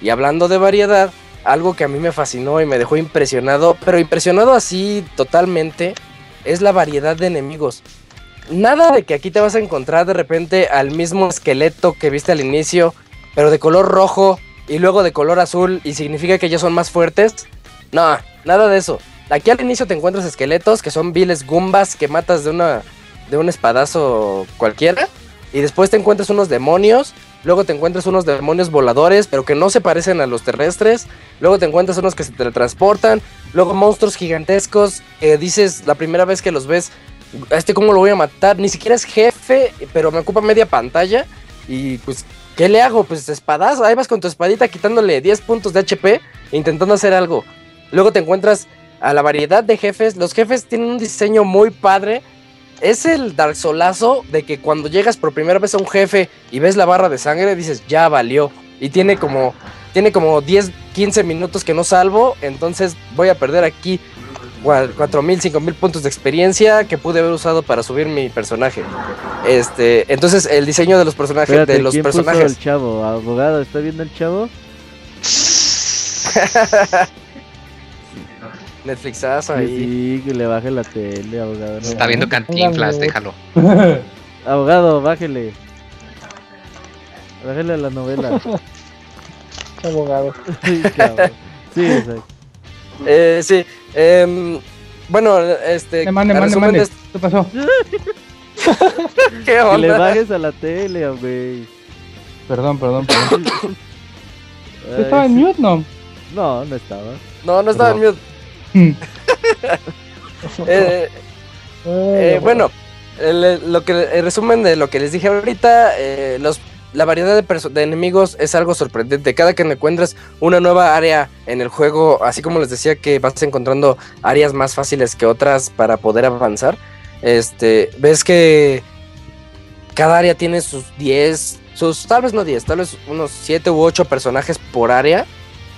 Y hablando de variedad, algo que a mí me fascinó y me dejó impresionado, pero impresionado así totalmente, es la variedad de enemigos. Nada de que aquí te vas a encontrar de repente al mismo esqueleto que viste al inicio, pero de color rojo y luego de color azul y significa que ya son más fuertes. No, nada de eso. Aquí al inicio te encuentras esqueletos que son viles gumbas que matas de una de un espadazo cualquiera. Y después te encuentras unos demonios, luego te encuentras unos demonios voladores, pero que no se parecen a los terrestres, luego te encuentras unos que se teletransportan, luego monstruos gigantescos, que dices la primera vez que los ves, "¿A este cómo lo voy a matar, ni siquiera es jefe, pero me ocupa media pantalla. Y pues ¿qué le hago? Pues espadazo, ahí vas con tu espadita quitándole 10 puntos de HP intentando hacer algo. Luego te encuentras a la variedad de jefes. Los jefes tienen un diseño muy padre. Es el Dark Solazo de que cuando llegas por primera vez a un jefe y ves la barra de sangre, dices, ya valió. Y tiene como, tiene como 10, 15 minutos que no salvo. Entonces voy a perder aquí 4000, 5000 puntos de experiencia que pude haber usado para subir mi personaje. Este, entonces el diseño de los personajes, Espérate, de los ¿quién puso personajes. el chavo? Abogado, ¿está viendo el chavo? Netflixazo ahí. Sí, que le baje la tele, abogado. no Está viendo. Cantinflas, déjalo. Abogado, bájele. Bájele a la novela. Abogado. sí, cabrón. Sí, exacto. Eh, sí. em, bueno, este. Le mande, a mande, mande. de est- ¿Qué pasó? ¿Qué Que onda? le bajes a la tele, güey. Perdón, perdón, perdón. Ay, ¿Estaba en mute? No. No, no estaba. No, no estaba en mute. Hmm. Eh, Eh, bueno, el- lo que el resumen de lo que les dije ahorita, eh, los, la variedad de, de enemigos es algo sorprendente. Cada que encuentras una nueva área en el juego, así como les decía que vas encontrando áreas más fáciles que otras para poder avanzar, este, ves que cada área tiene sus 10, sus tal vez no 10, tal vez unos 7 u 8 personajes por área.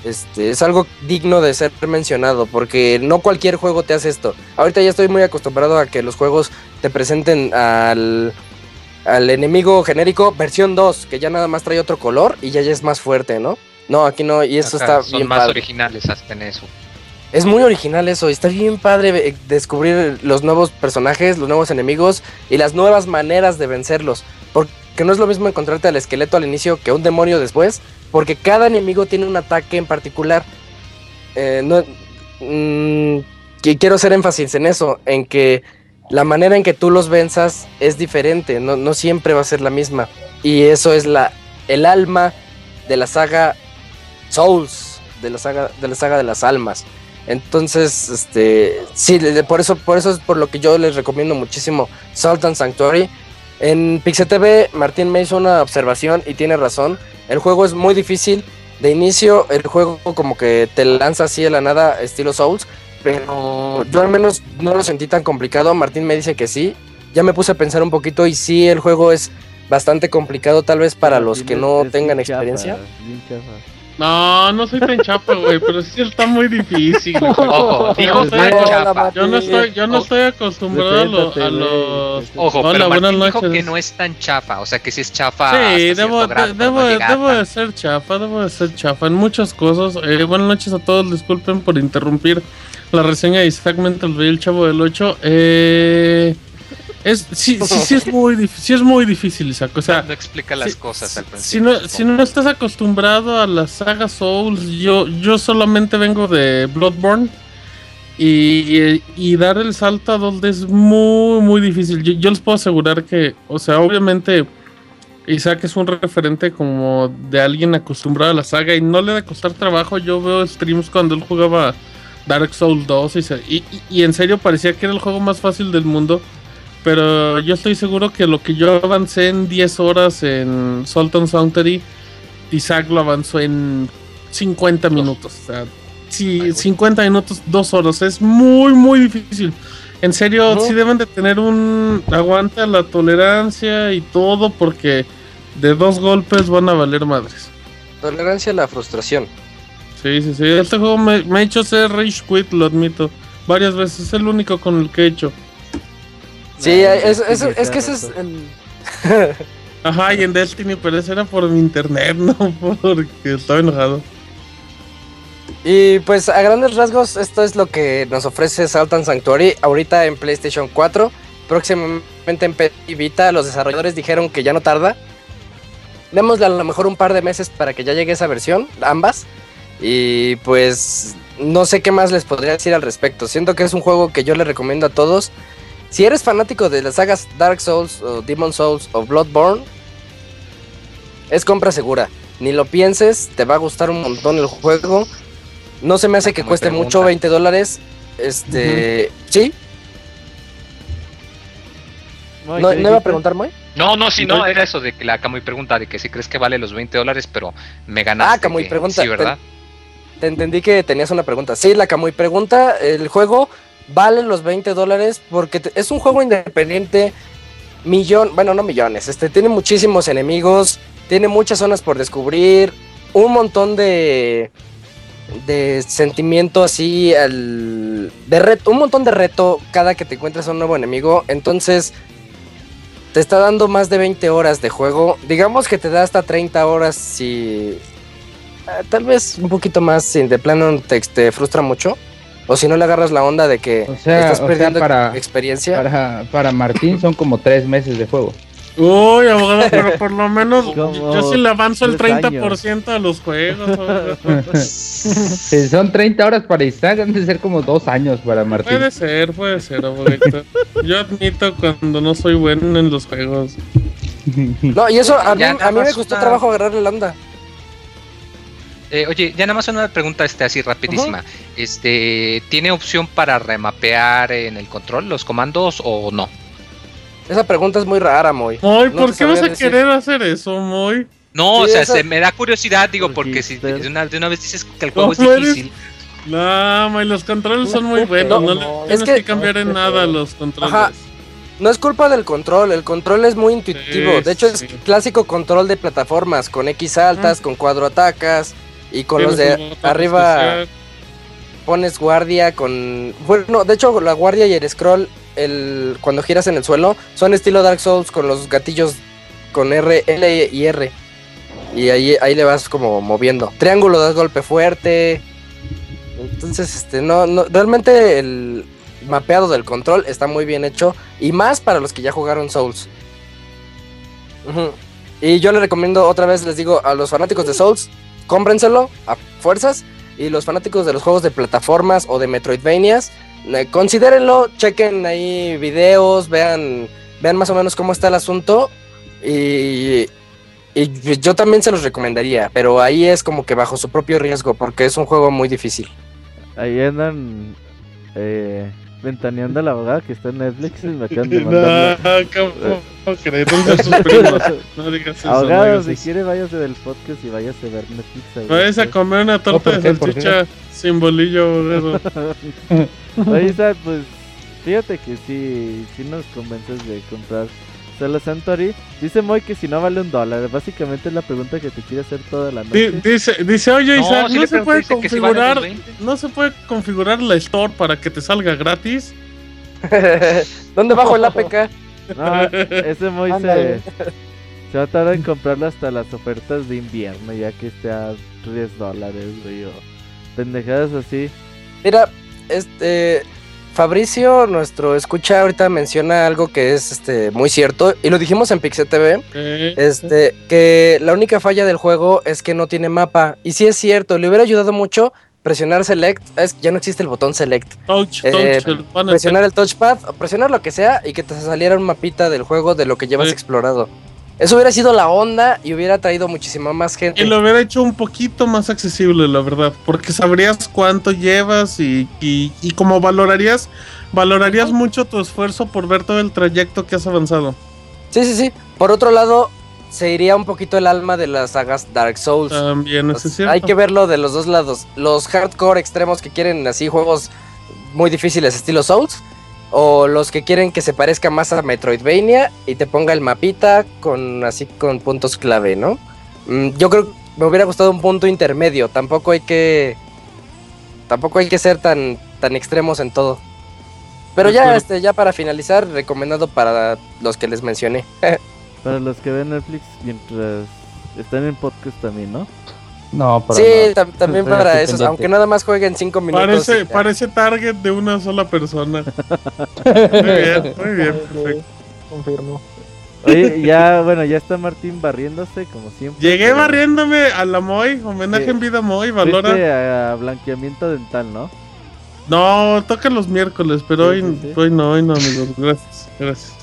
Este, es algo digno de ser mencionado porque no cualquier juego te hace esto. Ahorita ya estoy muy acostumbrado a que los juegos te presenten al, al enemigo genérico versión 2, que ya nada más trae otro color y ya, ya es más fuerte, ¿no? No, aquí no, y eso Ajá, está son bien más padre. originales hasta en eso. Es muy original eso, y está bien padre eh, descubrir los nuevos personajes, los nuevos enemigos y las nuevas maneras de vencerlos. Porque no es lo mismo encontrarte al esqueleto al inicio que un demonio después, porque cada enemigo tiene un ataque en particular. Eh, mm, que quiero hacer énfasis en eso, en que la manera en que tú los venzas es diferente, no, no siempre va a ser la misma. Y eso es la, el alma de la saga Souls, de la saga de, la saga de las almas. Entonces, este, sí, por eso, por eso es por lo que yo les recomiendo muchísimo Salt and Sanctuary. En Pixel TV, Martín me hizo una observación y tiene razón. El juego es muy difícil. De inicio, el juego como que te lanza así de la nada, estilo Souls. Pero yo al menos no lo sentí tan complicado. Martín me dice que sí. Ya me puse a pensar un poquito y sí, el juego es bastante complicado tal vez para los que no tengan experiencia. No, no soy tan chapa, güey, pero sí está muy difícil. güey. Ojo, Yo dijo no tan chapa. Yo no estoy, yo no estoy acostumbrado a, los. Ojo, Hola, pero buenas Martín dijo noches. que no es tan chafa, o sea que sí es chafa. Sí, hasta debo, grado, de- debo, debo de ser chafa, debo de ser chafa en muchas cosas. Eh, buenas noches a todos, disculpen por interrumpir la reseña de Fragmental Real Chavo del 8. Eh, es, sí, sí, sí es muy difícil, sí es muy difícil, Isaac. O sea, no explica las si- cosas al principio. Si no, supongo. si no estás acostumbrado a la saga Souls, yo, yo solamente vengo de Bloodborne. Y, y dar el salto a 2D es muy, muy difícil. Yo, yo les puedo asegurar que, o sea, obviamente Isaac es un referente como de alguien acostumbrado a la saga y no le da costar trabajo. Yo veo streams cuando él jugaba Dark Souls 2 y, se- y, y- y en serio parecía que era el juego más fácil del mundo. Pero yo estoy seguro que lo que yo avancé en 10 horas en Sultan Sanctuary, Isaac lo avanzó en 50 minutos. O sea, sí, Ay, güey. 50 minutos, 2 horas. Es muy, muy difícil. En serio, Ujú. sí deben de tener un aguante a la tolerancia y todo porque de dos golpes van a valer madres. Tolerancia a la frustración. Sí, sí, sí. Este juego me, me ha hecho ser Rage Quit, lo admito. Varias veces. Es el único con el que he hecho. Sí, es, que ese es. Ajá, y en Destiny, pero eso era por mi internet, no porque estaba enojado. Y pues a grandes rasgos esto es lo que nos ofrece Salt and Sanctuary ahorita en PlayStation 4, próximamente en PC y Vita, los desarrolladores dijeron que ya no tarda. Démosle a lo mejor un par de meses para que ya llegue esa versión, ambas. Y pues no sé qué más les podría decir al respecto. Siento que es un juego que yo le recomiendo a todos. Si eres fanático de las sagas Dark Souls o Demon Souls o Bloodborne, es compra segura. Ni lo pienses, te va a gustar un montón el juego. No se me hace que Como cueste pregunta. mucho, 20 dólares. Este, sí, Mike, no, ¿qué no iba a preguntar, Moy. No, no, sí, no, era eso de que la Camuy pregunta de que si crees que vale los 20 dólares, pero me ganaste. Ah, Camuy que pregunta, Sí, ¿verdad? Te entendí que tenías una pregunta. Sí, la Camuy pregunta, el juego vale los 20 dólares porque es un juego independiente, millón, bueno, no millones, este, tiene muchísimos enemigos, tiene muchas zonas por descubrir, un montón de de sentimiento así al de reto, un montón de reto cada que te encuentras a un nuevo enemigo, entonces te está dando más de 20 horas de juego, digamos que te da hasta 30 horas si eh, tal vez un poquito más si de plano te, te frustra mucho o si no le agarras la onda de que O sea, estás o sea, perdiendo para- experiencia. Para, para Martín son como tres meses de juego. Uy, abogado, pero por lo menos Como yo sí le avanzo el tres 30% a los juegos. Si son 30 horas para Isaac, han de ser como dos años para Martín. puede ser, puede ser, abogado. Yo admito cuando no soy bueno en los juegos. No, y eso a mí, a mí me costó trabajo agarrarle la onda. Eh, oye, ya nada más una pregunta este, así rapidísima. Este, ¿Tiene opción para remapear en el control los comandos o no? Esa pregunta es muy rara, Moy. Moy, No ¿por qué vas a decir. querer hacer eso, Moy? No, o sea, esa- se me da curiosidad, digo, Porque porque si de una, de una vez dices que el juego es ¿Cómo eres? difícil. No, Moy, los controles son muy buenos. No, No, tienes es que, que- cambiar en nada los controles. Ajá. No es culpa del control, el control es muy intuitivo. Sí, de hecho, es clásico control de plataformas, con X altas, con cuadro atacas y con los de arriba especial. pones guardia con... Bueno, de hecho, la guardia y el scroll, el cuando giras en el suelo, son estilo Dark Souls con los gatillos con R, L y R. Y ahí, ahí le vas como moviendo. Triángulo das golpe fuerte. Entonces, este, no, no, realmente el mapeado del control está muy bien hecho. Y más para los que ya jugaron Souls. Y yo le recomiendo otra vez, les digo, a los fanáticos de Souls, cómprenselo a fuerzas. Y los fanáticos de los juegos de plataformas o de Metroidvanias, eh, considérenlo, chequen ahí videos, vean, vean más o menos cómo está el asunto. Y, y yo también se los recomendaría, pero ahí es como que bajo su propio riesgo, porque es un juego muy difícil. Ahí andan eh, ventaneando a la abogada que está en Netflix y me acaban de mandar. No. No digas eso. no Abogado, si quiere váyase del podcast y váyase a ver Netflix. Vayas a comer una torta ¿por de salchicha sin bolillo, abogado. Oye, pues fíjate que sí, sí nos convences de comprar solo Santori. Dice Moy que si no vale un dólar. Básicamente es la pregunta que te quiere hacer toda la noche. Dice, dice, oye No, Isaac, no se puede vale configurar, 2.20. no se puede configurar la store para que te salga gratis. ¿Dónde bajo el APK? No, ese Moy se, va a tardar en comprarlo hasta las ofertas de invierno, ya que esté a 10 dólares, güey, o pendejadas así. Mira, este Fabricio, nuestro escucha ahorita menciona algo que es este muy cierto y lo dijimos en Pixel TV, este que la única falla del juego es que no tiene mapa y sí es cierto, le hubiera ayudado mucho presionar select, es ya no existe el botón select, touch, eh, touch, el presionar el touchpad, o presionar lo que sea y que te saliera un mapita del juego de lo que llevas Sí. explorado. Eso hubiera sido la onda y hubiera traído muchísima más gente. Y lo hubiera hecho un poquito más accesible, la verdad. Porque sabrías cuánto llevas y, y, y como valorarías, valorarías mucho tu esfuerzo por ver todo el trayecto que has avanzado. Sí, sí, sí. Por otro lado, se iría un poquito el alma de las sagas Dark Souls. También, eso es cierto. Hay que verlo de los dos lados. Los hardcore extremos que quieren así juegos muy difíciles estilo Souls. O los que quieren que se parezca más a Metroidvania y te ponga el mapita con así con puntos clave, ¿no? Mm, yo creo que me hubiera gustado un punto intermedio. Tampoco hay que. Tampoco hay que ser tan, tan extremos en todo. Pero De ya, este, ya para finalizar, recomendado para los que les mencioné. Para los que ven Netflix mientras están en podcast también, ¿no? No, para sí, también Estoy para eso, aunque nada más jueguen 5 minutos. Parece, parece target de una sola persona. Muy bien, muy bien, perfecto. Confirmo. Oye, ya, bueno, ya está Martín barriéndose, como siempre. Llegué pero barriéndome a la Moy, homenaje Sí. en vida Moy, valora. a blanqueamiento dental, ¿no? No, toca los miércoles, pero Sí, hoy, sí, sí. hoy no, hoy no, amigos. Gracias, gracias.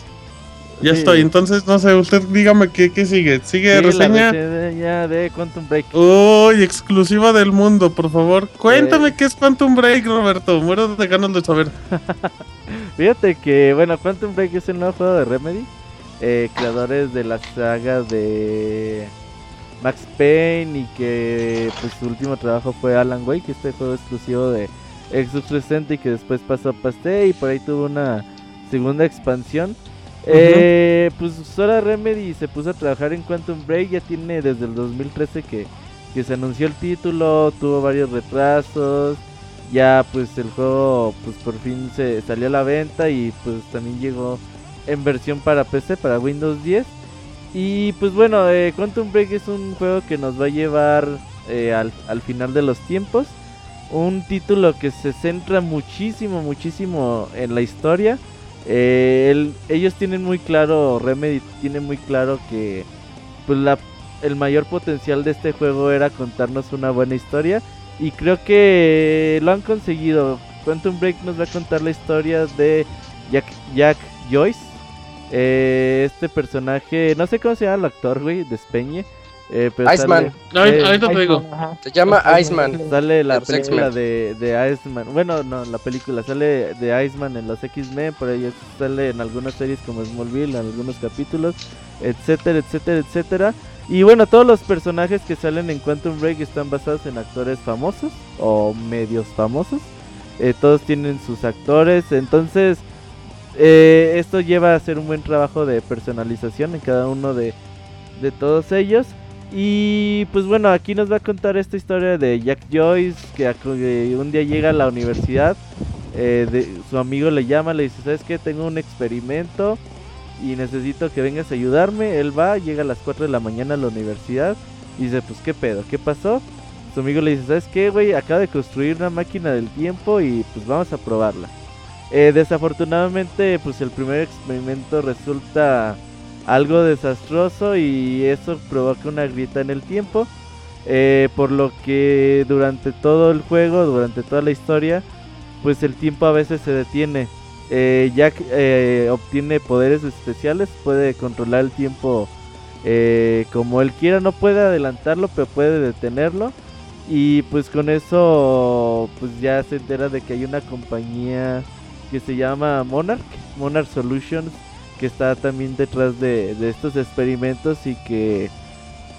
Ya Sí. estoy, entonces no sé, usted dígame qué, qué sigue. ¿Sigue Sí, la reseña? reseña de Quantum Break. Uy, exclusiva del mundo, por favor. Cuéntame qué es Quantum Break, Roberto. Muero de ganas de saber. Fíjate que, bueno, Quantum Break es el nuevo juego de Remedy. eh, creadores de la saga de Max Payne y que pues su último trabajo fue Alan Wake, este juego exclusivo de Xbox 360 y que después pasó a Pasté y por ahí tuvo una segunda expansión. Eh, pues ahora Remedy se puso a trabajar en Quantum Break, ya tiene desde el 2013 que, que se anunció el título, tuvo varios retrasos, ya pues el juego pues por fin se salió a la venta y pues también llegó en versión para PC, para Windows 10. Y pues bueno, eh, Quantum Break es un juego que nos va a llevar eh, al, al final de los tiempos. Un título que se centra muchísimo, muchísimo en la historia. Eh, el- ellos tienen muy claro, Remedy tiene muy claro que pues la, el mayor potencial de este juego era contarnos una buena historia. Y creo que lo han conseguido. Quantum Break nos va a contar la historia de Jack, Jack Joyce. Eh, este personaje, no sé cómo se llama el actor, güey, despeñe. Eh, pero Iceman. sale- eh, ahorita te digo. Ajá. Se llama Iceman. Iceman. Sale la los película de, de Iceman. Bueno, no, la película sale de Iceman en los X-Men, por ahí sale en algunas series como Smallville, en algunos capítulos, etcétera, etcétera, etcétera. Y bueno, todos los personajes que salen en Quantum Break están basados en actores famosos o medios famosos. Eh, todos tienen sus actores, entonces eh, esto lleva a hacer un buen trabajo de personalización en cada uno de, de todos ellos. Y pues bueno, aquí nos va a contar esta historia de Jack Joyce, que, un día llega a la universidad, eh, su amigo le llama, le dice, ¿sabes qué? Tengo un experimento y necesito que vengas a ayudarme. Él va, llega a las 4 de la mañana a la universidad y dice, pues qué pedo, ¿qué pasó? Su amigo le dice, ¿sabes qué, güey? Acaba de construir una máquina del tiempo y pues vamos a probarla. Eh, desafortunadamente, pues el primer experimento resulta algo desastroso y eso provoca una grieta en el tiempo. eh, por lo que durante todo el juego, durante toda la historia, pues el tiempo a veces se detiene. Eh, Jack eh, obtiene poderes especiales, puede controlar el tiempo eh, como él quiera, no puede adelantarlo, pero puede detenerlo. Y pues con eso, pues ya se entera de que hay una compañía que se llama Monarch, Monarch Solutions, que está también detrás de, de estos experimentos y que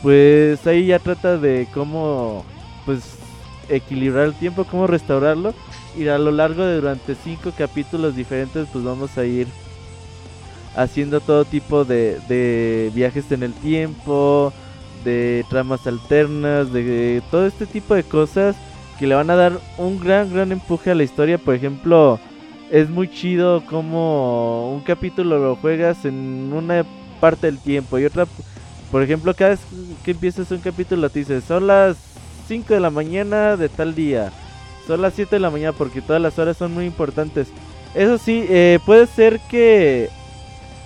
pues ahí ya trata de cómo pues equilibrar el tiempo, cómo restaurarlo y a lo largo de durante cinco capítulos diferentes pues vamos a ir haciendo todo tipo de, de viajes en el tiempo, de tramas alternas, de todo este tipo de cosas que le van a dar un gran, gran empuje a la historia. Por ejemplo, es muy chido como un capítulo lo juegas en una parte del tiempo y otra, por ejemplo, cada vez que empiezas un capítulo te dice, son las 5 de la mañana de tal día, son las 7 de la mañana porque todas las horas son muy importantes. Eso sí, eh, puede ser que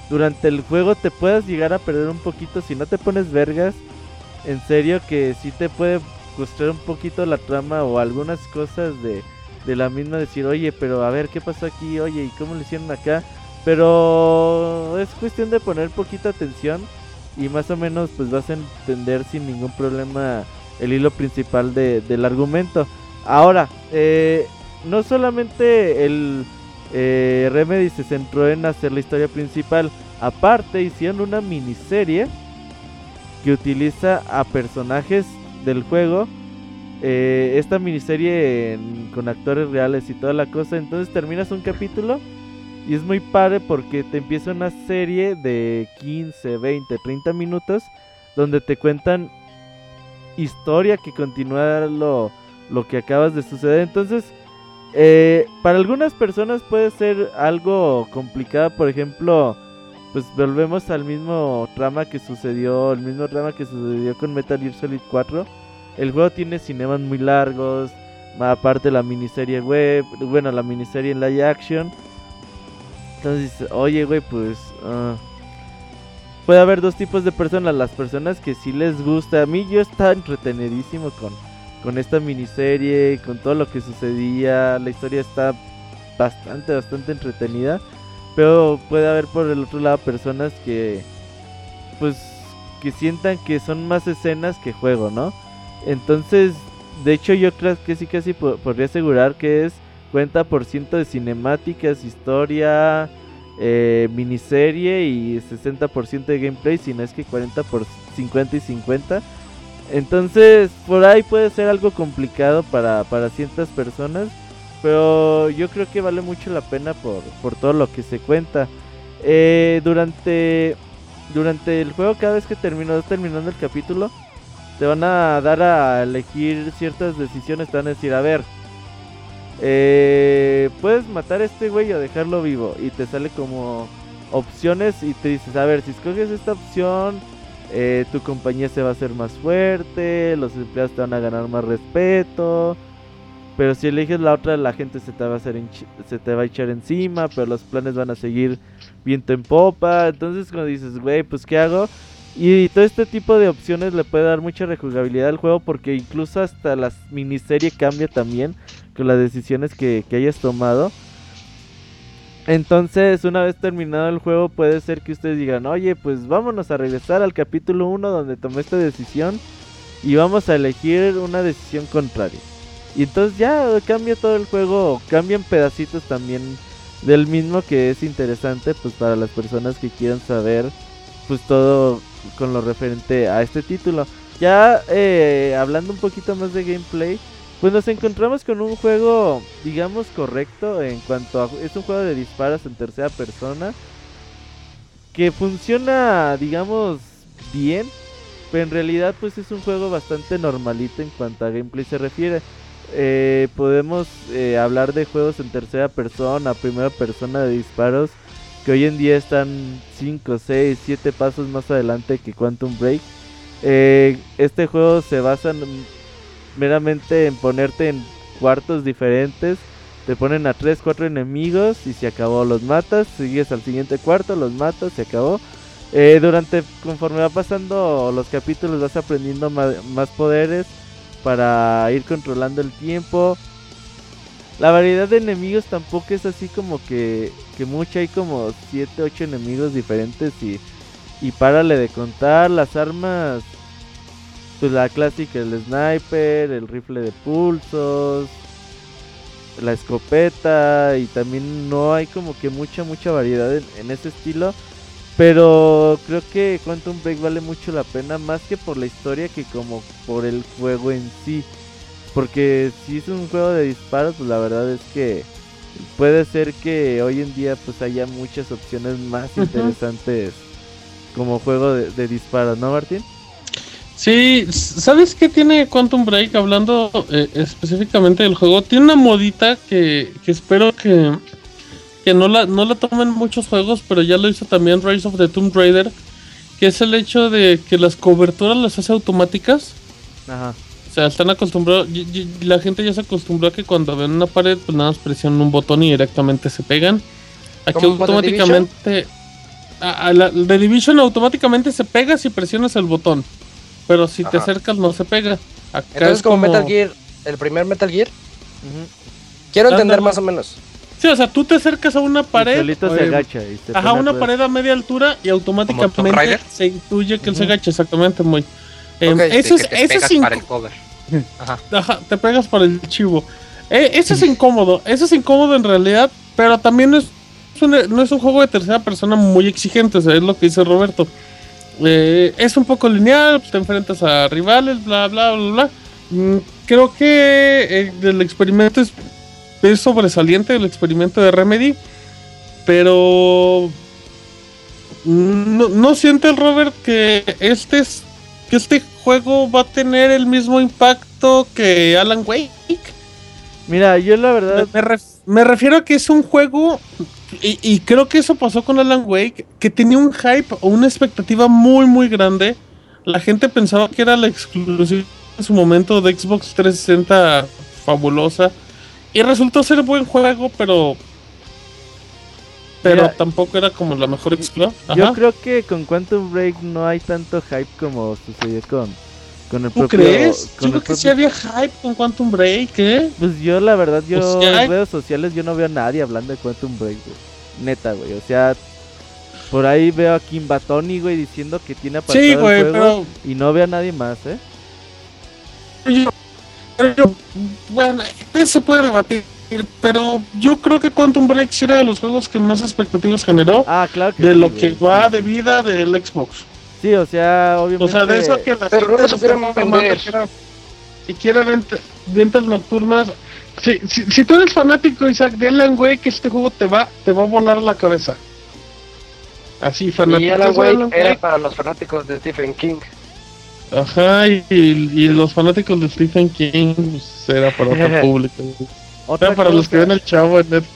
durante el juego te puedas llegar a perder un poquito si no te pones vergas. En serio que sí te puede frustrar un poquito la trama o algunas cosas de, de la misma decir, oye, pero a ver qué pasó aquí, oye, ¿y cómo lo hicieron acá? Pero es cuestión de poner poquita atención y más o menos pues vas a entender sin ningún problema el hilo principal de- del argumento. Ahora, eh, no solamente el eh, Remedy se centró en hacer la historia principal, aparte hicieron una miniserie que utiliza a personajes del juego. Eh, esta miniserie con actores reales y toda la cosa. Entonces terminas un capítulo y es muy padre porque te empieza una serie de 15, 20, 30 minutos donde te cuentan historia que continúa lo, lo que acabas de suceder. Entonces, eh, para algunas personas puede ser algo complicado. Por ejemplo, pues volvemos al mismo trama que sucedió, el mismo trama que sucedió con Metal Gear Solid 4. El juego tiene cinemas muy largos, aparte la miniserie web, bueno, la miniserie en live action. Entonces, oye, güey, pues ah, puede haber dos tipos de personas, las personas que sí les gusta. A mí yo estaba entretenidísimo con con esta miniserie, con todo lo que sucedía, la historia está bastante, bastante entretenida. Pero puede haber por el otro lado personas que, pues, que sientan que son más escenas que juego, ¿no? Entonces, de hecho yo creo que sí, casi po- podría asegurar que es 40% de cinemáticas, historia, eh, miniserie y 60% de gameplay, si no es que 40 por 50 y 50. Entonces, por ahí puede ser algo complicado para, para ciertas personas. Pero yo creo que vale mucho la pena por, por todo lo que se cuenta. Eh, durante, durante el juego, cada vez que terminas terminando el capítulo, te van a dar a elegir ciertas decisiones. Te van a decir, a ver, eh, puedes matar a este güey o dejarlo vivo. Y te sale como opciones y te dices, a ver, si escoges esta opción, eh, tu compañía se va a hacer más fuerte, los empleados te van a ganar más respeto. Pero si eliges la otra, la gente se te va a hacer se te va a echar encima, pero los planes van a seguir viento en popa. Entonces cuando dices, güey, pues ¿qué hago? Y todo este tipo de opciones le puede dar mucha rejugabilidad al juego porque incluso hasta la miniserie cambia también con las decisiones que, que hayas tomado. Entonces, una vez terminado el juego, puede ser que ustedes digan, oye, pues vámonos a regresar al capítulo 1 donde tomé esta decisión y vamos a elegir una decisión contraria. Y entonces ya cambia todo el juego, cambian pedacitos también del mismo que es interesante pues para las personas que quieran saber pues todo con lo referente a este título. Ya eh, hablando un poquito más de gameplay, pues nos encontramos con un juego, digamos, correcto en cuanto a... Es un juego de disparos en tercera persona. Que funciona, digamos, bien. Pero en realidad pues es un juego bastante normalito en cuanto a gameplay se refiere. Eh, podemos eh, hablar de juegos en tercera persona, primera persona de disparos. Que hoy en día están 5, 6, 7 pasos más adelante que Quantum Break. Eh, este juego se basa en meramente en ponerte en cuartos diferentes. Te ponen a 3, 4 enemigos y se acabó. Los matas, sigues al siguiente cuarto, los matas, se acabó. Eh, durante, conforme va pasando los capítulos, vas aprendiendo más, poderes para ir controlando el tiempo. La variedad de enemigos tampoco es así como que, que mucha, hay como 7, 8 enemigos diferentes y, y párale de contar. Las armas pues la clásica, el sniper, el rifle de pulsos, la escopeta y también no hay como que mucha, mucha variedad en, ese estilo. Pero creo que Quantum Break vale mucho la pena más que por la historia que como por el juego en sí. Porque si es un juego de disparos, pues la verdad es que puede ser que hoy en día pues haya muchas opciones más interesantes como juego de, de disparos, ¿no Martín? Sí, ¿sabes qué tiene Quantum Break? Hablando eh, específicamente del juego, tiene una modita que, espero que, que no, la, no la tomen muchos juegos, pero ya lo hizo también Rise of the Tomb Raider, que es el hecho de que las coberturas las hace automáticas. Ajá. O sea, están acostumbrados, la gente ya se acostumbró a que cuando ven una pared, pues nada más presionan un botón y directamente se pegan. Aquí automáticamente... A, la, The Division automáticamente se pega si presionas el botón. Pero si te acercas no se pega. Acá Entonces es como, Metal Gear, el primer Metal Gear. Quiero entender más o menos. Sí, o sea, tú te acercas a una pared. Y se agacha y te Ajá, una pared a media altura y automáticamente se intuye que él se agacha, exactamente, muy. Em, eso es, te pegas para el cover. Ajá. Ajá, te pegas para el chivo. Eh, eso es incómodo, eso es incómodo en realidad, pero también no es, no es un juego de tercera persona muy exigente, o sea, es lo que dice Roberto. Eh, es un poco lineal, te enfrentas a rivales, bla, bla, bla, bla. Mm, creo que eh, el experimento es, sobresaliente, el experimento de Remedy, pero no, no siente el Robert que este, que este juego va a tener el mismo impacto que Alan Wake. Mira, yo la verdad... me refiero a que es un juego y, creo que eso pasó con Alan Wake, que tenía un hype o una expectativa muy, muy grande. La gente pensaba que era la exclusiva en su momento de Xbox 360 fabulosa. Y resultó ser buen juego, pero. Pero tampoco era como la mejor exclusiva. Yo creo que con Quantum Break no hay tanto hype como sucedió con, con el ¿Tú crees? yo creo que sí había hype con Quantum Break, ¿eh? Pues yo, la verdad, yo pues en redes sociales yo no veo a nadie hablando de Quantum Break, Neta, güey. O sea, por ahí veo a Kim Batoni, güey, diciendo que tiene apartado sí, güey, pero... y no veo a nadie más, ¿eh? Yo, bueno, eso puede rebatir, pero yo creo que Quantum Break era de los juegos que más expectativas generó. Ah, claro De lo que va de vida del Xbox. Sí, o sea, obviamente. O sea, de eso que la Pero no supieron vender. Si quieren ventas, ventas nocturnas. Si, si, si, tú eres fanático, Isaac, de Alan Wake, este juego te va, te va a volar la cabeza. Así, fanático. Y Alan Wake era para los fanáticos de Stephen King. Ajá, y, y, los fanáticos de Stephen King pues, era para otro público. Otra para los que ven el chavo en Netflix.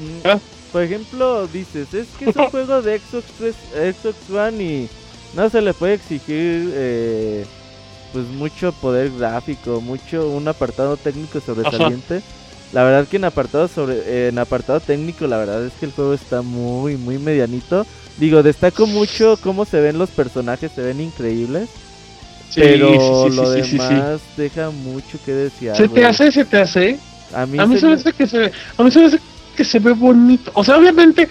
Mm, ah. Por ejemplo, dices, es que es un juego de Xbox 3, Xbox One y no se le puede exigir eh, pues mucho poder gráfico, mucho un apartado técnico sobresaliente. La verdad que en apartado sobre en apartado técnico la verdad es que el juego está muy muy medianito. Digo, destaco mucho cómo se ven los personajes, se ven increíbles. pero lo demás deja mucho que decir. ¿Se te hace? ¿Se te hace? A mí, se, me hace que se a mí se me hace que se ve bonito. O sea, obviamente,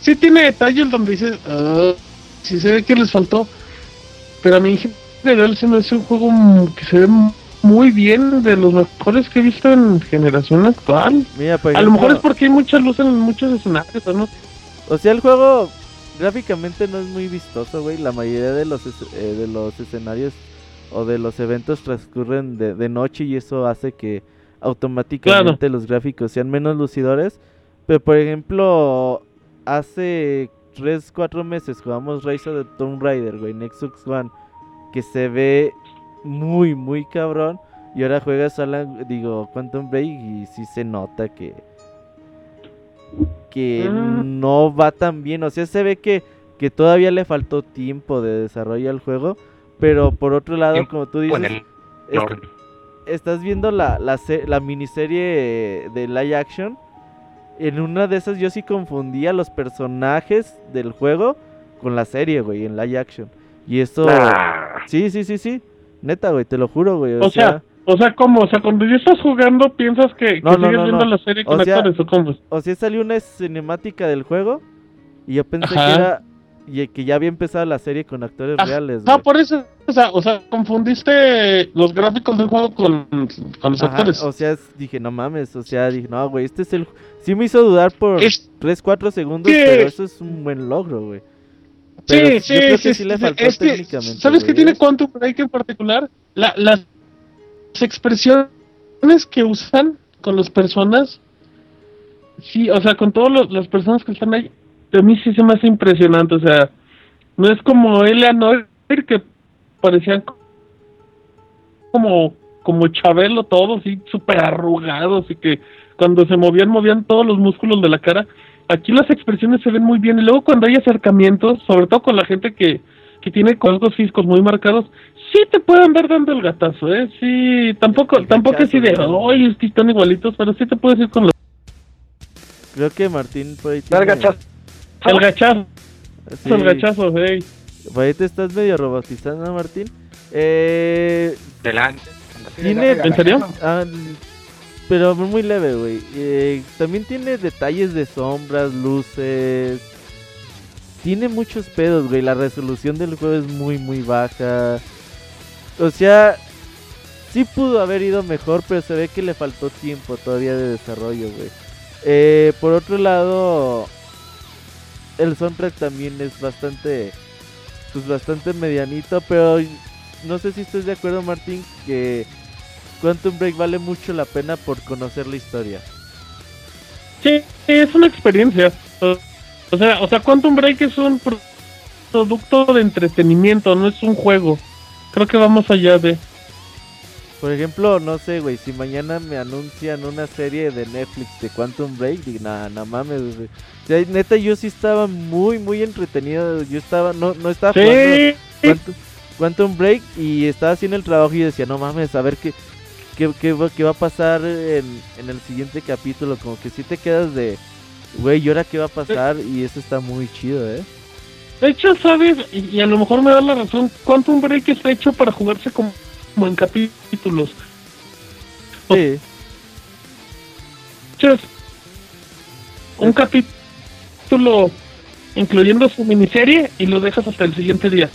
sí tiene detalles donde dices, ah, sí se ve que les faltó. Pero a mí en general se me hace un juego que se ve muy bien, de los mejores que he visto en generación actual. Mira, por A lo mejor es porque hay mucha luz en muchos escenarios, ¿no? O sea, el juego gráficamente no es muy vistoso, güey. La mayoría de los, eh, de los escenarios o de los eventos transcurren de, de noche y eso hace que automáticamente los gráficos sean menos lucidores. Pero, por ejemplo, hace 3, 4 meses jugamos Rise of the Tomb Raider, güey, en Xbox One, que se ve muy, muy cabrón. Y ahora juegas Alan, digo, Quantum Break y sí se nota que que Mm. no va tan bien. O sea, se ve que, que todavía le faltó tiempo de desarrollo al juego. Pero por otro lado, como tú dices, lore. Estás viendo la, la, la miniserie de live action. En una de esas yo sí confundía los personajes del juego con la serie, güey, en live action. Y esto... Sí, sí, sí, sí. Neta, güey, te lo juro, güey. O, O sea, o sea, ¿cómo? O sea, cuando ya estás jugando, piensas que, que No, no, sigues no, viendo no. la serie O con sea, actores, ¿o cómo? o sea, salió una cinemática del juego y yo pensé Ajá. que era y que ya había empezado la serie con actores Ah, reales. Ah, por eso, o sea, o sea, confundiste los gráficos del juego con, con los Ajá, actores. o sea, dije, no mames, o sea, dije, no, güey, este es el sí me hizo dudar por Es 3 4 segundos, pero eso es un buen logro, güey. Pero Sí, sí, yo creo sí, que sí le faltó es que, técnicamente. ¿Sabes qué tiene ¿eh? Quantum Break en particular? La, las expresiones que usan con las personas, sí, o sea, con todas las personas que están ahí, a mí sí se me hace impresionante, o sea, no es como Eleanor que parecían como como Chabelo todos, y súper arrugados y que cuando se movían, movían todos los músculos de la cara. Aquí las expresiones se ven muy bien y luego cuando hay acercamientos, sobre todo con la gente que, que tiene rasgos físicos muy marcados, sí te pueden ver dando el gatazo, ¿eh? Sí, tampoco, El tampoco es así ¿no? oye, es que están igualitos, pero sí te puedes ir con los... Creo que Martín ahí Dar. El gachazo, sí, el gachazo, hey. por ahí te estás medio robotizando, Martín. Eh, Delante. Tiene- ¿En serio? Ah, pero muy leve, güey. Eh, también tiene detalles de sombras, luces. Tiene muchos pedos, güey. La resolución del juego es muy, muy baja. O sea, sí pudo haber ido mejor, pero se ve que le faltó tiempo todavía de desarrollo, güey. Eh, por otro lado, el soundtrack también es bastante, pues bastante medianito, pero no sé si estás de acuerdo, Martín, que Quantum Break vale mucho la pena por conocer la historia. Sí, es una experiencia. O, sea, o sea, Quantum Break es un pro- producto de entretenimiento, no es un juego. Creo que va más allá de... Por ejemplo, no sé, güey, si mañana me anuncian una serie de Netflix de Quantum Break, digo, nah, no mames, güey. O sea, neta, yo sí estaba muy, muy entretenido. Yo estaba, no, no estaba jugando Sí, Quantum, Quantum Break y estaba haciendo el trabajo y decía, no mames, a ver qué, qué, qué, va- qué va a pasar en, en el siguiente capítulo. Como que si te quedas de, güey, ¿y ahora qué va a pasar? Y eso está muy chido, ¿eh? de hecho, ¿sabes? Y, y a lo mejor me da la razón. Quantum Break está hecho para jugarse como, como en capítulos. Sí, un capítulo incluyendo su miniserie y lo dejas hasta el siguiente día.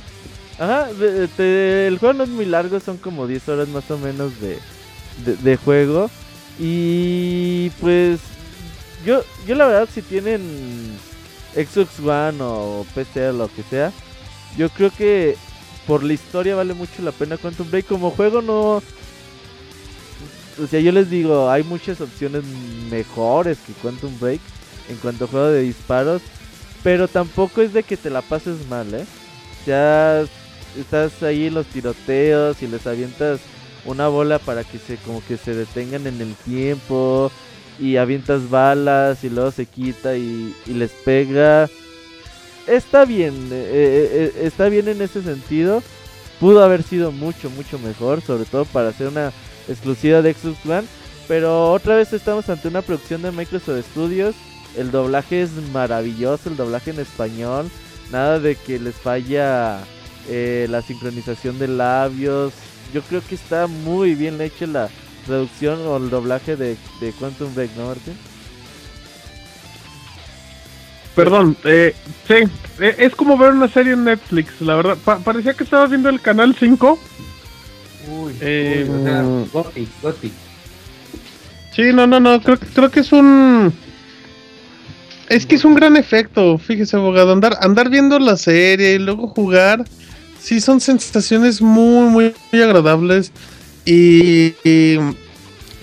ajá, de- te- el juego no es muy largo, son como 10 horas más o menos de, de, de juego. Y pues, yo, yo la verdad, si tienen Xbox One o PC o lo que sea, yo creo que por la historia vale mucho la pena Quantum Break. Como juego no... O sea, yo les digo, hay muchas opciones mejores que Quantum Break en cuanto a juego de disparos. Pero tampoco es de que te la pases mal, ¿eh? Ya estás ahí en los tiroteos y les avientas una bola para que se como que se detengan en el tiempo y avientas balas y luego se quita y, y les pega. Está bien, eh, eh, eh, está bien en ese sentido. Pudo haber sido mucho, mucho mejor, sobre todo para hacer una exclusiva de Xbox One. Pero otra vez estamos ante una producción de Microsoft Studios. El doblaje es maravilloso, el doblaje en español. Nada de que les falla la sincronización de labios. Yo creo que está muy bien hecha la traducción o el doblaje de, de Quantum Break, ¿no, Martín? Perdón, eh, sí, eh, es como ver una serie en Netflix, la verdad. Pa- parecía que estaba viendo el canal 5. Uy, Eh, uy, o sea. Gothic, Gothic. Sí, no, no, no, creo, creo que es un... Es que es un gran efecto, fíjese, abogado, andar, andar viendo la serie y luego jugar, sí son sensaciones muy, muy, muy agradables y, y,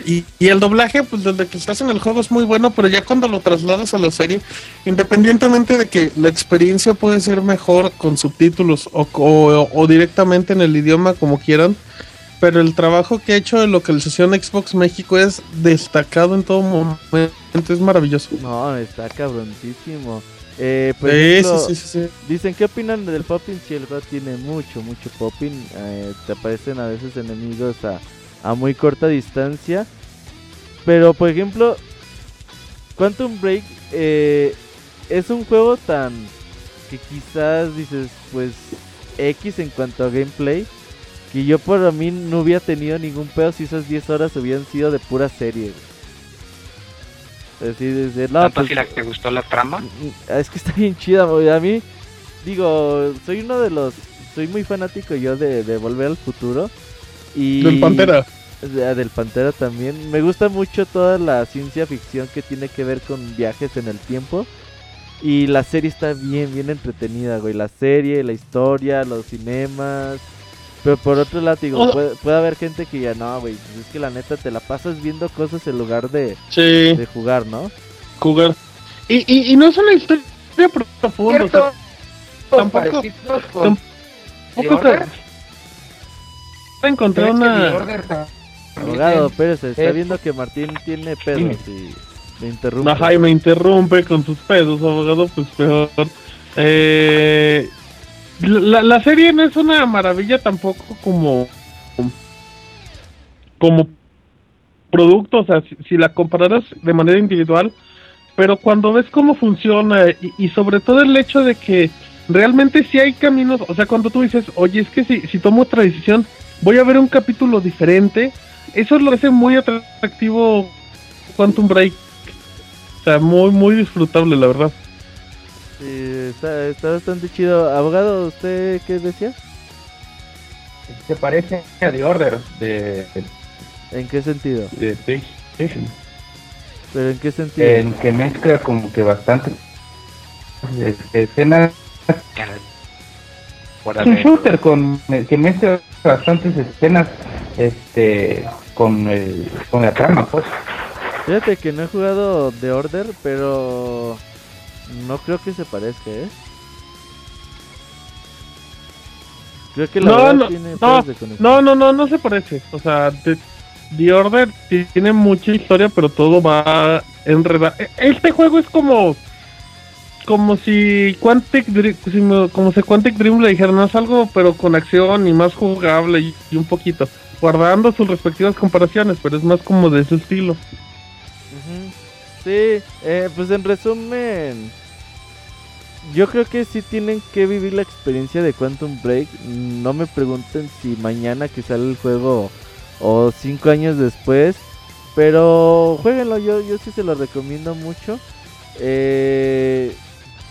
y- y el doblaje, pues desde que estás en el juego es muy bueno, pero ya cuando lo trasladas a la serie, independientemente de que la experiencia puede ser mejor con subtítulos o, o- o directamente en el idioma como quieran, pero el trabajo que ha hecho de localización Xbox México es destacado en todo momento, es maravilloso. No, está cabroncísimo. Eh, Sí, sí, sí. Dicen, ¿qué opinan del popping? Si el juego tiene mucho, mucho popping. eh, te aparecen a veces enemigos a, a muy corta distancia. Pero, por ejemplo, Quantum Break eh, es un juego tan que quizás dices, pues, X en cuanto a gameplay. Que yo por mí no hubiera tenido ningún pedo si esas 10 horas hubieran sido de pura serie. Así, desde, no, ¿Tanto pues, así la que te gustó la trama? Mm, Es que está bien chida. A mí, digo, soy uno de los. Soy muy fanático yo de, de Volver al Futuro. Y Del Pantera. de- del Pantera también. Me gusta mucho toda la ciencia ficción que tiene que ver con viajes en el tiempo. Y la serie está bien, bien entretenida, güey. La serie, la historia, los cinemas. Pero por otro lado, digo, Oh. puede, puede haber gente que ya no, güey. pues es que la neta te la pasas viendo cosas en lugar de, Sí, de jugar, ¿no? jugar. Y, y, y no es una historia profunda, o sea, tampoco- tampoco. Encontré ¿Crees que The una... Abogado, espérese, está Eh, viendo que Martín tiene pedos y me interrumpe. Ajá, y me interrumpe con sus pedos, abogado, pues peor. Eh, la, la serie no es una maravilla tampoco como como producto, o sea, si, si la compararas de manera individual, pero cuando ves cómo funciona y, y sobre todo el hecho de que realmente sí hay caminos, o sea, cuando tú dices, oye, es que si, si tomo otra decisión, voy a ver un capítulo diferente, eso lo hace muy atractivo Quantum Break. O sea, muy, muy disfrutable, la verdad. Sí, está, está bastante chido. Abogado, ¿usted qué decía? se parece a The Order de, ¿En qué sentido? de PlayStation. ¿Pero en qué sentido? En que mezcla como que bastante eh, escenas. Fuera Es un de... shooter con que mezcla bastantes escenas este con el con la trama pues Fíjate que no he jugado The Order, pero no creo que se parezca, ¿eh? Creo que la No, no, tiene no, de. No, no, no, no se parece. O sea, The, The Order tiene mucha historia, pero todo va enredado. E- Este juego es como como si Quantic Dream, como si Quantic Dream le dijeran "Haz algo, pero con acción y más jugable y, un poquito, guardando sus respectivas comparaciones, pero es más como de ese estilo. Sí, eh, pues en resumen, yo creo que sí tienen que vivir la experiencia de Quantum Break. No me pregunten si mañana que sale el juego o cinco años después, pero jueguenlo, yo, yo sí se lo recomiendo mucho. Eh,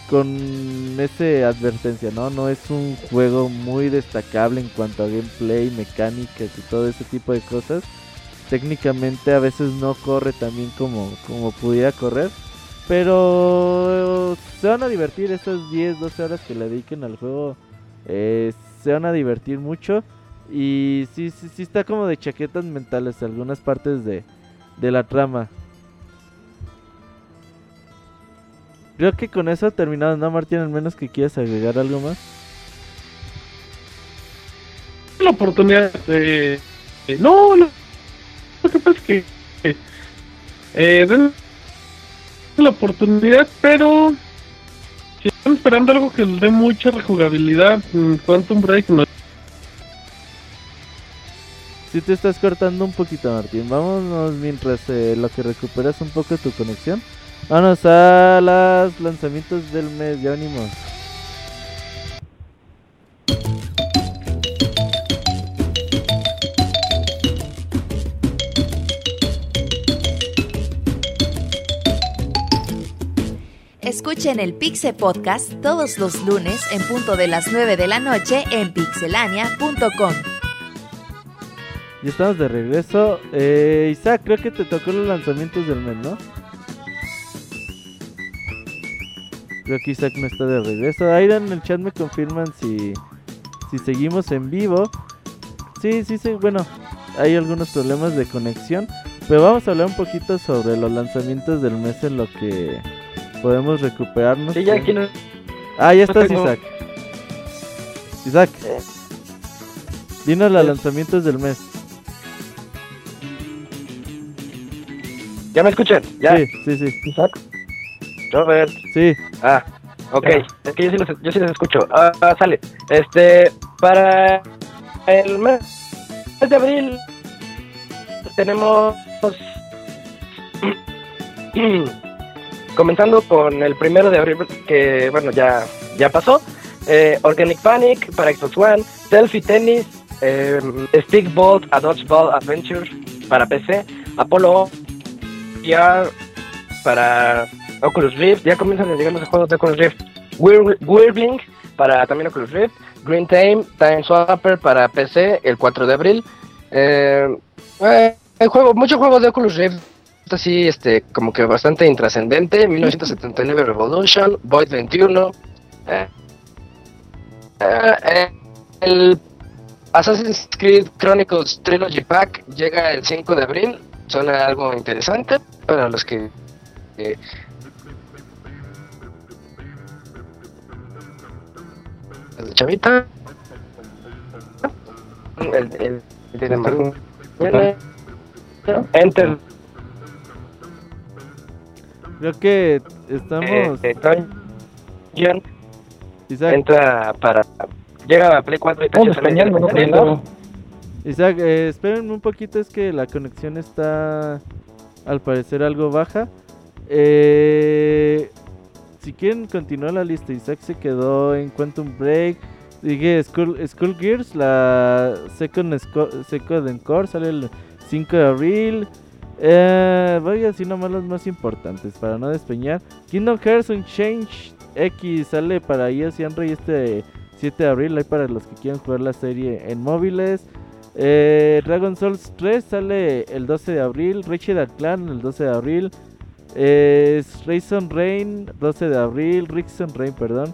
con ese advertencia, ¿no? No es un juego muy destacable en cuanto a gameplay, mecánicas y todo ese tipo de cosas técnicamente a veces no corre tan bien como, como pudiera correr. Pero se van a divertir esas 10, 12 horas que le dediquen al juego. eh, se van a divertir mucho. Y sí, sí, sí está como de chaquetas mentales algunas partes de, de la trama. Creo que con eso terminado, ¿no, Martín? Al menos que quieras agregar algo más. la oportunidad de... no, lo, lo que pasa es que eh, la oportunidad, pero si están esperando algo que les dé mucha rejugabilidad, Quantum Break no. Si te estás cortando un poquito, Martín. Vámonos mientras eh, lo que recuperas un poco tu conexión. Vámonos a los lanzamientos del mes. Ya venimos. Escuchen el Pixe Podcast todos los lunes en punto de las 9 de la noche en pixelania.com. Ya estamos de regreso. Eh, Isaac, creo que te tocó los lanzamientos del mes, ¿no? Creo que Isaac no está de regreso. Ahí en el chat me confirman si, si seguimos en vivo. Sí, sí, sí. Bueno, hay algunos problemas de conexión. Pero vamos a hablar un poquito sobre los lanzamientos del mes en lo que podemos recuperarnos. Sí, ya aquí no. Ah, ya estás, Isaac. Isaac. Dinos los lanzamientos del mes. ¿Ya me escuchan? ¿Ya? Sí, sí, sí. Isaac. Robert. Sí, Ah, ok. Es que yo sí los, yo sí los escucho. Ah, ah, sale. Este, para el mes de abril tenemos... Comenzando con el primero de abril, que bueno, ya, ya pasó. Eh, Organic Panic para Xbox One, Selfie Tennis, eh, Stickball a Dodgeball Adventure para PC, Apollo VR para Oculus Rift, ya comienzan a llegar los juegos de Oculus Rift. Whir- Whirling para también Oculus Rift. Green Time, Time Swapper para PC el 4 de abril. Eh, eh, el juego, muchos juegos de Oculus Rift. Así, este, como que bastante intrascendente. 1979 Revolution, Void 21. eh, el Assassin's Creed Chronicles Trilogy Pack llega el 5 de abril. Suena algo interesante para los que chavita el, el, el mañana. Enter creo que estamos. eh, Isaac, entra para llega a Play 4 y ¿no? saliendo. Isaac, eh, espérenme un poquito, es que la conexión está al parecer algo baja. Eh, si quieren continuar la lista, Isaac se quedó en Quantum Break. Sigue Skull, Skull Gears, la Second, Second Encore, sale el 5 de abril. Eh, voy así nomás los más importantes para no despeñar. Kingdom Hearts Unchanged X sale para iOS y Android este 7 de abril. Hay para los que quieran jugar la serie en móviles. Eh, Dragon Souls 3 sale el 12 de abril. Ratchet Clan el 12 de abril. Eh, Rayson Rain 12 de abril. Rickson Rain, perdón.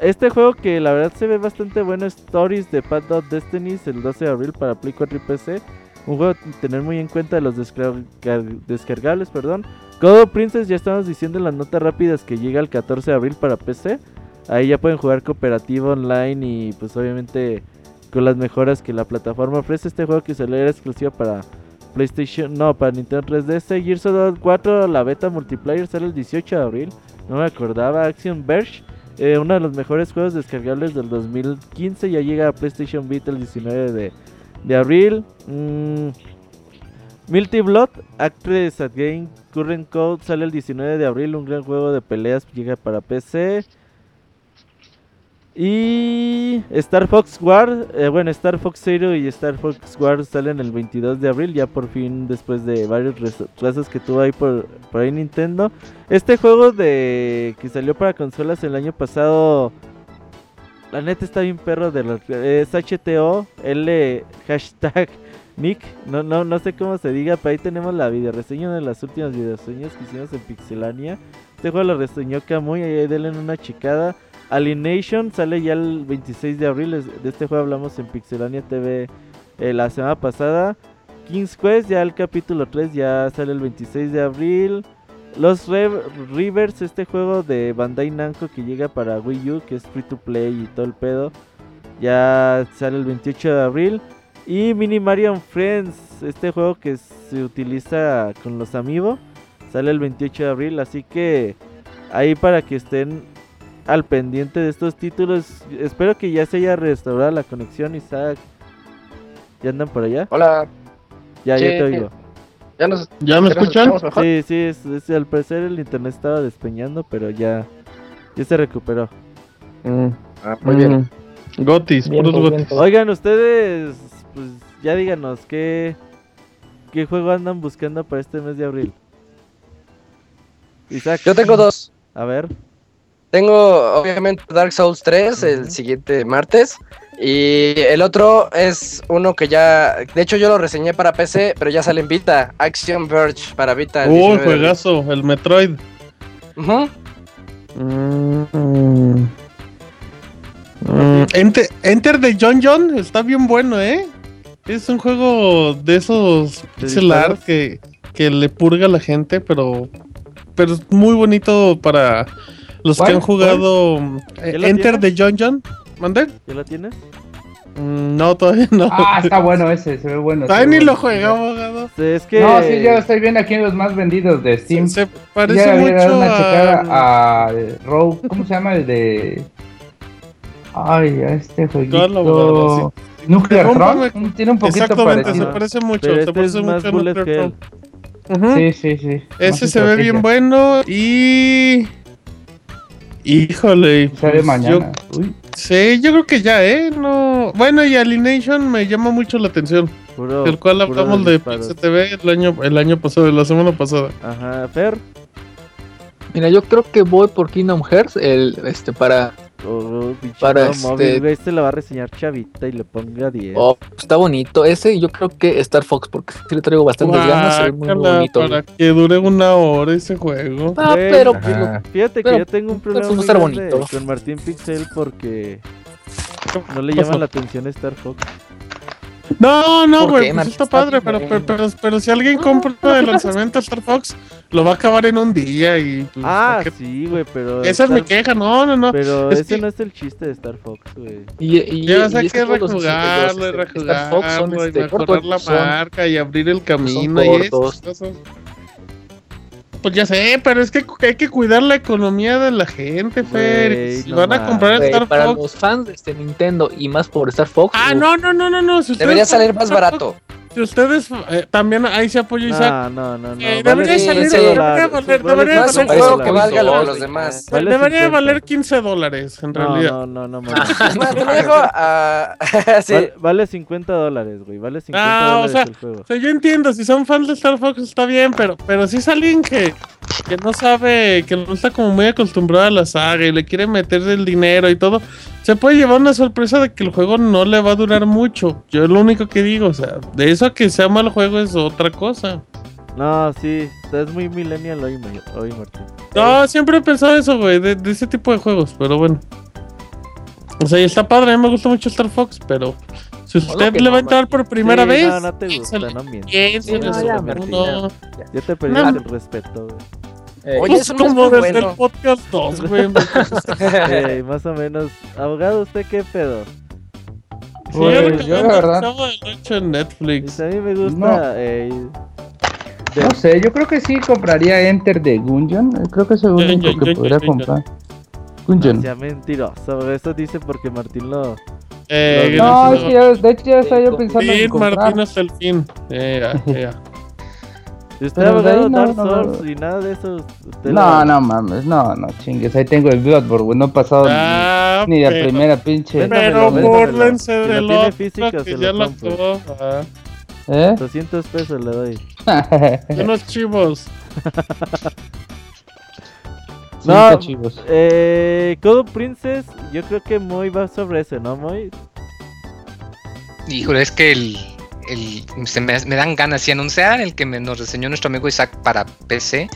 Este juego que la verdad se ve bastante bueno. Stories de Pad Dot Destinies el 12 de abril para Play 4 y PC. Un juego a tener muy en cuenta de los descarga- descargables, perdón. God of Princess ya estamos diciendo en las notas rápidas que llega el 14 de abril para PC. Ahí ya pueden jugar cooperativo online y pues obviamente con las mejoras que la plataforma ofrece. Este juego que salió era exclusivo para PlayStation, no, para Nintendo 3DS. Gears of War 4, la beta multiplayer sale el 18 de abril. No me acordaba. Action Verge, eh, uno de los mejores juegos descargables del 2015. Ya llega a PlayStation Vita el 19 de, de abril. Mm, Milty Blood, Actress at Game Current Code sale el 19 de abril. Un gran juego de peleas llega para PC. Y Star Fox War, eh, bueno, Star Fox Zero y Star Fox War salen el 22 de abril, ya por fin después de varios retrasos que tuvo ahí por, por ahí Nintendo. Este juego de que salió para consolas el año pasado, la neta está bien perro de los, es HTO, L hashtag Nick, no, no, no sé cómo se diga, pero ahí tenemos la video reseña de las últimas videoreseñas que hicimos en Pixelania. Este juego lo reseñó Kamui, ahí denle una checada. Alienation sale ya el 26 de abril. De este juego hablamos en Pixelania TV eh, la semana pasada. King's Quest, ya el capítulo 3 ya sale el 26 de abril. Los Rivers, este juego de Bandai Namco que llega para Wii U, que es free to play y todo el pedo, ya sale el 28 de abril. Y Mini Mario Friends, este juego que se utiliza con los amigos, sale el 28 de abril. Así que ahí para que estén al pendiente de estos títulos. Espero que ya se haya restaurado la conexión, Isaac. ¿Ya andan por allá? Hola, Ya, ya Sí. te oigo. ¿ya nos, ¿Ya me ya nos escuchan? mejor? Sí, sí, es, es- al parecer el internet estaba despeñando, pero ya, ya se recuperó. Mm, Ah, muy bien. mm. Gotis, Bien, puros pues, gotis. bien, pues. Oigan, ustedes, pues ya díganos, ¿qué, ¿qué juego andan buscando para este mes de abril? Isaac. Yo tengo dos. A ver. Tengo obviamente Dark Souls 3 el siguiente martes. Y el otro es uno que ya. De hecho, yo lo reseñé para PC, pero ya sale en Vita. Action Verge para Vita. el Uy, 19 de abril. juegazo, el Metroid. Mm. Mm, Enter, Enter the John John está bien bueno, ¿eh? Es un juego de esos ¿De pixel art que, que le purga a la gente, pero, pero es muy bonito para los que han jugado eh, ¿Ya Enter tienes? the John John. ¿Mande? ¿Ya lo tienes? Mm, no, todavía no. Ah, está bueno ese, se ve bueno. se todavía lo bueno. juega, abogado. Sí, es que. No, sí, yo estoy viendo aquí los más vendidos de Steam. Se Ya parece le voy a dar mucho una a... a Rogue. ¿Cómo se llama el de.? Ay, a este jueguito. Nuclear Rómpame. Throne. Tiene un poquito Exactamente, se parecido. parece mucho. Pero se este parece es más mucho a bullet Nuclear hell. Throne. Ujú. Sí, sí, sí. Ese Más se ve bien bueno y. Híjole. Pues, mañana. Uy. Sí, yo creo que ya, ¿eh? No. Bueno, y Alienation me llama mucho la atención. Puro, del cual hablamos de disparos. PixTV el año, el año pasado, la semana pasada. Ajá, Fer. Mira, yo creo que voy por Kingdom Hearts, el, este, para... Oh, Para nuevo móvil, este- este lo va a reseñar Chavita y le ponga 10. Oh, está bonito. Ese yo creo que Star Fox, porque sí le traigo bastantes ganas, muy, bonito. para que dure una hora ese juego. Ah, pero Ajá. Fíjate que pero, yo tengo un problema pues, muy estar grande bonito. con Martín Pixel porque no le llama la atención Star Fox. No, no, ¿Por güey, pues está padre, pero, pero, pero, pero si alguien compra el lanzamiento Star Fox, lo va a acabar en un día y... Pues, Ah, ¿para qué? sí, güey, pero. Esa es mi queja, no, no, no. Pero Es ese que- no es el chiste de Star Fox, güey. Y, y, Ya es que rejugarlo y los, este, Star Fox son, rejugarlo y este, mejorar cortos, la son- marca y abrir el camino y esas cosas. Pues ya sé, pero es que hay que cuidar la economía de la gente, Fer. Güey, si no van a comprar Güey, Star para Fox. los fans de este Nintendo y más por Star Fox. Ah, no, no, no, no, no. Si Debería salir más Star barato. Fox, ustedes eh, también ahí se apoya Isaac. No, no, no, no. Eh, vale debería 15 salir, debería valer- vale debería No es un 15 valer- juego que valga lo de los demás. Vale Debería 50. valer 15 dólares, en No, realidad. no, no, no. Bueno, te lo dejo a. sí. Vale, vale 50 dólares, güey. Vale 50 Ah, o dólares sea, el juego. O sea, yo entiendo, si son fans de Star Fox está bien, pero, pero si es alguien que, que no sabe, que no está como muy acostumbrado a la saga y le quiere meter el dinero y todo, se puede llevar una sorpresa de que el juego no le va a durar mucho. Yo es lo único que digo, o sea, de eso a que sea mal juego es otra cosa. No, sí. Estás muy millennial hoy, hoy Martín. No, siempre he pensado eso, güey, de, de ese tipo de juegos, pero bueno. O sea, y está padre, a mí me gusta mucho Star Fox, pero si usted le no, va a entrar por primera Sí, vez, No, no te gusta, no mientes. piensen Sí, no, ya, no, Martín, no. Ya te perdiste No. el respeto, güey. Eh, Oye, no es como muy desde bueno. el podcast 2, güey. Eh, más o menos. Abogado, ¿usted qué pedo? Sí, Pues, yo la verdad- de noche en Netflix. A mí me gusta. No. eh, de- No sé, yo creo que sí compraría Enter the Gungeon. Creo que es el Gungeon, único que Gungeon, podría Gungeon. comprar. no Gungeon. sea mentiroso. Eso dice porque Martín lo. Eh, No, es que ya, de hecho ya estaba yo pensando en comprar. Martín hasta el fin. Eh, ya, ya. Si usted de abogado ahí no, Dark no, no. Souls y nada de eso. usted No, la- no mames, no, no chingues. Ahí tengo el Bloodborne, güey. No he pasado ni- Ah, ni, la pero- primera pinche. Pero bórlense Si lo tiene otro físico, que se ya lo actuó. ¿Eh? 200 pesos le doy. Unos chivos. No, Cinco chivos. Eh, Code Princess, yo creo que Moy va sobre ese, ¿no, Moy? Híjole, es que el, el- se me, me dan ganas. Si anunciaran el que me, nos reseñó nuestro amigo Isaac para PC,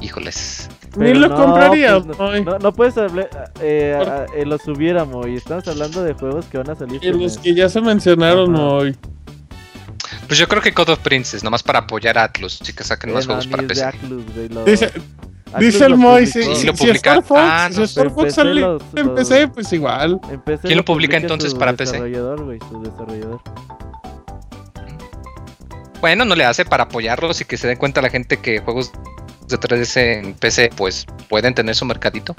híjoles. Ni Pero lo no, compraría. pues, Moy. No, no puedes hablar, eh, ¿Por a- eh, los hubiera, Moy. Estamos hablando de juegos que van a salir. Y los mes. que ya se mencionaron Ajá. hoy. Pues yo creo que God of Princess, nomás para apoyar a Atlus, y que saquen Eh, más no, juegos ni para PC. Atlus, lo- Dice, Atlus dice el lo Moy, si, ¿Y lo si publica? Star Fox, Ah, si no. Star En Fox PC sale los- en los- PC, pues igual. En PC ¿Quién lo publica publica entonces para PC? desarrollador, güey, su desarrollador. Bueno, no le hace para apoyarlos y que se den cuenta la gente que juegos de 3DS en PC, pues pueden tener su mercadito.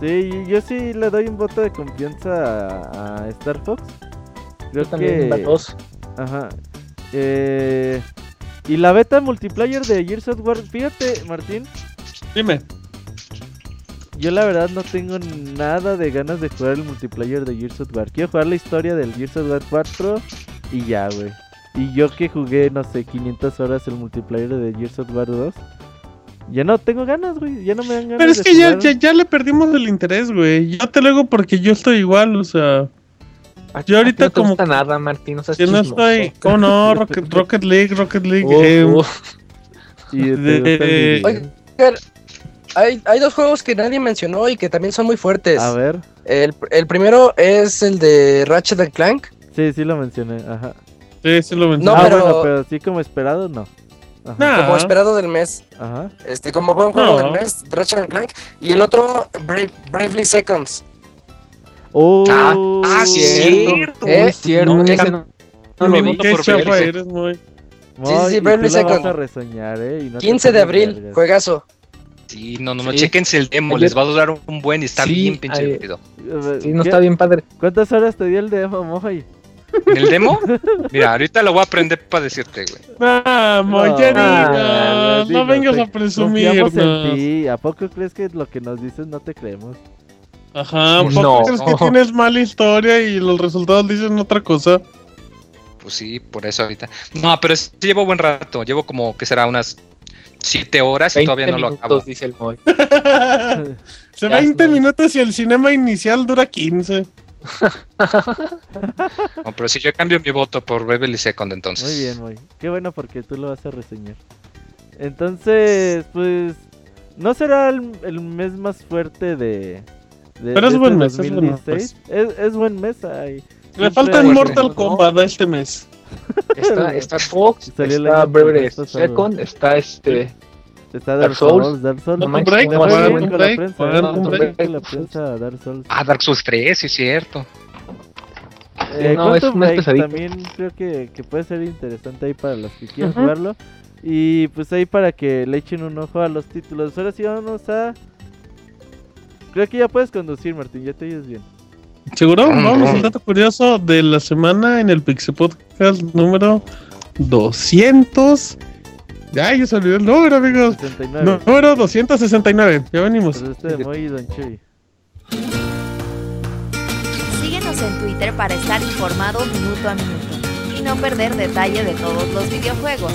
Sí, yo sí le doy un voto de confianza a, a Star Fox. Creo yo también, que... dos. Ajá. Eh, y la beta multiplayer de Gears of War, fíjate, Martín, Dime. yo la verdad no tengo nada de ganas de jugar el multiplayer de Gears of War. Quiero jugar la historia del Gears of War 4 y ya, güey. Y yo que jugué, no sé, 500 horas el multiplayer de Gears of War 2, Ya no tengo ganas, güey. Ya no me dan ganas. Pero es de que ya, jugar. ya, ya le perdimos el interés, güey. Yo te lo digo porque yo estoy igual, o sea, Yo ahorita no te como gusta nada, Martín, no seas que no estoy. ¿Cómo no? Rocket, Rocket League, Rocket League. Uf, eh, de- video. Hay, hay dos juegos que nadie mencionó y que también son muy fuertes. A ver. El, el primero es el de Ratchet and Clank. Sí, sí lo mencioné. Ajá. Sí, sí lo No, mencioné. ah, pero- bueno, pero sí como esperado, no. Ajá. Como esperado del mes. Ajá. Este, como buen juego No. del mes, Ratchet and Clank. Y el otro, Bra- Bravely Seconds. Oh, Ah, ah, sí, Cierto, cierto. es cierto. No, ese no, no lo vi. Qué chafa eres, muy. Sí, sí, y Bravely la vas Second. a resoñar, ¿eh? Y no te 15 de abril, juegazo. Sí, no, no, no, Sí. chequense el demo, les va a durar un buen y está Sí, bien pinche. Eh, Sí, no ¿qué- está bien padre. ¿Cuántas horas te dio el demo, Moy? ¿En el demo? Mira, ahorita lo voy a aprender para decirte, güey. Ah, No, digas, no dinos, vengas te- a en ti. ¿A poco crees que lo que nos dices no te creemos? Ajá, ¿por qué No. crees que tienes mala historia y los resultados dicen otra cosa? Pues sí, por eso ahorita. No, pero sí llevo buen rato. Llevo como que será unas 7 horas y 20 todavía no lo minutos, acabo. dice el Moy. Se Ya 20 no. minutos y el cinema inicial dura 15. No, pero si yo cambio mi voto por Beverly Second entonces. Muy bien, muy. Qué bueno porque tú lo vas a reseñar. Entonces, pues. No será el, el mes más fuerte de. de Pero es de buen este mes, es buen mes, 2016. Es, es buen mes. Ay. Le falta el Mortal. Kombat a este mes. Está, está Fox, Salió está pasado. Second, está este. Está Dark Dark Souls. Souls. Dark Souls. No Break, Break, con la Break, prensa. ¿eh? Break. la Dark Souls. Ah, Dark Souls 3, sí es cierto. Eh, no, es pesadito. también creo que, que puede ser interesante ahí para los que quieran Ujú. jugarlo. Y pues ahí para que le echen un ojo a los títulos. Ahora sí vamos a... Creo que ya puedes conducir, Martín, ya te oyes bien. ¿Seguro? Vamos al dato curioso de la semana en el Pixel Podcast número 200. Ya, ya se olvidó el número, amigos. 69. Número 269. Ya venimos. Pues este de Moy y Don Chuy. Síguenos en Twitter para estar informado minuto a minuto y no perder detalle de todos los videojuegos.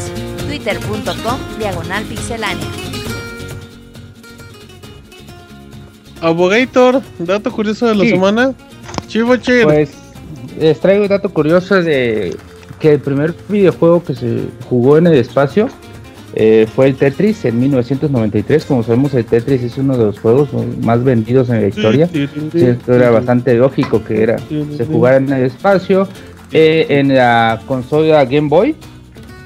Twitter.com Diagonal Pixelánea. Abogator, dato curioso de la Sí. semana. Chivo Chir. Pues les traigo un dato curioso de que el primer videojuego que se jugó en el espacio eh, fue el Tetris en 1993. Como sabemos, el Tetris es uno de los juegos más vendidos en la historia. Sí, esto era bastante lógico que era se jugara en el espacio. Eh, en la consola Game Boy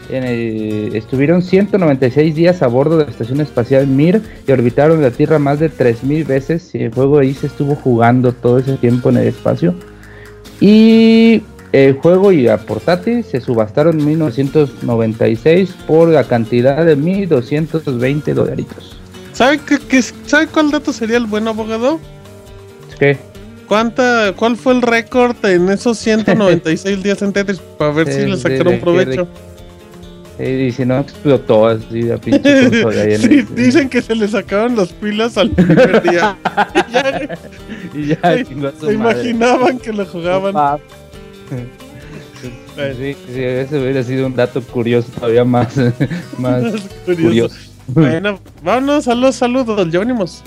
en el- estuvieron 196 días a bordo de la estación espacial Mir y orbitaron la Tierra más de 3000 veces. Y el juego ahí se estuvo jugando todo ese tiempo en el espacio. Y el juego y la portátil se subastaron en 1996 por la cantidad de 1220 dolaritos. ¿Sabe, qué- qué- ¿Sabe cuál dato sería el buen abogado? ¿Qué? ¿Cuánta, ¿Cuál fue el récord en esos 196 días en Tetris? Para ver si le sacaron provecho. Eh, y si no explotó así la pinche consola ahí en Sí, el- dicen que se le sacaban las pilas al primer día. Y ya y se imaginaban que lo jugaban. Sí, sí, ese hubiera sido un dato curioso todavía más, más Curioso. curioso. Bueno, vámonos a los saludos, ya venimos.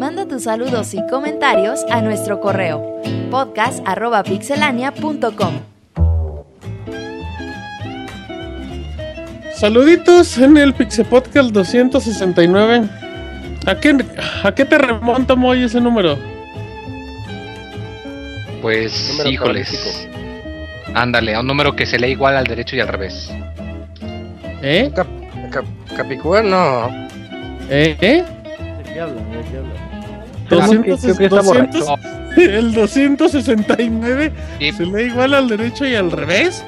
Manda tus saludos y comentarios a nuestro correo podcast.pixelania.com. Saluditos en el Pixel Podcast 269. ¿A qué, ¿A qué te remonta Moy ese número? Pues, Número híjoles. Ándale, a un número que se lee igual al derecho y al revés. ¿Eh? Cap- Capicúa, no. ¿Eh? ¿Eh? ¿De qué hablan? ¿De qué que- 200, creo que está 200, borracho. el 269 Sí. se lee igual al derecho y al revés.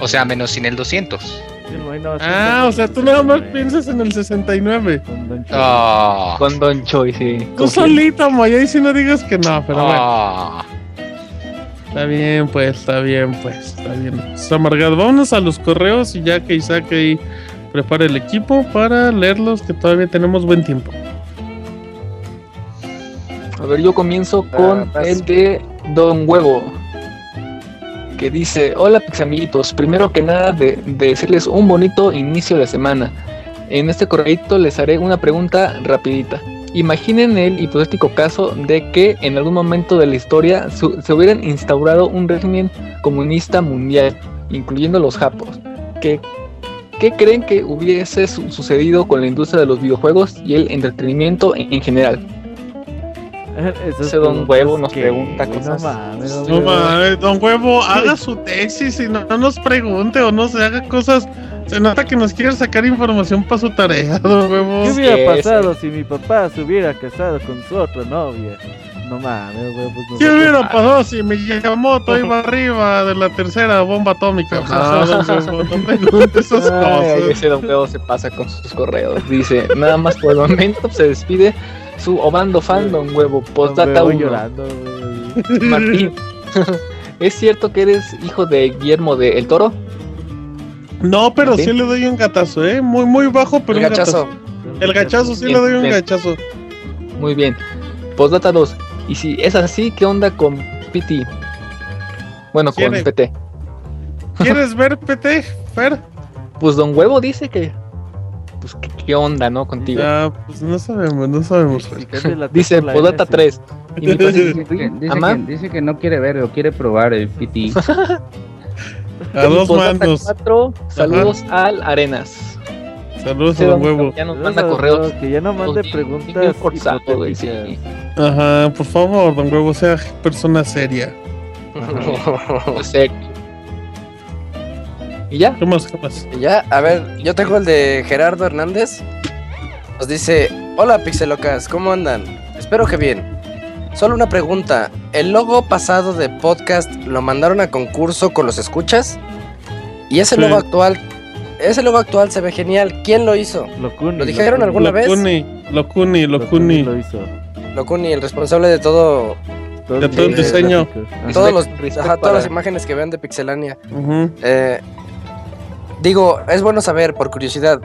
O sea, menos sin el 200. Ah, o sea, tú nada más piensas en el 69. con Don Chuy. Ah. Con Don Choi, sí. Tú solito, Moy, ahí sí no digas que no, pero bueno. Ah. Está bien, pues, está bien, pues, está bien. Está amargado. Vámonos a los correos y ya que Isaac ahí prepara el equipo para leerlos, que todavía tenemos buen tiempo. A ver, yo comienzo con Ah, el de Don Huevo. Que dice, hola amiguitos, primero que nada de, de decirles un bonito inicio de semana. En este correíto les haré una pregunta rapidita. Imaginen el hipotético caso de que en algún momento de la historia se hubieran instaurado un régimen comunista mundial, incluyendo los japos. ¿Qué, qué creen que hubiese su- sucedido con la industria de los videojuegos y el entretenimiento en, en general? Ese don Huevo nos que- pregunta no cosas. mames, don No Huevo. mames, don Huevo, haga su tesis y no, no nos pregunte o no se haga cosas. Se nota que nos quiere sacar información para su tarea, don Huevo. ¿Qué hubiera pasado si mi papá se hubiera casado con su otra novia? No mames, pues ¿Qué hubiera pasado si Miyamoto iba arriba de la tercera bomba atómica? No, Huevo, no pregunte esas Ay, cosas. ese don Huevo se pasa con sus correos. Dice, nada más por el momento se despide su Obando fan, don Huevo. Postdata Huevo 1. llorando, güey. Martín, ¿es cierto que eres hijo de Guillermo de El Toro? No, pero ¿Sí? sí le doy un gatazo, ¿eh? Muy, muy bajo, pero El un gachazo. gatazo. El gachazo sí Bien, le doy un bien. gachazo. Muy bien. Postdata 2. Y si es así, ¿qué onda con PT? Bueno, con. PT. ¿Quieres ver PT, Fer? Pues don Huevo dice que. Pues, ¿qué, qué onda, no? Contigo. Ya, pues no sabemos, no sabemos. Dice N, 3. Y mi Dice, que, dice, que, dice que no quiere ver o quiere probar el PT. A dos mandos. 4. Saludos al Arenas. Saludos a Ese don don huevo. Ya nos manda correos. Que ya no mande preguntas bien forzados, güey, sí. Ajá, por favor, don huevo, sea persona seria. Pues, serio. ¿Y ya? ¿Qué más, qué más? Ya, a ver, yo tengo el de Gerardo Hernández. Nos dice, hola Pixelocas, ¿cómo andan? Espero que bien. Solo una pregunta, ¿el logo pasado de podcast lo mandaron a concurso con los escuchas? Y ese Sí. logo actual, ese logo actual se ve genial, ¿quién lo hizo? Locuni, ¿Lo dijeron Locuni. alguna vez? Locuni, Locuni, Locuni Locuni. lo hizo. Locuni, el responsable de todo, De todo el eh, diseño. todos los, ajá, todas las imágenes que vean de Pixelania. Ujú. Eh, digo, es bueno saber, por curiosidad.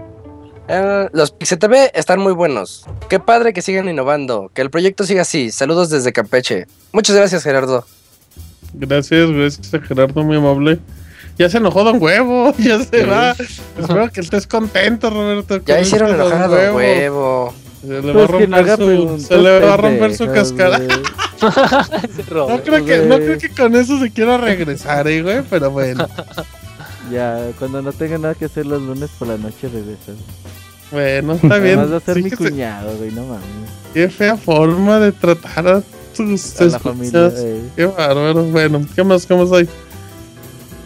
Eh, los PixeTV están muy buenos. Qué padre que sigan innovando. Que el proyecto siga así. Saludos desde Campeche. Muchas gracias, Gerardo. Gracias, gracias a Gerardo, muy amable. Ya se enojó Don Huevo, ya se va. Espero que estés contento, Roberto. Ya hicieron este Don enojar a Don Huevo. Se le va Pues a que no romper su, se le va a romper su cascara. No creo, que, no creo que con eso se quiera regresar, eh, güey, pero bueno. Ya, cuando no tenga nada que hacer los lunes por la noche regresas. Bueno, está bien. Además va a ser mi cuñado, güey, no mames. Qué fea forma de tratar a tus A la familia, eh. Qué bárbaro. Bueno, ¿qué más, qué más hay?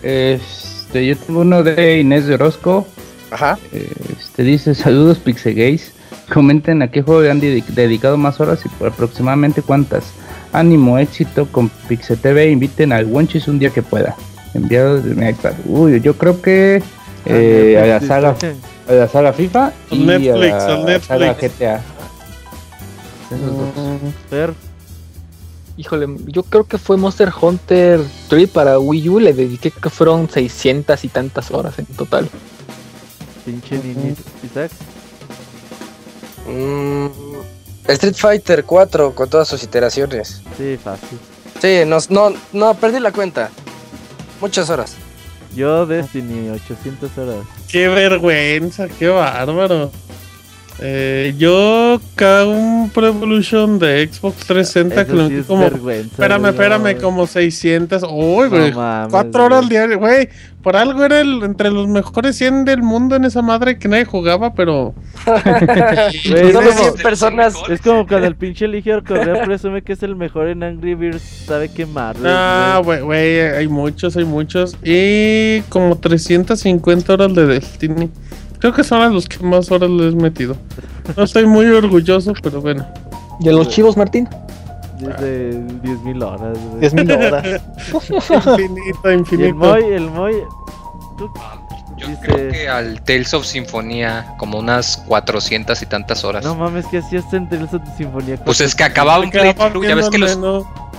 Este, yo tengo uno de Inés de Orozco. Ajá. Este dice: Saludos Pixegays. Comenten a qué juego le han dedi- dedicado más horas y por aproximadamente cuántas. Ánimo, éxito con PixeTV. Inviten al Wonchis un día que pueda. Enviado de mi iPad. Uy, yo creo que eh, Ah, a la saga dice. a la saga FIFA y Netflix, a la Netflix. saga GTA. Mm, Fer, Híjole, yo creo que fue Monster Hunter 3 para Wii U. Le dediqué que fueron 600 y tantas horas en total. pinche. Isaac, Mm, Street Fighter 4 con todas sus iteraciones. sí, fácil. Sí, no, no, no, perdí la cuenta. Muchas horas. Yo Destiny, 800 horas. Qué vergüenza, qué bárbaro. Eh, yo Kaum Pro Evolution de Xbox 360 que Eso lo sí metí es como. Espérame, espérame, no. como 600. Uy, güey. Cuatro horas güey. diarias, güey. Por algo era el, entre los mejores 100 del mundo en esa madre que nadie jugaba, pero. Solo como- 100 personas. Es como cuando el pinche Ligio Correa presume que es el mejor en Angry Birds, sabe quemar. Ah, güey, güey, hay muchos, hay muchos. Y como 350 horas de Destiny. Creo que son a los que más horas les he metido. No estoy muy orgulloso, pero bueno. ¿Y a los chivos, Martín? Desde 10.000 horas. güey. 10.000 horas. Infinito, Y el infinito. Moy, el Moy. tú- Yo Dice- creo que al Tales of Sinfonía como unas 400 y tantas horas. No mames, que hacías en Tales of Sinfonía. pues es que acababa un playthrough, ya ves que los...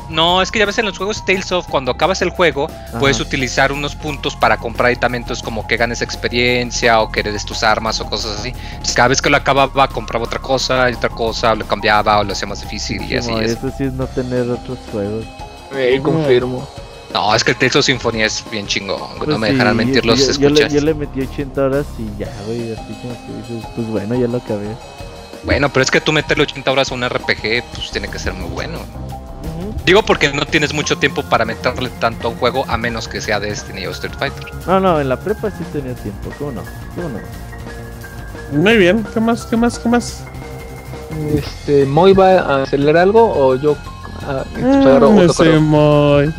¿no? Es que ya ves en los juegos Tales of, cuando acabas el juego, Ajá. puedes utilizar unos puntos para comprar aditamentos como que ganes experiencia o que heredes tus armas o cosas así. Entonces cada vez que lo acababa, compraba otra cosa y otra cosa, lo cambiaba o lo hacía más difícil y Sí, así es. Eso sí es no tener otros juegos. Eh, confirmo. No, es que el Tales of Symphony es bien chingón, Pues no me sí, dejarán mentir yo- los yo, yo le, escuchas. yo le metí 80 horas y ya, güey, así como que dices, pues bueno, ya lo acabé. Bueno, pero es que tú meterle 80 horas a un RPG, pues tiene que ser muy bueno. Digo porque no tienes mucho tiempo para meterle tanto a un juego a menos que sea Destiny o Street Fighter. No, no, en la prepa sí tenía tiempo, ¿cómo no? ¿Cómo no? Muy bien, ¿qué más? ¿Qué más? ¿Qué más? Este, ¿Moy va a acelerar algo o yo ah, agarro Mm, otro? Moy.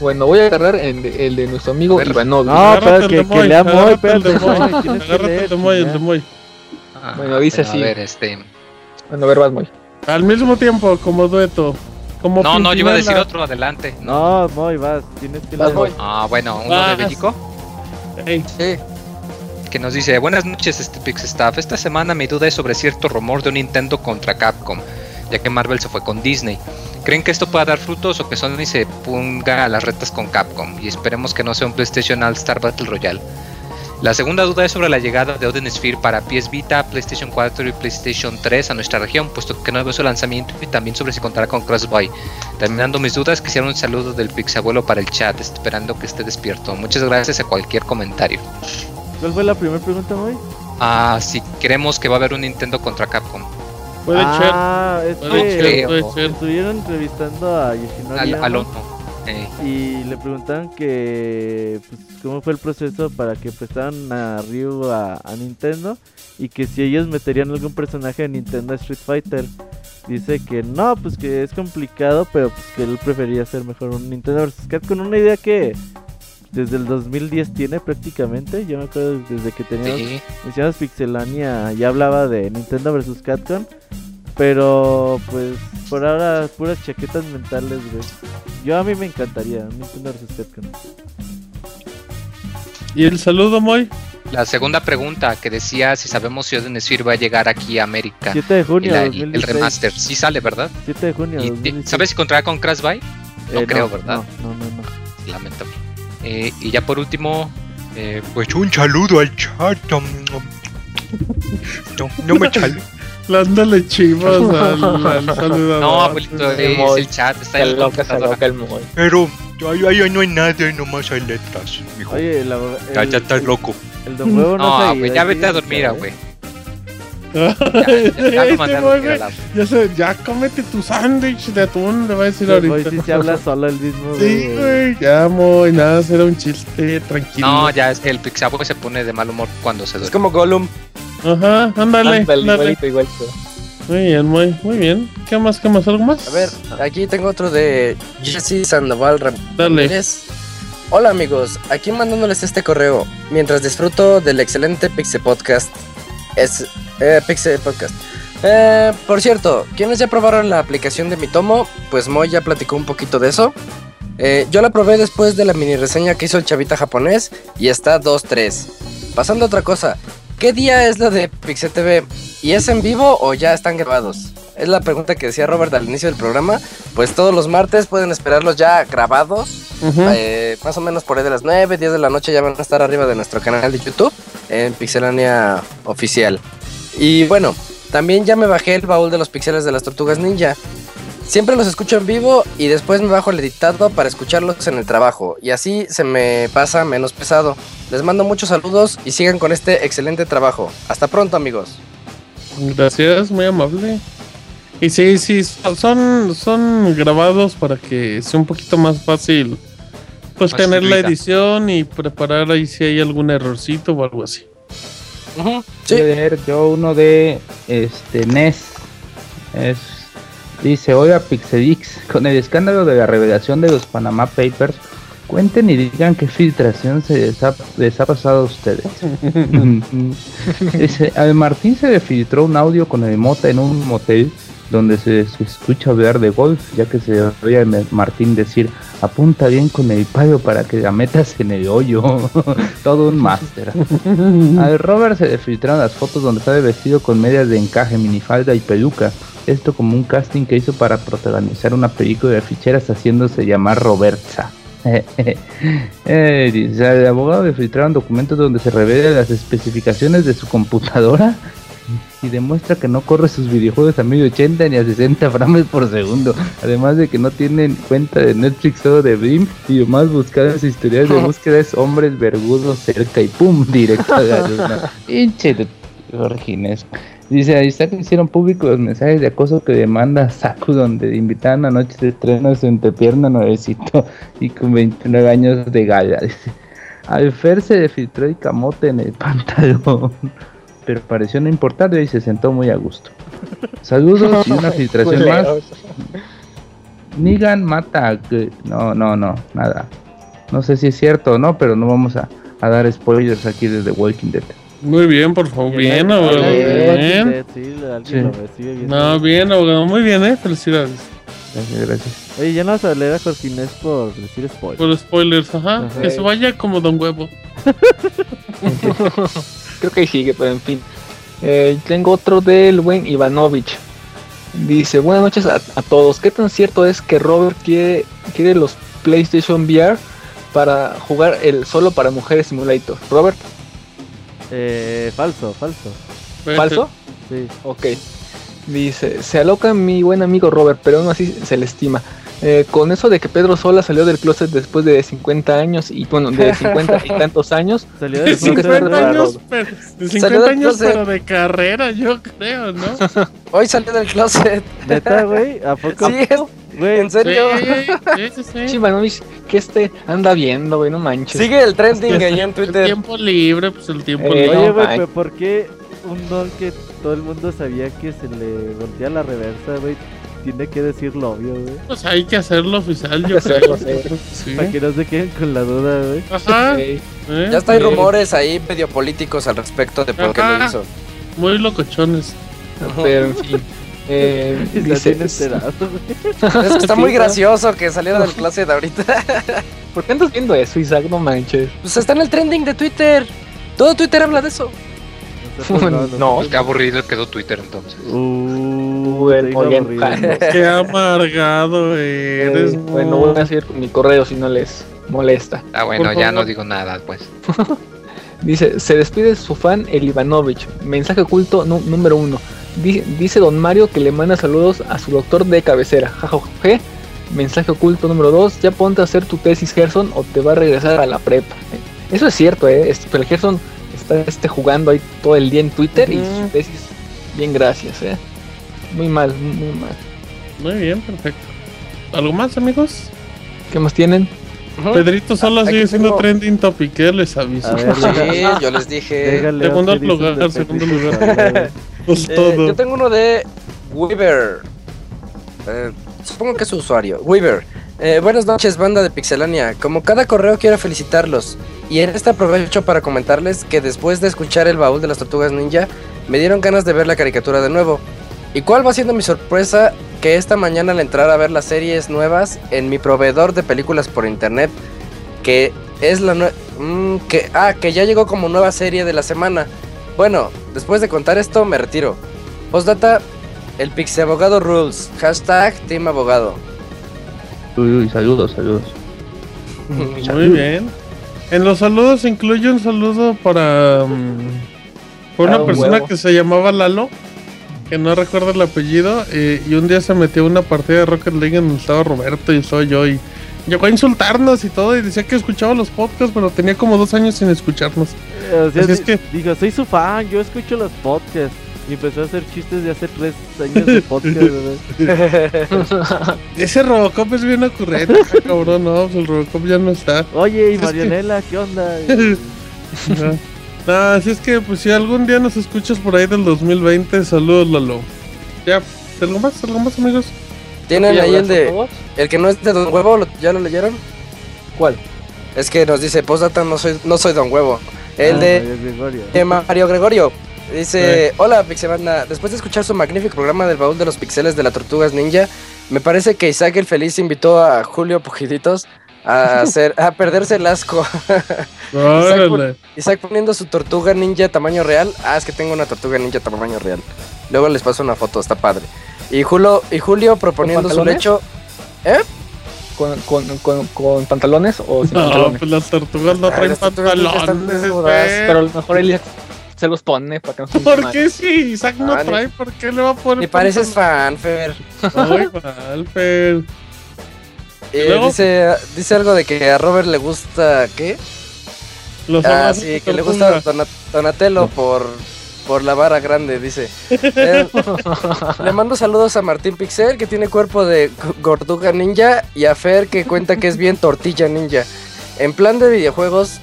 Bueno, voy a agarrar el de, el de nuestro amigo. Ivanov. No, el que, que lea Moy, espérate, Agárrate el de Moy, el ya. de Moy. Ah, Bueno, dice bueno, así. A ver, este. Bueno, a ver, vas, Moy. Al mismo tiempo, como dueto. Como No, no, yo iba a decir otro, adelante. No, Moy, vas, tienes que Vas. Ah, bueno, uno Vas. de México. Ey, Sí. que nos dice, buenas noches este Pixstaff, esta semana mi duda es sobre cierto rumor de un Nintendo contra Capcom, ya que Marvel se fue con Disney. ¿Creen que esto pueda dar frutos o que Sony se ponga a las retas con Capcom? Y esperemos que no sea un PlayStation All Star Battle Royale. La segunda duda es sobre la llegada de Odin Sphere para PS Vita, PlayStation 4 y PlayStation 3 a nuestra región, puesto que no veo su lanzamiento y también sobre si contará con Crossbuy. Terminando mis dudas, quisiera un saludo del Pixabuelo para el chat, esperando que esté despierto. Muchas gracias a cualquier comentario. ¿Cuál fue la primera pregunta, Moy? Ah, si creemos que va a haber un Nintendo contra Capcom. puede ah, es Puede que ser, puede ser. estuvieron entrevistando a Yoshinori Al. Eh, y le preguntaron que pues, cómo fue el proceso para que prestaran a Ryu a, a Nintendo y que si ellos meterían algún personaje de Nintendo Street Fighter. Dice que no, pues que es complicado, pero pues que él prefería hacer mejor un Nintendo vs. Capcom, una idea que desde el 2010 tiene prácticamente. Yo me acuerdo desde que teníamos sí. Pixelania, ya hablaba de Nintendo vs Capcom, pero pues por ahora puras chaquetas mentales, güey. Yo a mí me encantaría Nintendo vs Capcom. ¿Y el saludo, Moy? La segunda pregunta que decía si sabemos si Odin Sphere va a llegar aquí a América. 7 de junio la- el, el 2016. remaster. Sí sale, ¿verdad? 7 de junio de ¿Y, 2016. ¿Sabes si contará con Crash Buy? no creo, ¿verdad? No, no, no. no. Lamentable. Eh, y ya por último, eh, pues un saludo al chat. No, no me chale. Dándole chivas al, al saludador. No, abuelito, es el chat, está Se en loca, se loca el Moy. Pero ahí, ahí no hay nada, nomás hay letras, mijo. Oye, la, el, ya, ya estás loco. El don huevo no, No, se güey, ya vete a que dormir, ah, güey. Ya, Ya, güey, la- ya, sé, ya cómete tu sándwich de atún, le va a decir Sí, güey, ahorita. sí se habla solo el mismo, Sí, güey, ya, Moy, nada, será un chiste, tranquilo. No, ya es el Pixabo se pone de mal humor cuando se Es duerme. como Gollum. Ajá, ándale, Ándale, ándale. igualito, igualito. Muy bien, muy, muy bien. ¿Qué más, qué más, algo más? A ver, aquí tengo otro de Jesse Sandoval Dale. Ramírez. Hola amigos, aquí mandándoles este correo mientras disfruto del excelente Pixel Podcast. Es eh, Pixel Podcast. Eh, por cierto, ¿quiénes ya probaron la aplicación de mi tomo? Pues Moy ya platicó un poquito de eso. Eh, yo la probé después de la mini reseña que hizo el chavita japonés y está 2-3. Pasando a otra cosa, ¿qué día es la de Pixel TV? ¿Y es en vivo o ya están grabados? Es la pregunta que decía Robert al inicio del programa. Pues todos los martes pueden esperarlos ya grabados. Eh, más o menos por ahí de las 9, 10 de la noche ya van a estar arriba de nuestro canal de YouTube en Pixelania Oficial. Y bueno, también ya me bajé el baúl de los pixeles de las tortugas ninja. Siempre los escucho en vivo y después me bajo el editado para escucharlos en el trabajo. Y así se me pasa menos pesado. Les mando muchos saludos y sigan con este excelente trabajo. Hasta pronto amigos. Gracias, muy amable. Y sí, sí, son, son grabados para que sea un poquito más fácil pues Más tener la edición y preparar ahí si hay algún errorcito o algo así. Sí. Voy a leer yo uno de este NES. Es, dice, oiga Pixedix, con el escándalo de la revelación de los Panama Papers, cuenten y digan qué filtración se les ha, les ha pasado a ustedes. dice, al Martín se le filtró un audio con el Mota en un motel donde se, se escucha hablar de golf, ya que se oye a Martín decir, apunta bien con el palo para que la metas en el hoyo. Todo un máster. Al Robert se le filtraron las fotos donde sale vestido con medias de encaje, minifalda y peluca. Esto como un casting que hizo para protagonizar una película de ficheras haciéndose llamar Robertsa. Dice, al abogado le filtraron documentos donde se revelan las especificaciones de su computadora y demuestra que no corre sus videojuegos a 1080 ni a 60 frames por segundo. Además de que no tienen cuenta de Netflix o de Bim y lo más buscado en su historial de búsqueda es hombres vergudos cerca y pum, directo a Garuna. Pinche de Jorgines. Dice, ahí está que hicieron públicos los mensajes de acoso que demanda Saku donde invitaban a noches de estreno su entrepierna nuevecito y con 29 años de gala. Dice, al Fer se le filtró el camote en el pantalón, pero pareció no importarle y se sentó muy a gusto. Saludos y una filtración más. Nigan mata a Good. No, no, no, nada. No sé si es cierto o no, pero no vamos a, a dar spoilers aquí desde Walking Dead. Muy bien, por favor. Bien, abogado. Bien. Walking Dead, sí, alguien Sí. lo recibe bien. No, bien, abogado. Muy bien, eh. Felicidades. Gracias, gracias. Oye, ya no vas a leer a por decir spoiler. Por spoilers, ajá. Ajá. Que se vaya como Don Huevo. Creo que ahí sigue, pero en fin. Eh, tengo otro del buen Ivanovich. Dice, buenas noches a, a todos. ¿Qué tan cierto es que Robert quiere, quiere los PlayStation VR para jugar el solo para mujeres simulator? Robert, Eh, falso, falso. ¿falso? Sí. Ok. Dice, se aloca mi buen amigo Robert, pero aún así se le estima. Eh, con eso de que Pedro Sola salió del closet después de 50 años y bueno, de 50 y tantos años, Salió De del que 50 está años, pero, de Salió 50 del años, closet. pero de carrera, yo creo, ¿no? Hoy salió del closet. Neta, güey. ¿A poco? Sí, es- Güey, en serio. Sí, sí, sí. Chivanovich, que este anda viendo, güey, no manches. Sigue el trending ahí en El Twitter. tiempo libre, pues el tiempo Eh, libre. Oye, güey, pero ¿por qué un don que todo el mundo sabía que se le voltea la reversa, güey? Tiene que decirlo obvio, güey. Pues hay que hacerlo oficial, yo creo. sí. Para que no se queden con la duda, güey. Ajá. ¿eh? Ya está, hay Sí. rumores ahí medio políticos al respecto de por qué lo hizo. Muy locochones. Pero en fin. Eh, dice, enterado. Es que está muy gracioso que saliera del closet ahorita. ¿por qué andas viendo eso, Isaac? No manches. Pues está en el trending de Twitter. Todo Twitter habla de eso. No, Qué aburrido quedó Twitter entonces. Uh, bien, aburrido. Qué amargado eres. Eh, bueno, voy a seguir con mi correo si no les molesta. Ah, bueno, ya no digo nada, pues. Dice, se despide su fan el Ivanovich. Mensaje oculto número uno. Di- dice don Mario que le manda saludos a su doctor de cabecera. Jajaja. Mensaje oculto número dos. Ya ponte a hacer tu tesis Gerson o te va a regresar a la prepa. Eso es cierto, eh. Pero el Gerson está este, jugando ahí todo el día en Twitter y Ujú. su tesis. Bien, gracias, eh. Muy mal, muy mal. Muy bien, perfecto. ¿Algo más, amigos? ¿Qué más tienen? Pedrito solo Aquí sigue siendo tengo- trending topic, ¿eh? les aviso. A ver, Sí, yo les dije. Segundo ¿qué dices lugar, de segundo lugar. Pues Eh, todo. yo tengo uno de Weaver. Eh, supongo que es su usuario. Weaver. Eh, buenas noches, banda de Pixelania. Como cada correo quiero felicitarlos. Y en este aprovecho para comentarles que después de escuchar el baúl de las tortugas ninja, me dieron ganas de ver la caricatura de nuevo. ¿Y cuál va siendo mi sorpresa? Que esta mañana al entrar a ver las series nuevas en mi proveedor de películas por internet, que es la nue- mm, que ah, que ya llegó como nueva serie de la semana. Bueno, después de contar esto me retiro. Postdata, el Pixie Abogado Rules. Hashtag Team Abogado. Uy, uy, saludos, saludos. Muy bien. En los saludos incluye un saludo para, mm, por Ah, una un persona huevo. que se llamaba Lalo, que no recuerdo el apellido, eh, y un día se metió a una partida de Rocket League en donde estaba Roberto y estaba yo, y llegó a insultarnos y todo, y decía que escuchaba los podcasts, pero tenía como dos años sin escucharnos. O sea, Así es que- digo, soy su fan, yo escucho los podcasts. Y empezó a hacer chistes de hace tres años de podcast, güey. Ese Robocop es bien ocurrente, cabrón, no, pues el Robocop ya no está. Oye, y Marianela, ¿qué onda? Ajá. No, así es que, pues si algún día nos escuchas por ahí del 2020, saludos Lalo. Ya, ¿algo más? ¿Algo más, amigos? Tienen ¿Y ahí el de. El que no es de Don Huevo, ¿lo- ¿ya lo leyeron? ¿Cuál? Es que nos dice, Postdata, no soy, no soy Don Huevo. El Ah, de, Mario Gregorio. de Mario Gregorio. Dice, hola Pixebanda, después de escuchar su magnífico programa del baúl de los pixeles de la Tortugas Ninja, me parece que Isaac el Feliz invitó a Julio Pujiditos a hacer, a perderse el asco. Isaac poniendo su tortuga ninja tamaño real. Ah, es que tengo una tortuga ninja tamaño real. Luego les paso una foto, está padre. Y Julio, y Julio proponiendo su pantalones? lecho. ¿Con, con, con, con pantalones o sin No, pantalones? pues las tortugas no Ay, traen las pantalones. Pero a lo mejor él se los pone para que no se ¿Por qué si Isaac no Ah, trae? ¿Por qué le va a poner? Ni pareces fan, Fer. Ay. Eh, dice, dice algo de que a Robert le gusta. ¿Qué? Los Ah, sí, que le gusta Dona- Donatello por, por la vara grande, dice. Eh, le mando saludos a Martín Pixel, que tiene cuerpo de Gorduga Ninja, y a Fer, que cuenta que es bien tortilla ninja. En plan de videojuegos,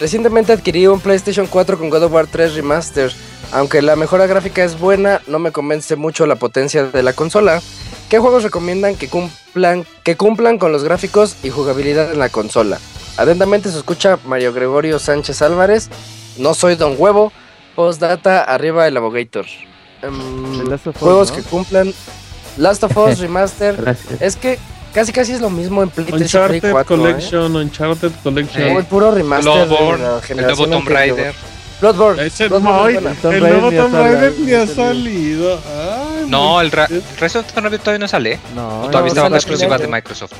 recientemente adquirí un PlayStation 4 con God of War 3 Remaster. Aunque la mejora gráfica es buena, no me convence mucho la potencia de la consola. ¿Qué juegos recomiendan que cumplan, que cumplan con los gráficos y jugabilidad en la consola? Atentamente se escucha Mario Gregorio Sánchez Álvarez. No soy Don Huevo. Postdata, arriba el Abogator. Em, juegos ¿no? que cumplan Last of Us Remaster. Gracias. es que casi casi es lo mismo en Play 3 y Play Uncharted 4. ¿eh? Collection, Uncharted Collection. Como el puro remaster Bloodborne, de la el generación nuevo Tomb. Raider. Bloodborne. Ese Bloodborne no. Tomb el Raider nuevo Tomb Raider ni ha salido. Ay, No, el, ra- el resto de Tomb todavía no sale. No, O todavía no, está bajo primero. de Microsoft.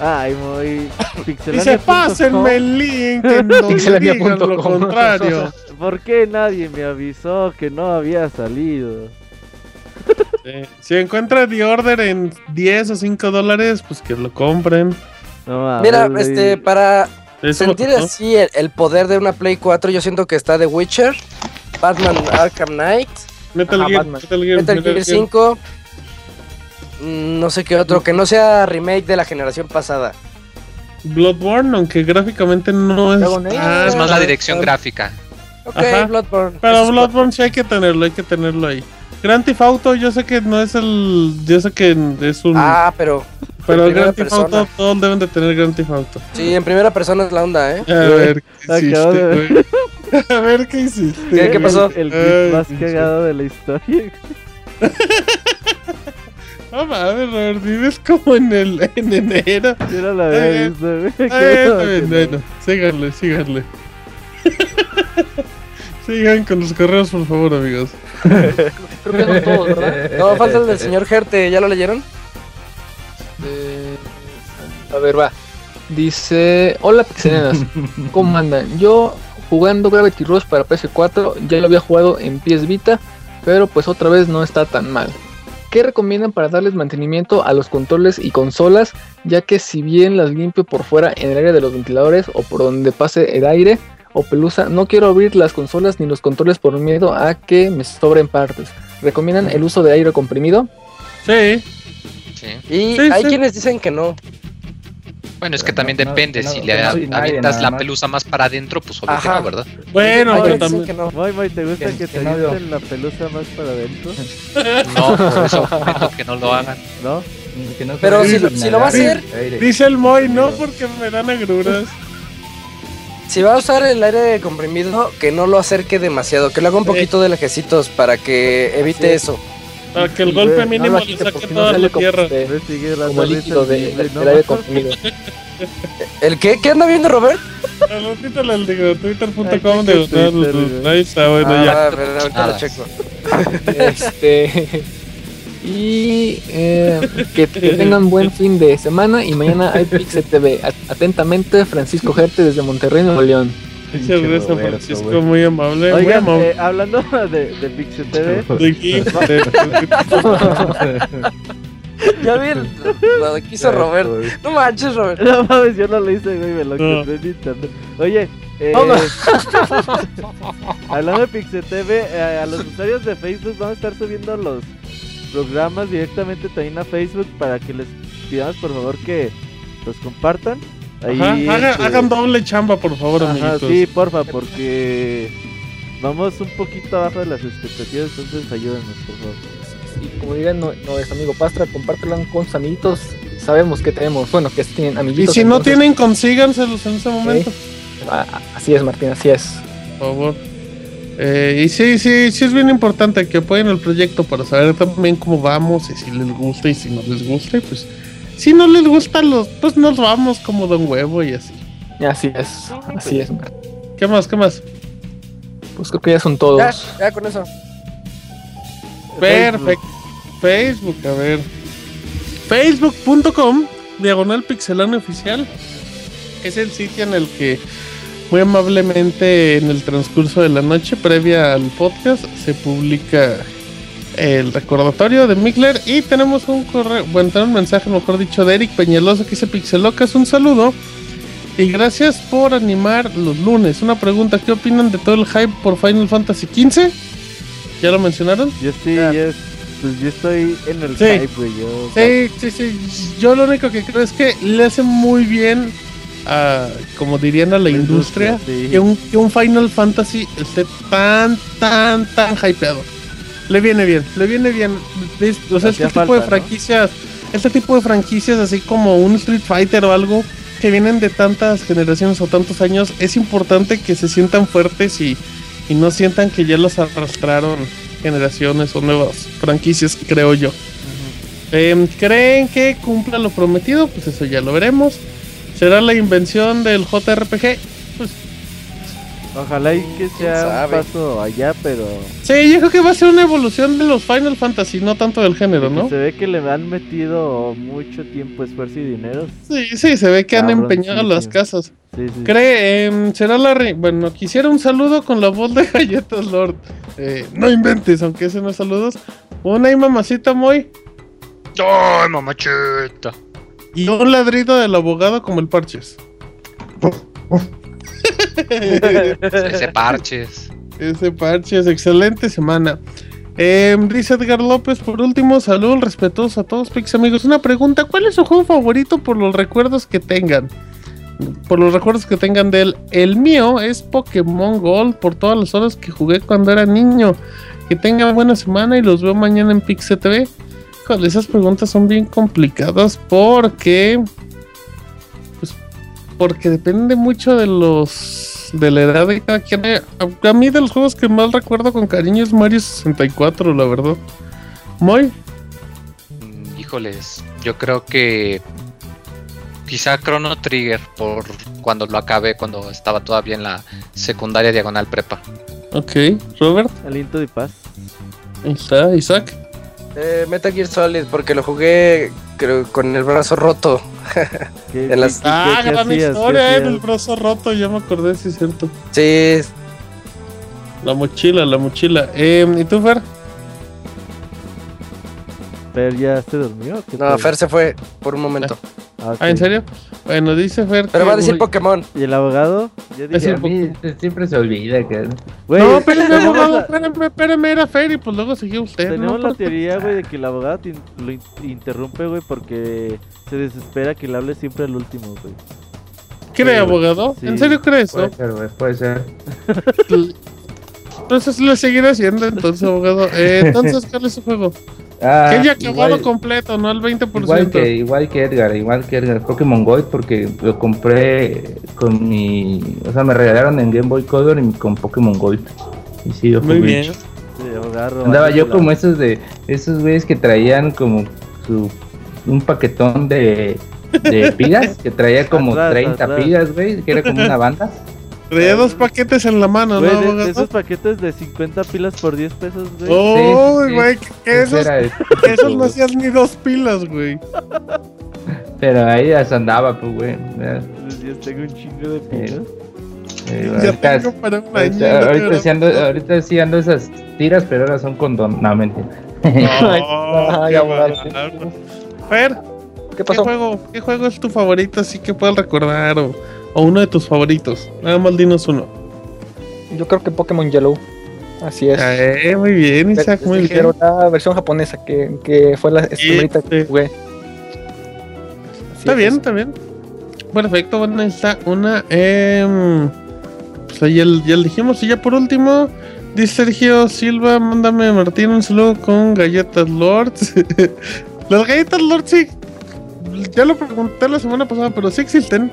Ay, muy pixelania.com. Dice, pásenme el link en donde digan lo contrario. ¿Por qué nadie me avisó que no había salido? Si encuentra The Order en 10 o 5 dólares, pues que lo compren. No, Mira, ver, este, para Eso sentir así el, el poder de una Play 4, yo siento que está The Witcher, Batman Arkham Knight, Metal Ajá, Gear. Metal Gear, Metal Metal Gear Gear. 5, mm, no sé qué otro, que no sea remake de la generación pasada. Bloodborne, aunque gráficamente no es tan- Es más la dirección gráfica. Ok, Ajá. Bloodborne. Pero Bloodborne sí hay que tenerlo, hay que tenerlo ahí. Grand Theft Auto, yo sé que no es el. Yo sé que es un. Ah, pero pero el Grand Theft Auto, todos deben de tener Grand Theft Auto. sí, en primera persona es la onda, ¿eh? A ver, ¿qué hiciste, güey? A ver, ¿qué hiciste? ¿Qué- qué pasó? El, el Ay, clip más cagado de la historia. No mames, Robert, vives como en el en enero. Yo no la había visto, güey. Bueno, síganle, síganle. Sigan con los correos, por favor, amigos. Creo que son todos, ¿verdad? No, falta el del señor Gerte, ¿ya lo leyeron? Eh, a ver, va. Dice, hola pixelenas, ¿cómo andan? Yo jugando Gravity Rush para PS4, ya lo había jugado en PS Vita, pero pues otra vez no está tan mal. ¿Qué recomiendan para darles mantenimiento a los controles y consolas? Ya que si bien las limpio por fuera en el área de los ventiladores o por donde pase el aire o pelusa, no quiero abrir las consolas ni los controles por miedo a que me sobren partes. ¿Recomiendan el uso de aire comprimido? Sí, Sí. Y Sí, hay sí. quienes dicen que no. Bueno, es que Pero también no- depende. no- si no le avientas la pelusa más para adentro, pues obvio que no, ¿verdad? bueno, pero también. Moy, Moy, ¿te gusta Que- que, te avienten la pelusa más para adentro? No, por eso que no lo hagan. ¿No? Que no Pero se si si lo va a hacer-. Dice el Moy, no, porque me dan agruras. Si va a usar el aire comprimido, que no lo acerque demasiado, que lo haga un Sí. poquito de lejecitos para que evite Sí. eso. Para que el Sí, golpe no mínimo lo le saque no toda sale la tierra. como el líquido de, del ¿no? aire comprimido. ¿El qué? ¿Qué anda viendo Robert? Al ratito le digo, Ay, twitter.com de Twitter. Ahí está, bueno, ya. Ah, a ver, ahorita lo Nada. checo. Este. Y eh, que, que tengan buen fin de semana y mañana hay Pixel TV. At- Atentamente, Francisco Gerte desde Monterrey, Nuevo León. Muchas gracias, Roberto, Francisco, muy amable. muy Oigan, amable. eh, hablando de, de Pixel TV, De aquí, de- Ya vi el- lo que hizo Robert. No manches, Robert. no mames, yo no lo hice, güey, me lo No. encontré en internet. Oye, eh, hablando de Pixel TV, eh, a los usuarios de Facebook van a estar subiendo los programas directamente también a Facebook para que les pidamos por favor que los compartan. Ahí, Ajá, haga- este, hagan doble chamba, por favor, Ajá, amiguitos. sí, porfa, porque vamos un poquito abajo de las expectativas, entonces ayúdenos, por favor. Y como diría no- nuestro amigo Pastra, compártelo con sus amiguitos. Sabemos que tenemos, bueno, que tienen Y amiguitos. si no tienen, consíganselos en ese momento, Ah, así es, Martín, así es. por favor. Eh, y sí, sí, sí es bien importante que apoyen el proyecto para saber también cómo vamos y si les gusta y si no les gusta. Y pues, si no les gusta, los, pues nos vamos como Don Huevo y así. Así es, así es. ¿Qué más? ¿Qué más? Pues creo que ya son todos. Ya, ya con eso. Perfecto. Facebook, a ver. Facebook.com, diagonal pixelano oficial. Es el sitio en el que muy amablemente en el transcurso de la noche, previa al podcast, se publica el recordatorio de Mikler y tenemos un correo, bueno, tenemos un mensaje, mejor dicho, de Eric Peñaloso que dice Pixelocas, un saludo y gracias por animar los lunes. Una pregunta, ¿qué opinan de todo el hype por Final Fantasy XV? ¿Ya lo mencionaron? Yo sí, yo, pues yo estoy en el Sí. hype, güey. Yo, Sí, sí, sí. Yo lo único que creo es que le hace muy bien a, como dirían a la La industria, industria, sí. que, un, que un Final Fantasy esté tan, tan, tan hypeado. Le viene bien, le viene bien. O sea, este tipo de franquicias, este tipo de franquicias así como un Street Fighter o algo que vienen de tantas generaciones o tantos años, es importante que se sientan fuertes y, y no sientan que ya los arrastraron generaciones o nuevas franquicias, creo yo. Em, ¿Creen que cumpla lo prometido? Pues eso ya lo veremos. ¿Será la invención del JRPG? Pues Ojalá y que sea un paso allá, pero sí, yo creo que va a ser una evolución de los Final Fantasy, no tanto del género, ¿no? se ve que le han metido mucho tiempo, esfuerzo y dinero. Sí, sí, se ve que han empeñado las Cabroncísimo. casas. Sí, sí. ¿Cree? em, ¿Será la re- Bueno, quisiera un saludo con la voz de Galletas Lord. Eh, no inventes, aunque ese no es saludos. Una y mamacita muy. ¡Ay, mamachita! Y un ladrido del abogado como el parches. Ese parches. Ese parches, excelente semana. Em, dice Edgar López, por último, saludos respetuosos a todos, Pix amigos. Una pregunta, ¿cuál es su juego favorito por los recuerdos que tengan? Por los recuerdos que tengan de él. El mío es Pokémon Gold por todas las horas que jugué cuando era niño. Que tengan buena semana y los veo mañana en Pixel TV. Híjole, esas preguntas son bien complicadas porque... Pues porque depende mucho de los de la edad de cada quien. A, a mí de los juegos que más recuerdo con cariño es Mario 64, la verdad. Muy. Mm, Híjoles, yo creo que quizá Chrono Trigger por cuando lo acabé, cuando estaba todavía en la secundaria diagonal prepa. Ok, Robert, Aliento de paz. ahí está, Isaac. Eh, Metal Gear Solid, porque lo jugué creo, con el brazo roto. ¿Qué- En las- qué- Ah, qué- qué gran historia, eh, hacías? del brazo roto, ya me acordé, sí es cierto. Sí, La mochila, la mochila. Eh, ¿Y tú, Fer? Fer ya se durmió. ¿Qué no? Fer se fue por un momento. Ah. Ah, ¿en serio? Bueno, dice Fer Pero que- va a decir Pokémon. ¿Y el abogado? Yo dije, A mí siempre se olvida que... güey, No, espérame, abogado, espérame, espérame, era Fer y pues luego siguió usted. Tenemos ¿no? la teoría, güey, de que el abogado te in- lo in- interrumpe, güey, porque se desespera que le hable siempre al último, güey. ¿Cree, Sí, abogado? Sí. ¿En serio crees eso? Puede ser, güey, puede ser. Entonces lo seguiré haciendo, entonces, abogado. Eh, entonces, ¿cuál es su juego? Ah, que acabado igual- completo, no al 20%. Igual que, igual que Edgar, igual que Edgar, Pokémon Go porque lo compré con mi, o sea, me regalaron en Game Boy Color y con Pokémon Gold. Y sí, yo Muy bien. Andaba yo como esos de, esos güeyes que traían como su, un paquetón de, de pilas, que traía como Atrás, 30 atrás. pilas, güey, que era como una banda. Traía dos paquetes en la mano, Güey, ¿no, de- de, abogado? esos paquetes de 50 pilas por 10 pesos, güey. Uy, Sí, sí, güey, que- que esos, que esos no güey. hacían ni dos pilas, güey. Pero ahí ya se andaba, pues, güey. ya, Pues yo tengo un chingo de pilas. eh, Ya ahorita- tengo para un año. Ahorita, no ahorita te sí ando, ahorita sí ando esas tiras, pero ahora son con don... No, mentira. No, Ay, qué ¿Qué juego, ¿qué juego es tu favorito así que puedas recordar? O, o uno de tus favoritos. Nada más dinos uno. Yo creo que Pokémon Yellow. Así es. Eh, muy bien, Isaac, muy bien. Pero la versión japonesa que, que fue la primerita que jugué. Así Está es, bien, es- está bien. Perfecto, bueno, está una. em, pues ahí ya, ya dijimos. Y ya por último, dice Sergio Silva: Mándame Martín un saludo con galletas Lords. Las galletas Lords, sí. Ya lo pregunté la semana pasada, pero sí existen.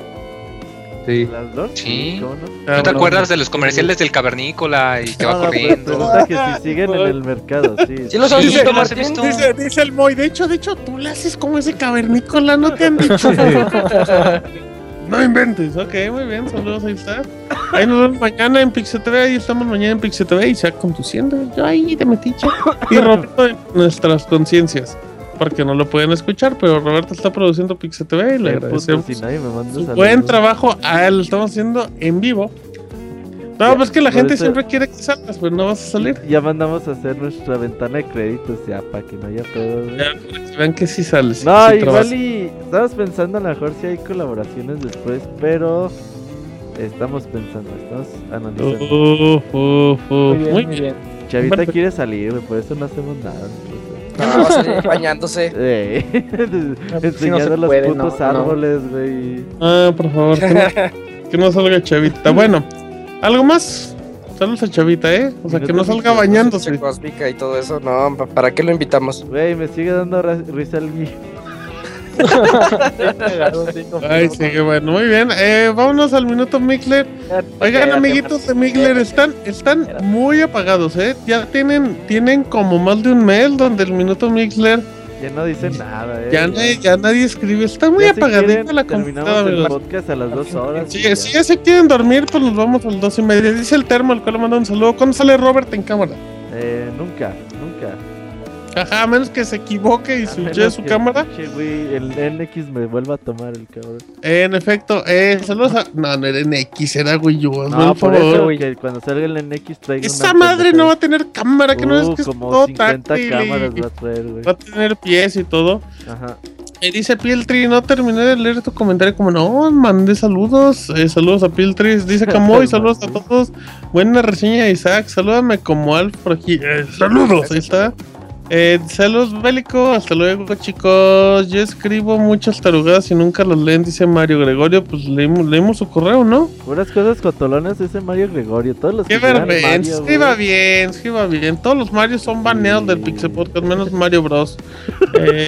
Sí. ¿Las dos? Sí. ¿Cómo no? Ah, ¿No te bueno. acuerdas de los comerciales del cavernícola y que va No, no, pero corriendo? Pregunta que si siguen en el mercado, sí. ¿Sí los has Sí, visto, Martín? visto. Dice, dice el Moy, de hecho, de hecho, tú le haces como ese cavernícola, no te han dicho. no inventes, ok, muy bien, saludos, ahí está. Ahí nos vemos mañana en Pixel TV, ahí estamos mañana en Pixel TV y se conduciendo, yo ahí de metiche. Y Roberto en nuestras conciencias, porque no lo pueden escuchar, pero Roberto está produciendo Pixel TV y le agradecemos si nadie me manda su buen trabajo. A él lo estamos haciendo en vivo No, pues que la gente eso- siempre quiere que salgas, pero no vas a salir. Ya mandamos a hacer nuestra ventana de créditos ya para que no haya pedo. Ya, para que vean que sí sales. No, sí igual trabajas. y estamos pensando a lo mejor si hay colaboraciones después, pero estamos pensando, estamos analizando. Uf, uf, uf. Muy bien, Muy muy bien. bien. Chavita bueno. quiere salir, por eso no hacemos nada. No, salir bañándose. Sí no enseñando se los puede, putos no, árboles, güey. Ah, por favor, que no, que no salga Chavita. Bueno, ¿algo más? Saludos a Chavita, ¿eh? O sea, que no salga bañándose. Cósmica y todo eso. No, pa- ¿para qué lo invitamos? Güey, me sigue dando risa el. Ay, sí, qué bueno, muy bien. Eh, vámonos al minuto Mixler. Oigan, amiguitos de Mixler, están, están muy apagados, ¿eh? Ya tienen, tienen como más de un mes donde el minuto Mixler Ya no dice nada, eh. ya, ya nadie escribe. Está muy si apagadita la computadora, el podcast a las dos horas. Sí, ya. si ya se quieren dormir, pues nos vamos a las dos y media. Dice el termo, al cual le manda un saludo. ¿Cuándo sale Robert en cámara? Eh, nunca, nunca. Ajá, a menos que se equivoque y switche su que cámara. pinche güey, el NX me vuelva a tomar el cabrón. En efecto, eh, saludos a. No, no era NX, era Wii hazme No, el por favor. eso, que cuando salga el NX traiga Esa madre no va a tener cámara, que no es Uh, que es como todo 50 táctil y- cámaras va a traer, güey. Va a tener pies y todo. Ajá. Y dice Piltri, no terminé de leer tu comentario como no, mandé saludos. Eh, saludos a Piltri. Dice Camoy, saludos a todos. Buena reseña Isaac. Salúdame como Alf por aquí. Eh, saludos, ahí está. Eh, saludos bélico, hasta luego chicos. Yo escribo muchas tarugadas y nunca los leen, dice Mario Gregorio. Pues leímos, leímos su correo, ¿no? Puras cosas cotolonas ese Mario Gregorio. Todos los Qué que vergüenza, escriba bien, escriba bien. Todos los Mario son baneados del Pixel Podcast, menos Mario Bros. Eh.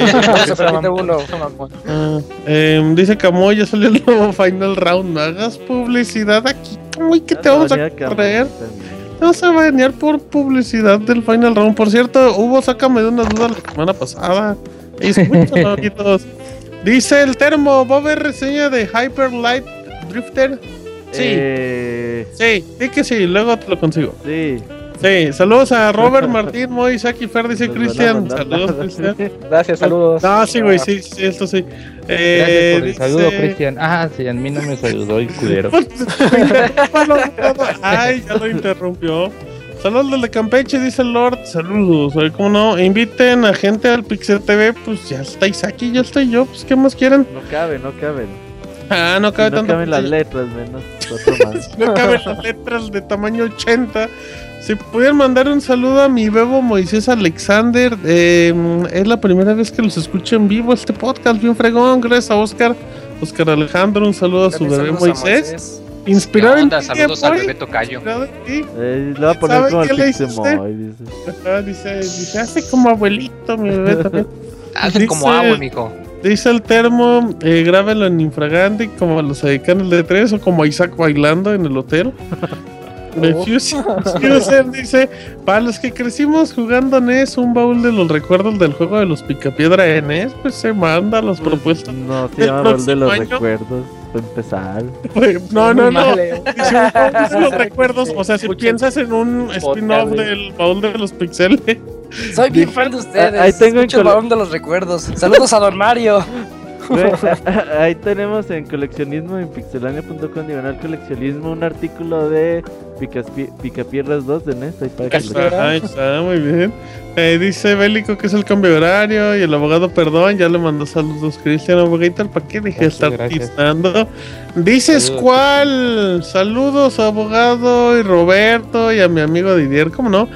Ah, em, dice Camoy, ya salió el nuevo Final Round. No hagas publicidad aquí. Camoy, ¿qué te vamos a venía Camuy también. Te vas a banear por publicidad del Final Round. Por cierto, hubo, sácame de una duda la semana pasada. Dice el termo, ¿va a haber reseña de Hyper Light Drifter? Sí, Eh, sí, sí que sí, luego te lo consigo. sí. Sí, saludos a Robert Martín, Moy, Saki, Fer, dice Cristian. Saludos. Cristian. Gracias, saludos. No, sí, güey, sí, sí, esto sí. Eh, Gracias por el saludo, dice- Cristian. Ah, sí, a mí no me saludó el culero. Ay, ya lo interrumpió. Saludos desde Campeche, dice el Lord. Saludos. Oye, ¿Cómo no? Inviten a gente al Pixel TV. Pues ya está Isaki, ya estoy yo. Pues, ¿qué más quieren? No cabe, no caben. Ah, no cabe no tanto. caben las letras, menos otro más. No caben las letras de tamaño 80. Si pudieran mandar un saludo a mi bebo Moisés Alexander, eh, es la primera vez que los escucho en vivo este podcast, bien fregón, gracias a Oscar, Oscar Alejandro, un saludo a su bebé saludos a Moisés, Moisés. inspirado ¿Qué en onda? ti, Saludos al bebé Tocayo. Eh, le voy a poner ¿Sabe como el dice. Ajá, dice, dice, hace como abuelito mi bebé también. Hace como agua, mijo. Dice el termo, eh, grábelo en Infraganti como a los dedicanos de tres o como a Isaac bailando en el hotel. Refuse- Fuser dice, para los que crecimos jugando NES, un baúl de los recuerdos del juego de los Picapiedra en NES, pues se manda las propuestas. No, se llama Baúl de los año- recuerdos. Para empezar. No, no, no. eh. Dice, un baúl de los recuerdos, o sea, si Escuchen piensas en un spin-off del baúl de los pixeles. Soy bien fan de ustedes. Ahí tengo el baúl de los recuerdos. Saludos a Don Mario. Ahí tenemos en coleccionismo en pixelania.com diagonal coleccionismo un artículo de Picapierras 2 de NES. Ahí para que está, muy bien. Eh, dice Bélico que es el cambio de horario y el abogado, perdón, ya le mandó saludos Cristian Abogator. ¿Para qué dije Gracias, estar tistando? Dices Saludos. cuál. Saludos, abogado y Roberto y a mi amigo Didier, ¿cómo no?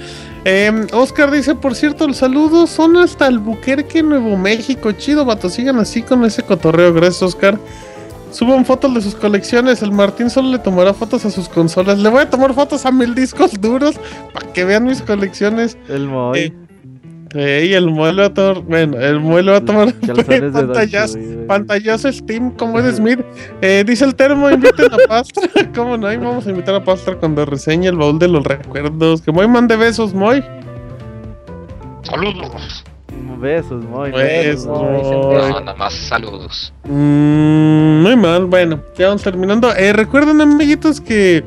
Eh, Oscar dice, por cierto, los saludos son hasta Albuquerque, Nuevo México. Chido, vato, sigan así con ese cotorreo. Gracias, Oscar. Suban fotos de sus colecciones. El Martín solo le tomará fotos a sus consolas. Le voy a tomar fotos a mil discos duros para que vean mis colecciones. El Moy. Eh, Eh, y el muelo va a tomar. Bueno, el muelo va a tomar pantallazo, pantallazo Steam como es Smith. Eh, dice el termo, inviten a Pastra. ¿Cómo no? Ahí vamos a invitar a Pastra cuando reseñe el baúl de los recuerdos. Que Moy mande besos, Moy. Saludos. Besos, Moy. Besos. Moy. Nada más saludos. Mm, muy mal, bueno, ya vamos terminando. Eh, recuerden, amiguitos, que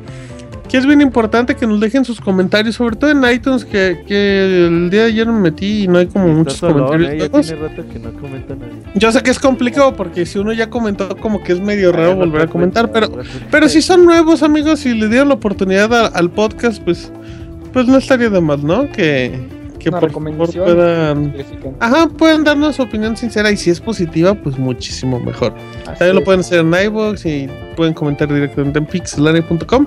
que es bien importante que nos dejen sus comentarios, sobre todo en iTunes, que, que el día de ayer me metí y no hay como muchos comentarios. eh, ya nuevos. tiene rato que no comenta nadie. Yo sé que es complicado porque si uno ya comentó, como que es medio raro Ah, no volver a comentar, pero, pero si son nuevos amigos y le dieron la oportunidad a- al podcast, pues, pues no estaría de más, ¿no? Que, que por favor puedan, ajá, pueden darnos su opinión sincera y si es positiva, pues muchísimo mejor. Así También lo pueden hacer en iVoox y pueden comentar directamente en pixelania.com.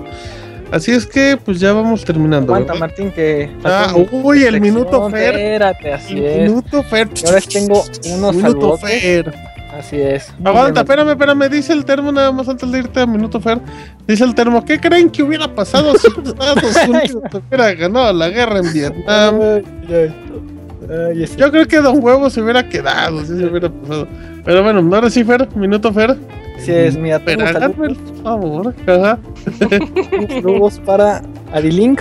Así es que, pues ya vamos terminando. Aguanta, ¿verdad? Martín, que. Ah, uy, el minuto Fer. Espérate, así El es. Minuto Fer. Y ahora tengo unos Minuto. Fer. Así es. Aguanta, espérame, espérame. Dice el termo nada más antes de irte a Minuto Fer. Dice el termo, ¿qué creen que hubiera pasado si Estados Unidos hubiera ganado la guerra en Vietnam? Yo creo que Don Huevo se hubiera quedado, si se hubiera pasado. Pero bueno, ahora sí, Fer, Minuto Fer. Así es, mira, Pero tengo el favor. Ajá. saludos para Arilink.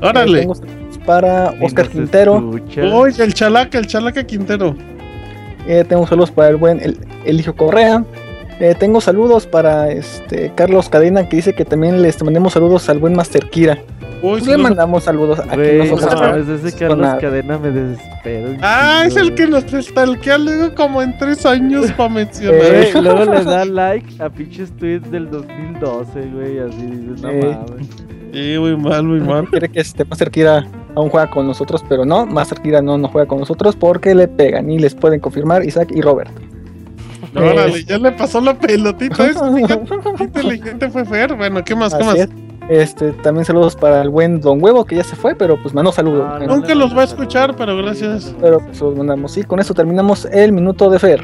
Órale. Tengo saludos para Oscar Quintero. Uy, el chalaca, el chalaca Quintero. Eh, tengo saludos para el buen El- Eligio Correa. Eh, tengo saludos para este Carlos Cadena que dice que también les mandemos saludos al buen Master Kira. Uy, Pues le mandamos saludos a quien no, mames, ese Carlos nada. Cadena me desespero. Ah, es el que nos stalkea luego como en tres años para mencionar. Eh, luego le da like a pinches tweets del 2012, güey, así dices, no Eh. mames. Sí, muy mal, muy mal. Quiere que este Master Kira aún juega con nosotros, pero no, Master Kira no, no juega con nosotros porque le pegan y les pueden confirmar Isaac y Robert. Órale, ya le pasó la pelotita. Inteligente fue Fer. Bueno, ¿qué más? ¿Qué Así más? es. Este, también saludos para el buen Don Huevo que ya se fue, pero pues mandó saludos. Ah. Nunca los va a escuchar, pero gracias. Pero pues los mandamos. Y con eso terminamos el minuto de Fer.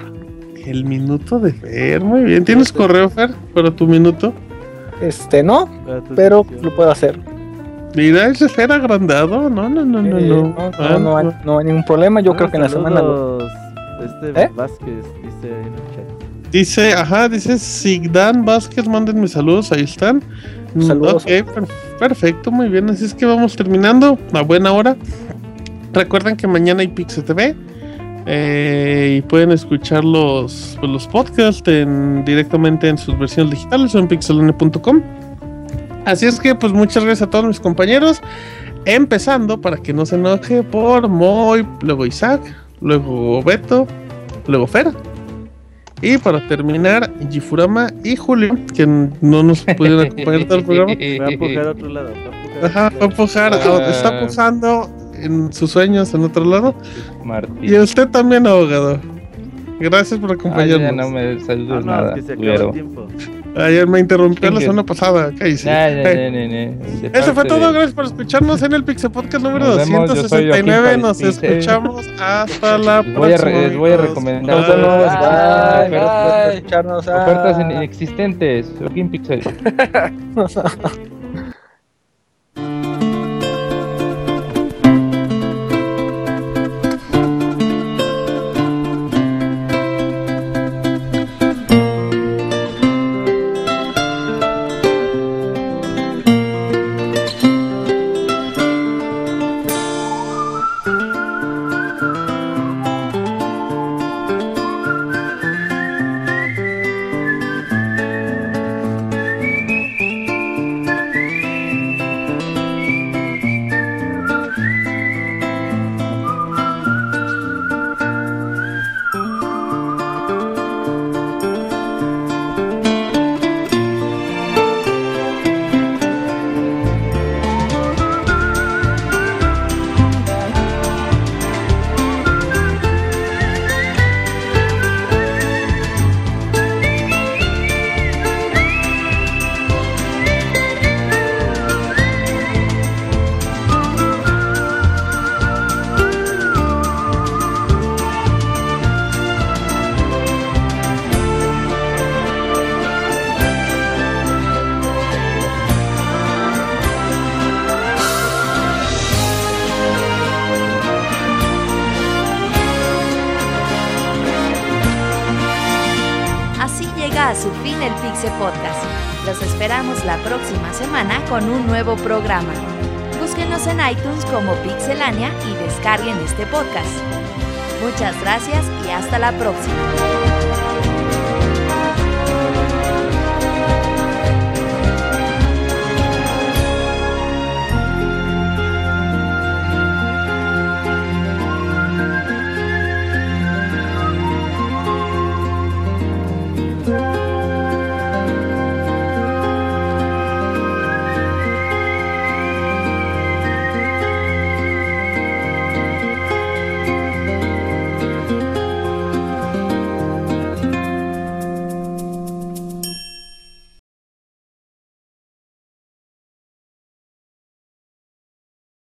El minuto de Fer, muy bien. ¿Tienes correo, Fer? Para tu minuto. Este, no, pero lo puedo hacer. Mira, ese Fer agrandado. No, no, no, no, Eh, no. no, Ah, no, no hay, no hay ningún problema. Yo Ah, creo que en la semana. lo- Este ¿Eh? Vázquez dice ahí en el chat. Dice, ajá, dice Sigdan Vázquez, mándenme saludos, ahí están. Mm, Saludos. Ok, per- perfecto, muy bien. Así es que vamos terminando a buena hora. Recuerden que mañana hay Pixel TV. eh, y pueden escuchar los, pues, los podcasts en- directamente en sus versiones digitales o en pixelone.com. Así es que, pues muchas gracias a todos mis compañeros. Empezando, para que no se enoje, por Moy, luego Isaac, luego Beto, luego Fer. Y para terminar, Gifurama y Julio, que no nos pudieron acompañar todo el programa. Voy a empujar a otro lado. voy a Ajá, fue a empujar, Ah. está empujando en sus sueños en otro lado. Martín. Y usted también, abogado. Gracias por Ah, acompañarnos. ya no me Ah, no, nada. que se culero. el tiempo. Ayer me interrumpió la semana pasada. Hey, ya, ya, ya. De Eso fue todo, de- gracias por escucharnos en el Pixel Podcast número Nos vemos, yo soy Joaquín 269. Nos escuchamos hasta la Les voy a re- próxima. les voy a recomendar. Bye, Bye. bye. Por escucharnos. Ah. Ofertas inexistentes. Joaquín Pixel. este podcast. Muchas gracias y hasta la próxima.